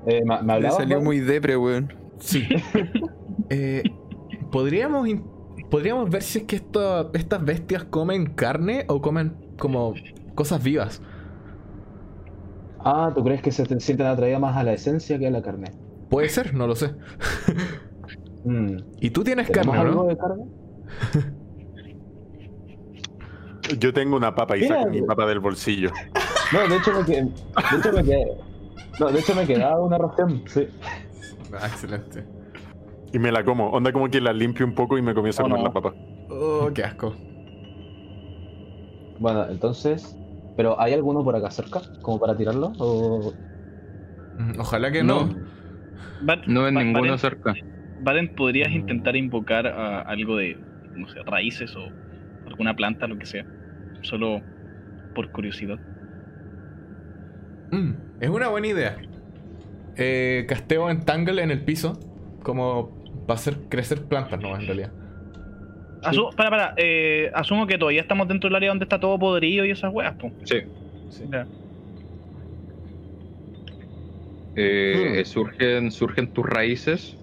Eh, ¿Me, me Le hablabas, salió muy depre, weón. Sí. [LAUGHS] Eh, ¿podríamos, podríamos ver si es que esto- estas bestias comen carne o comen como cosas vivas. Ah, ¿tú crees que se te sienten atraídas más a la esencia que a la carne? Puede ser, no lo sé. Mm. Y tú tienes ¿Tenemos carne, algo ¿no? de carne? [LAUGHS] Yo tengo una papa y Mira, saco mi papa del bolsillo. No, de hecho me quedé. De hecho me quedé. No, de hecho me quedaba una ración, sí. Ah, excelente. Y me la como. Onda como que la limpio un poco y me comienzo a Oh, comer no. la papa. Oh, qué asco. Bueno, entonces. ¿Pero hay alguno por acá cerca? ¿Como para tirarlo? ¿O... Mm, Ojalá que no. No. Va- ninguno cerca. Valen, ¿podrías Mm. intentar invocar a algo de, no sé, raíces o alguna planta, lo que sea? Solo por curiosidad. Mm, es una buena idea. Eh, casteo en Tangle en el piso. Como para hacer crecer plantas, no, en realidad. Asu- para, para, eh, asumo que todavía estamos dentro del área donde está todo podrido y esas weas, po. Sí. Ya. Eh, Hmm. surgen, surgen tus raíces.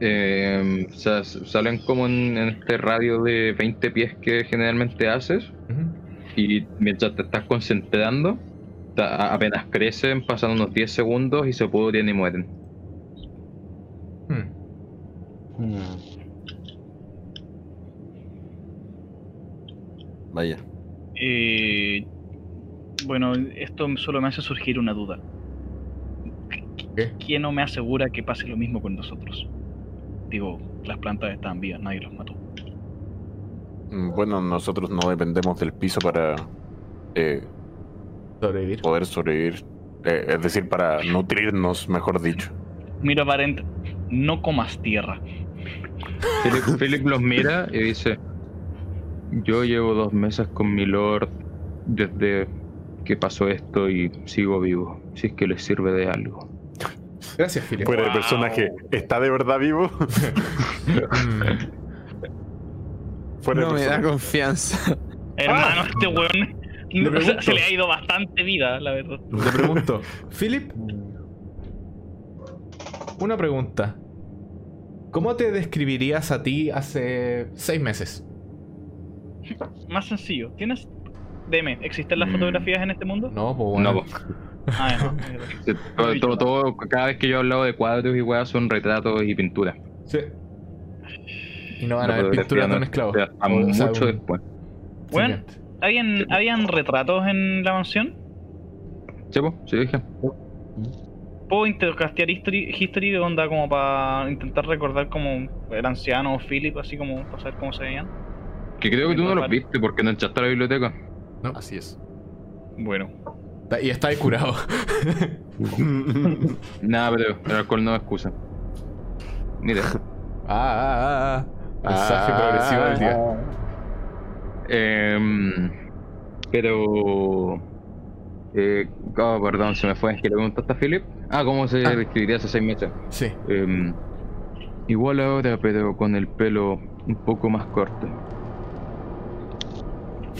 Eh, o sea, s- salen como en, en este radio de 20 pies que generalmente haces. Y mientras te estás concentrando, apenas crecen, pasan unos 10 segundos y se pudren y mueren. Mm. Mm. Vaya. Eh, bueno, esto solo me hace surgir una duda. ¿Qué? ¿Quién no me asegura que pase lo mismo con nosotros? Digo, las plantas estaban vivas, nadie los mató. Mm, Bueno, nosotros no dependemos del piso para eh, Sobrevivir. poder sobrevivir. Eh, es decir, para nutrirnos, mejor dicho. Mira, Parent, no comas tierra. Philip, Philip los mira y dice: Yo llevo dos meses con mi lord desde que pasó esto y sigo vivo. Si es que les sirve de algo. Gracias, Philip. Fuera de Wow. personaje, ¿está de verdad vivo? [LAUGHS] Fuera de No me da confianza. Hermano, este weón pregunto. se le ha ido bastante vida, la verdad. Le pregunto, Philip, una pregunta. ¿Cómo te describirías a ti hace seis meses? Más sencillo, ¿tienes... Deme, ¿existen las Mm. fotografías en este mundo? No, pues bueno. No, po. Ah, no. Sí, todo, todo, todo- cada vez que yo he hablado de cuadros y weas son retratos y pinturas. Sí. Y no van a haber pinturas de no un esclavo. O sea, mucho después. Bueno. ¿Habían, ¿Habían retratos en la mansión? ¿Sí, po? Sí, dije. ¿Puedo intercastear history, history de onda como para intentar recordar como el anciano o Philip, así como para saber cómo se veían? Que creo que tú no los viste porque no entraste a la biblioteca. Así es. Bueno. Y está ahí curado. [LAUGHS] Nada, pero el alcohol no es excusa. Mira. Ah, ah, ah. Mensaje progresivo del día. Em, pero. Eh, oh, perdón, se me fue. ¿Qué le preguntaste a Philip? Ah, ¿cómo se Ah. describiría hace seis meses? Sí. Em, igual ahora, pero con el pelo un poco más corto.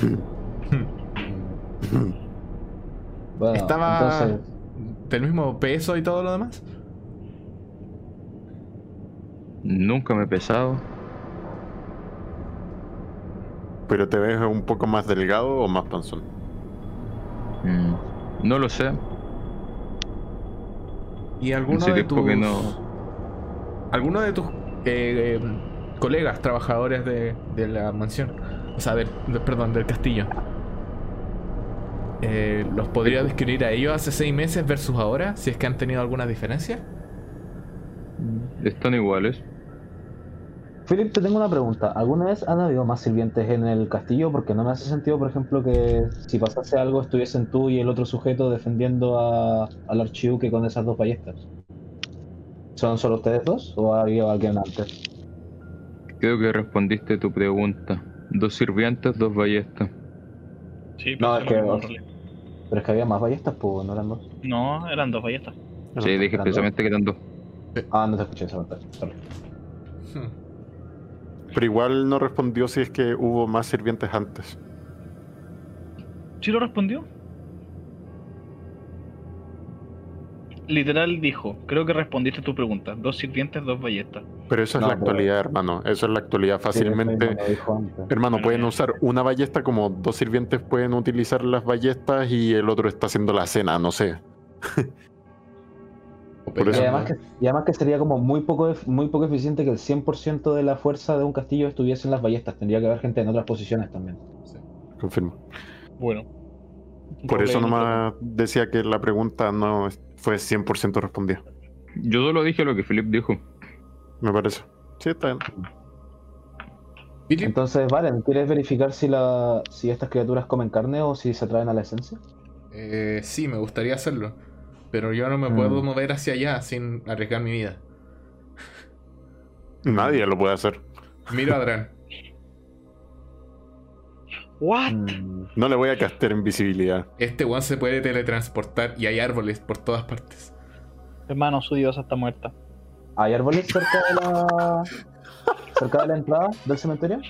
[LAUGHS] Bueno, Estaba- entonces, ¿Del mismo peso y todo lo demás? Nunca me he pesado. ¿Pero te ves un poco más delgado o más panzón? Mm, no lo sé. ¿Y alguno de tus... que no. ¿Alguno de tus eh, eh, colegas, trabajadores de, de la mansión? O sea, del, de- perdón, del castillo. Eh, ¿Los podría describir a ellos hace seis meses versus ahora? Si es que han tenido alguna diferencia. Están iguales. Philip, te tengo una pregunta. ¿Alguna vez han habido más sirvientes en el castillo? Porque no me hace sentido, por ejemplo, que si pasase algo estuviesen tú y el otro sujeto defendiendo a- al archiduque con esas dos ballestas. ¿Son solo ustedes dos o ha habido alguien antes? Creo que respondiste tu pregunta. Dos sirvientes, dos ballestas. Sí, No, pensé es que- Pero es que había más ballestas, pues no eran dos. No, eran dos ballestas. Sí, dije precisamente que eran dos. Ah, no te escuché esa. Hmm. Pero igual no respondió si es que hubo más sirvientes antes. ¿Sí lo respondió? Literal dijo, creo que respondiste tu pregunta. Dos sirvientes, dos ballestas. Pero eso es No, la pero- actualidad, hermano. Eso es la actualidad. Fácilmente, hermano, Bueno, pueden ya. usar una ballesta como dos sirvientes pueden utilizar las ballestas y el otro está haciendo la cena, no sé. [LAUGHS] Por Y además, que, y además que sería como muy poco, muy poco eficiente que el 100% de la fuerza de un castillo estuviese en las ballestas. Tendría que haber gente en otras posiciones también. Confirmo. Bueno. Por eso nomás decía que la pregunta no es- fue 100% respondida. Yo solo dije lo que Philip dijo. Me parece. Sí, está bien. Entonces, Valen, ¿quieres verificar si, la, si estas criaturas comen carne o si se traen a la esencia? eh, sí, me gustaría hacerlo. Pero yo no me Mm. puedo mover hacia allá sin arriesgar mi vida. Nadie lo puede hacer. Miro a Adran. ¿What? Mm, No le voy a castear invisibilidad. Este one se puede teletransportar y hay árboles por todas partes. Hermano, su diosa está muerta. ¿Hay árboles cerca de la cerca de la entrada del cementerio?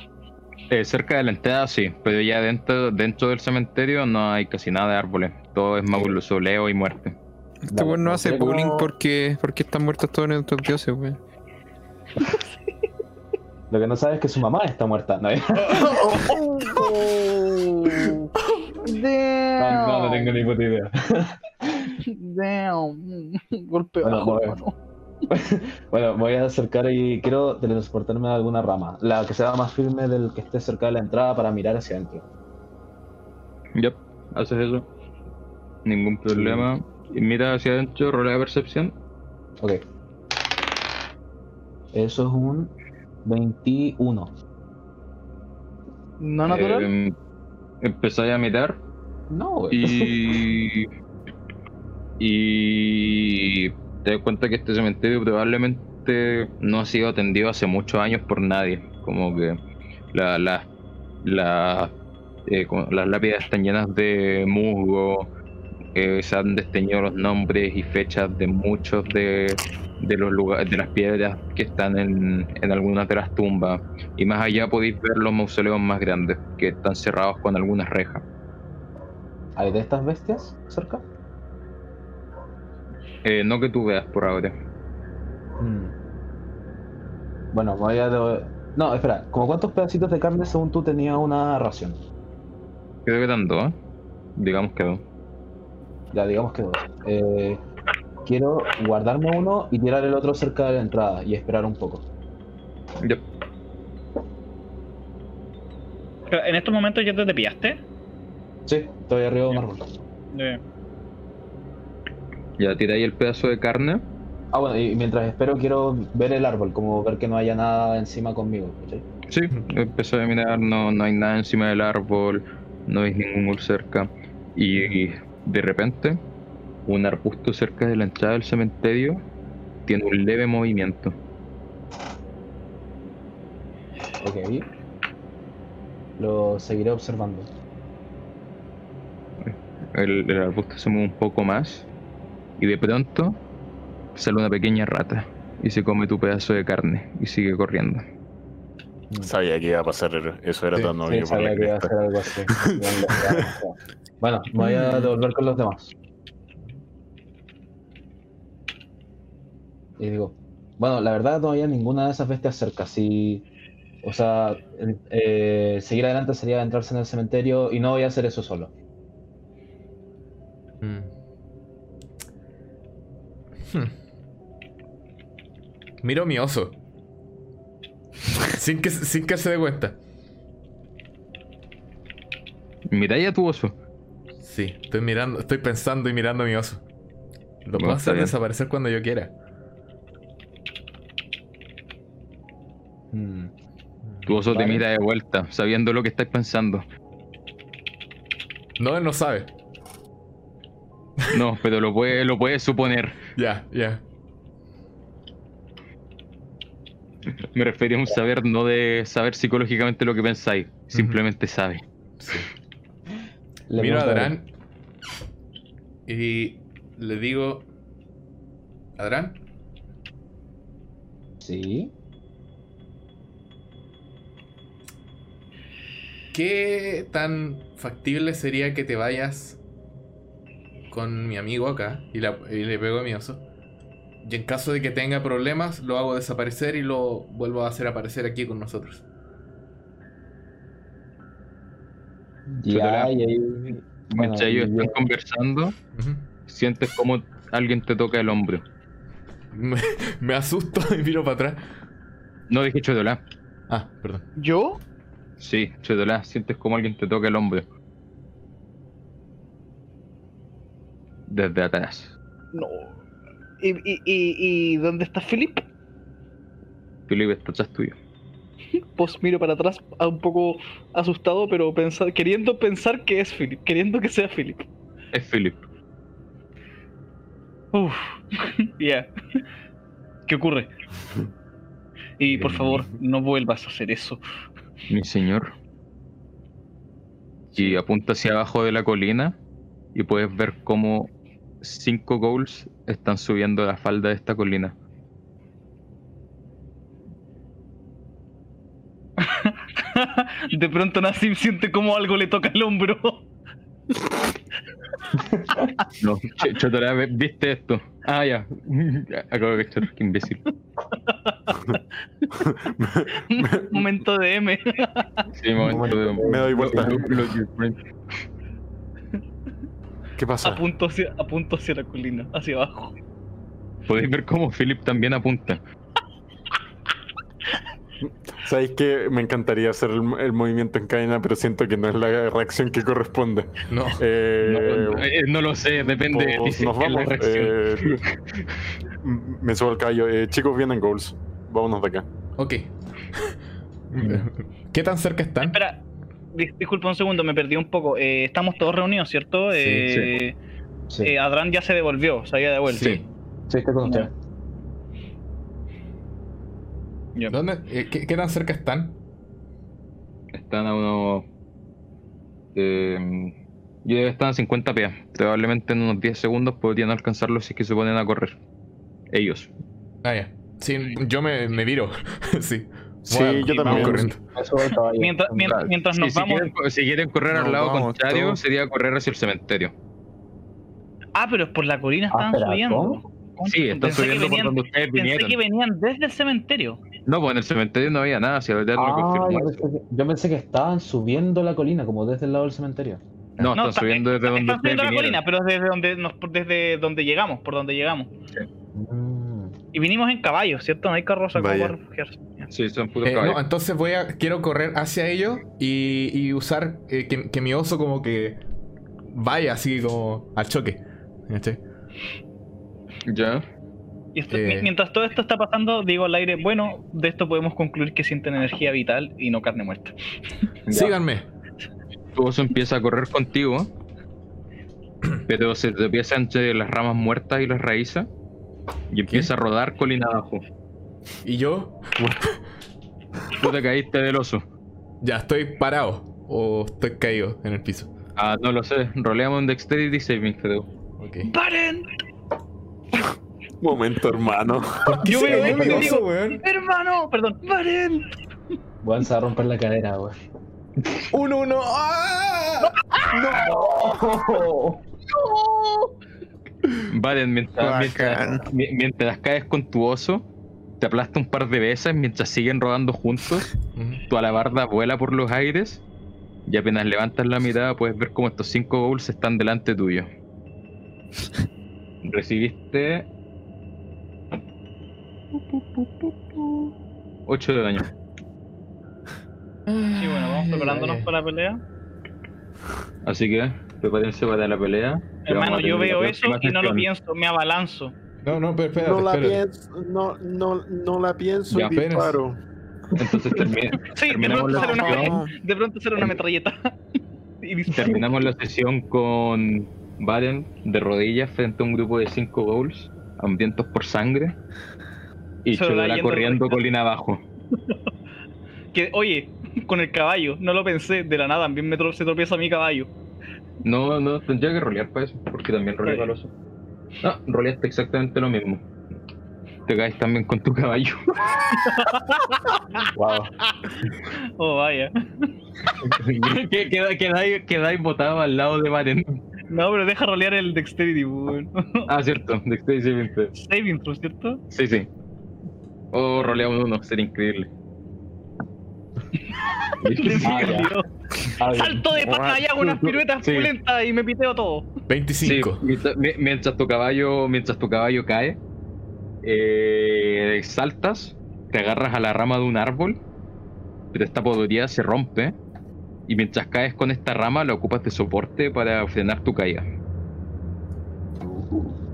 Eh, cerca de la entrada sí, pero ya dentro, dentro del cementerio no hay casi nada de árboles. Todo es mausoleo y muerte. Este weón no hace bullying porque, porque están muertos todos nuestros dioses, weón. [LAUGHS] Lo que no sabes es que su mamá está muerta. No, [LAUGHS] no, no tengo ni puta idea. Damn. [LAUGHS] Golpeo Bueno, bajo, bueno. hermano. [LAUGHS] Bueno, me voy a acercar y quiero teletransportarme a alguna rama. La que sea más firme del que esté cerca de la entrada para mirar hacia adentro. Yep, haces eso. Ningún problema. Y mira hacia adentro, rola de percepción. Ok. Eso es un 21. ¿No natural? Eh, empezáis a mirar No, güey. y. [LAUGHS] y. te das cuenta que este cementerio probablemente no ha sido atendido hace muchos años por nadie. Como que la, la- la- eh, como las lápidas están llenas de musgo. eh, se han desteñido los nombres y fechas de muchos de, de los lugares, de las piedras que están en, en algunas de las tumbas. Y más allá podéis ver los mausoleos más grandes, que están cerrados con algunas rejas. ¿Hay de estas bestias cerca? Eh, no que tú veas por ahora. Mm. Bueno, voy a... de- No, espera. ¿Como cuántos pedacitos de carne según tú tenía una ración? Creo que dos, ¿eh? Digamos que dos. Ya, digamos que dos. Eh, quiero guardarme uno y tirar el otro cerca de la entrada y esperar un poco. Ya. Pero en estos momentos ya te, te pillaste. Sí, estoy arriba de un árbol. Eh, Ya tiráis el pedazo de carne. Ah, bueno, y mientras espero quiero ver el árbol, como ver que no haya nada encima conmigo. ¿cachai? Sí, empezó a mirar, no, no hay nada encima del árbol, no hay ningún gol cerca. Y, y de repente, un arbusto cerca de la entrada del cementerio tiene un leve movimiento. Ok. Lo seguiré observando. El, el arbusto se mueve un poco más y de pronto sale una pequeña rata y se come tu pedazo de carne y sigue corriendo. Sabía que iba a pasar eso, era Sí, tan Sí, obvio por sabía que iba a hacer algo así. [LAUGHS] bueno, me voy a devolver con los demás. Y digo, bueno, la verdad no había ninguna de esas bestias cerca. Si, o sea, eh, seguir adelante sería adentrarse en el cementerio y no voy a hacer eso solo. Mm. Hmm. Miro mi oso. sin, que, sin que se dé cuenta. Miráis a tu oso. Sí, estoy mirando, estoy pensando y mirando a mi oso. Lo puedo hacer desaparecer cuando yo quiera. Tu oso te mira de vuelta, sabiendo lo que estás pensando. No, él no sabe. No, pero lo puedes lo puedes suponer. [LAUGHS] Ya, ya. Me refería a un saber, no de saber psicológicamente lo que pensáis. Simplemente sabe. Sí. Le Miro a Adran y le digo... ¿Adran? Sí. ¿Qué tan factible sería que te vayas con mi amigo acá y, la- y le pego a mi oso? Y en caso de que tenga problemas, lo hago desaparecer y lo vuelvo a hacer aparecer aquí con nosotros. Ya, y ahí. Bueno, Mientras ellos y están conversando, sientes como alguien te toca el hombro. Me, me asusto y miro para atrás. No dije Chodolá. Ah, perdón. ¿Yo? Sí, Chodolá, sientes como alguien te toca el hombro. Desde atrás. No. ¿Y, y, y, y dónde está Philip? Felipe está atrás tuyo. Pues miro para atrás a un poco asustado, pero pensa- queriendo pensar que es Philip, queriendo que sea Philip. Es Philip. Uf, [LAUGHS] ya. ¿Qué ocurre? Y por favor, no vuelvas a hacer eso. Mi señor. Y apunta hacia abajo de la colina y puedes ver cómo cinco goals están subiendo la falda de esta colina. [LAUGHS] De pronto Nassim siente como algo le toca el hombro. No, Ch- ¿viste esto? Ah, ya. Acabo de cachar, qué imbécil. Momento de M. Sí, momento de... Me doy vuelta. ¿Qué pasa? Apunto hacia, apunto hacia la colina, hacia abajo. Podéis ver cómo Philip también apunta. ¿Sabéis que me encantaría hacer el, el movimiento en cadena, pero siento que no es la reacción que corresponde? No. Eh, no, eh, no lo sé, depende pues si nos vamos. eh, [LAUGHS] me subo al caballo. Eh, chicos, vienen goals. Vámonos de acá. Ok. [LAUGHS] ¿Qué tan cerca están? Espera, dis- disculpa un segundo, me perdí un poco. Eh, estamos todos reunidos, ¿cierto? Sí, Eh, Sí, eh, Adran ya se devolvió, se había devuelto. Sí. sí, estoy con usted. Ya. ¿Dónde? eh, ¿qué, qué tan cerca están? Están a unos. Eh, yo debe estar a 50 pies. Probablemente en unos 10 segundos podrían alcanzarlo si es que se ponen a correr. Ellos. Ah, ya. Sí, yo me, me viro. [LAUGHS] sí. Sí, yo también. corriendo. Mientras, mientras, mientras Sí, nos si, vamos. quieren, si quieren correr al lado vamos contrario, todos. sería correr hacia el cementerio. Ah, pero es por la colina Ah, estaban subiendo. ¿cómo? Sí, están pensé subiendo por donde ustedes Pensé vinieron. que venían desde el cementerio. No, pues en el cementerio no había nada, si ahorita lo Ah, confirmó. yo pensé, que, yo pensé que estaban subiendo la colina, como desde el lado del cementerio. No, están está- subiendo desde donde están subiendo la colina, pero desde donde, nos, desde donde llegamos, por donde llegamos. Mm. Y vinimos en caballo, ¿cierto? No hay carroza como refugiarse. Sí, son puros Eh, caballos. no, entonces voy a. Quiero correr hacia ellos y, y usar eh, que, que mi oso como que vaya así como al choque. ¿Cachai? Ya. Y esto- Eh. mi- mientras todo esto está pasando, digo al aire, bueno, de esto podemos concluir que sienten energía vital y no carne muerta. [LAUGHS] Síganme. Tu oso empieza a correr contigo, pero se tropieza entre las ramas muertas y las raíces y empieza a rodar colina abajo. Y yo Tú te caíste del oso. ya estoy parado o estoy caído en el piso. Ah, no lo sé. Roleamos un Dexterity Saving Throw. Ok. ¡Paren! Momento, hermano. Yo veo Ay, esto y mi digo, oso, weón. hermano, perdón, ¡paren! Weón, se va a romper la cadera, weón. ¡Un uno! ¡Ah! Valen, mientras, mientras, mientras caes con tu oso, te aplasta un par de veces mientras siguen rodando juntos. Tu alabarda vuela por los aires y apenas levantas la mirada puedes ver como estos cinco ghouls están delante tuyo. [LAUGHS] Recibiste 8 de daño. Sí, bueno, vamos preparándonos ay, ay. para la pelea. Así que prepárense para la pelea. Hermano, yo veo eso y no lo pienso, me abalanzo. No, no, pero espérate, No la espérate. pienso, no, no, no la pienso Ya, y apenas. disparo. Entonces termi- [LAUGHS] Sí, de terminamos, pronto, la será una, sesión, [LAUGHS] de pronto será una metralleta. [LAUGHS] y terminamos la sesión con Varen de rodillas frente a un grupo de cinco ghouls, hambrientos por sangre. Y Se va Chodola yendo corriendo colina abajo. [LAUGHS] Que, oye, con el caballo, no lo pensé, de la nada, también me tro- se tropieza mi caballo. No, no, tendría que rolear para eso, porque también rolea para el oso. No, roleaste exactamente lo mismo. Te caes también con tu caballo. Wow. [LAUGHS] Oh, vaya. [LAUGHS] Que- queda- Quedáis quedáis botado al lado de Varen. No, pero deja rolear el Dexterity, weón. Ah, cierto, Dexterity saving throw. Saving throw, ¿cierto? Sí, sí. O roleamos uno, sería increíble. [LAUGHS] Ah. Ah. Salto de pata y hago unas piruetas Sí. pulentas y me piteo todo. 25. Sí, mientras, mi- mientras tu caballo, mientras tu caballo cae, eh, saltas, te agarras a la rama de un árbol, pero esta podría se rompe y mientras caes con esta rama la ocupas de soporte para frenar tu caída.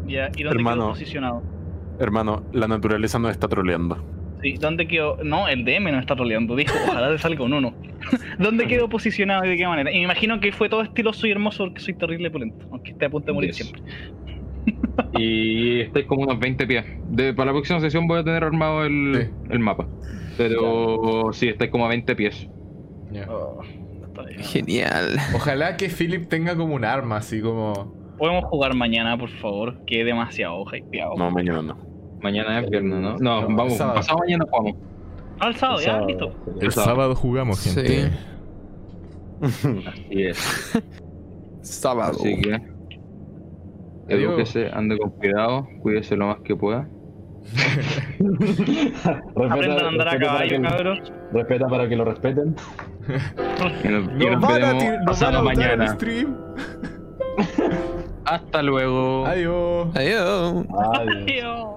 Ya, ¿y dónde Hermano. quedo posicionado? Hermano, la naturaleza nos está troleando. Sí, ¿dónde quedo? No, el DM no está troleando, dijo, ojalá te salga un uno. [LAUGHS] ¿Dónde quedo posicionado y de qué manera? Y me imagino que fue todo estiloso y hermoso porque soy terrible polento, aunque esté a punto de morir Yes. siempre. [LAUGHS] Y estáis como unos 20 pies. De, para la próxima sesión voy a tener armado el, Sí. el mapa. Pero sí, estáis como a 20 pies. Ya. Oh. Genial. Ojalá que Philip tenga como un arma, así como. Podemos jugar mañana, por favor, que es demasiado hypeado. No, mañana no. Mañana es viernes, ¿no? No, No, vamos, sábado. pasado mañana jugamos. Al sábado, ya, listo. El sábado jugamos, gente. Sí. Así es. [LAUGHS] Sábado. Así que. Edúquese, ande con cuidado, cuídese lo más que pueda. [LAUGHS] Respeta- Aprendan a andar a caballo, que- cabros. Respeta para que lo respeten. Y nos, nos van a nos van a pasado botar el mañana. stream. [LAUGHS] Hasta luego. Adiós. Adiós. Adiós.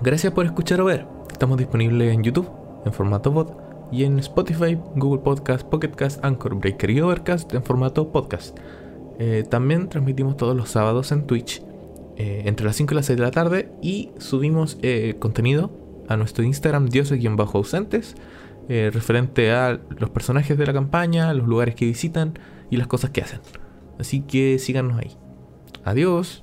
Gracias por escuchar o ver. Estamos disponibles en YouTube, en formato bot, y en Spotify, Google Podcast, Pocket Cast, Anchor, Breaker y Overcast en formato podcast. Eh, también transmitimos todos los sábados en Twitch eh, entre las 5 y las 6 de la tarde y subimos eh, contenido a nuestro Instagram dioses-ausentes referente a los personajes de la campaña, los lugares que visitan y las cosas que hacen. Así que síganos ahí. Adiós.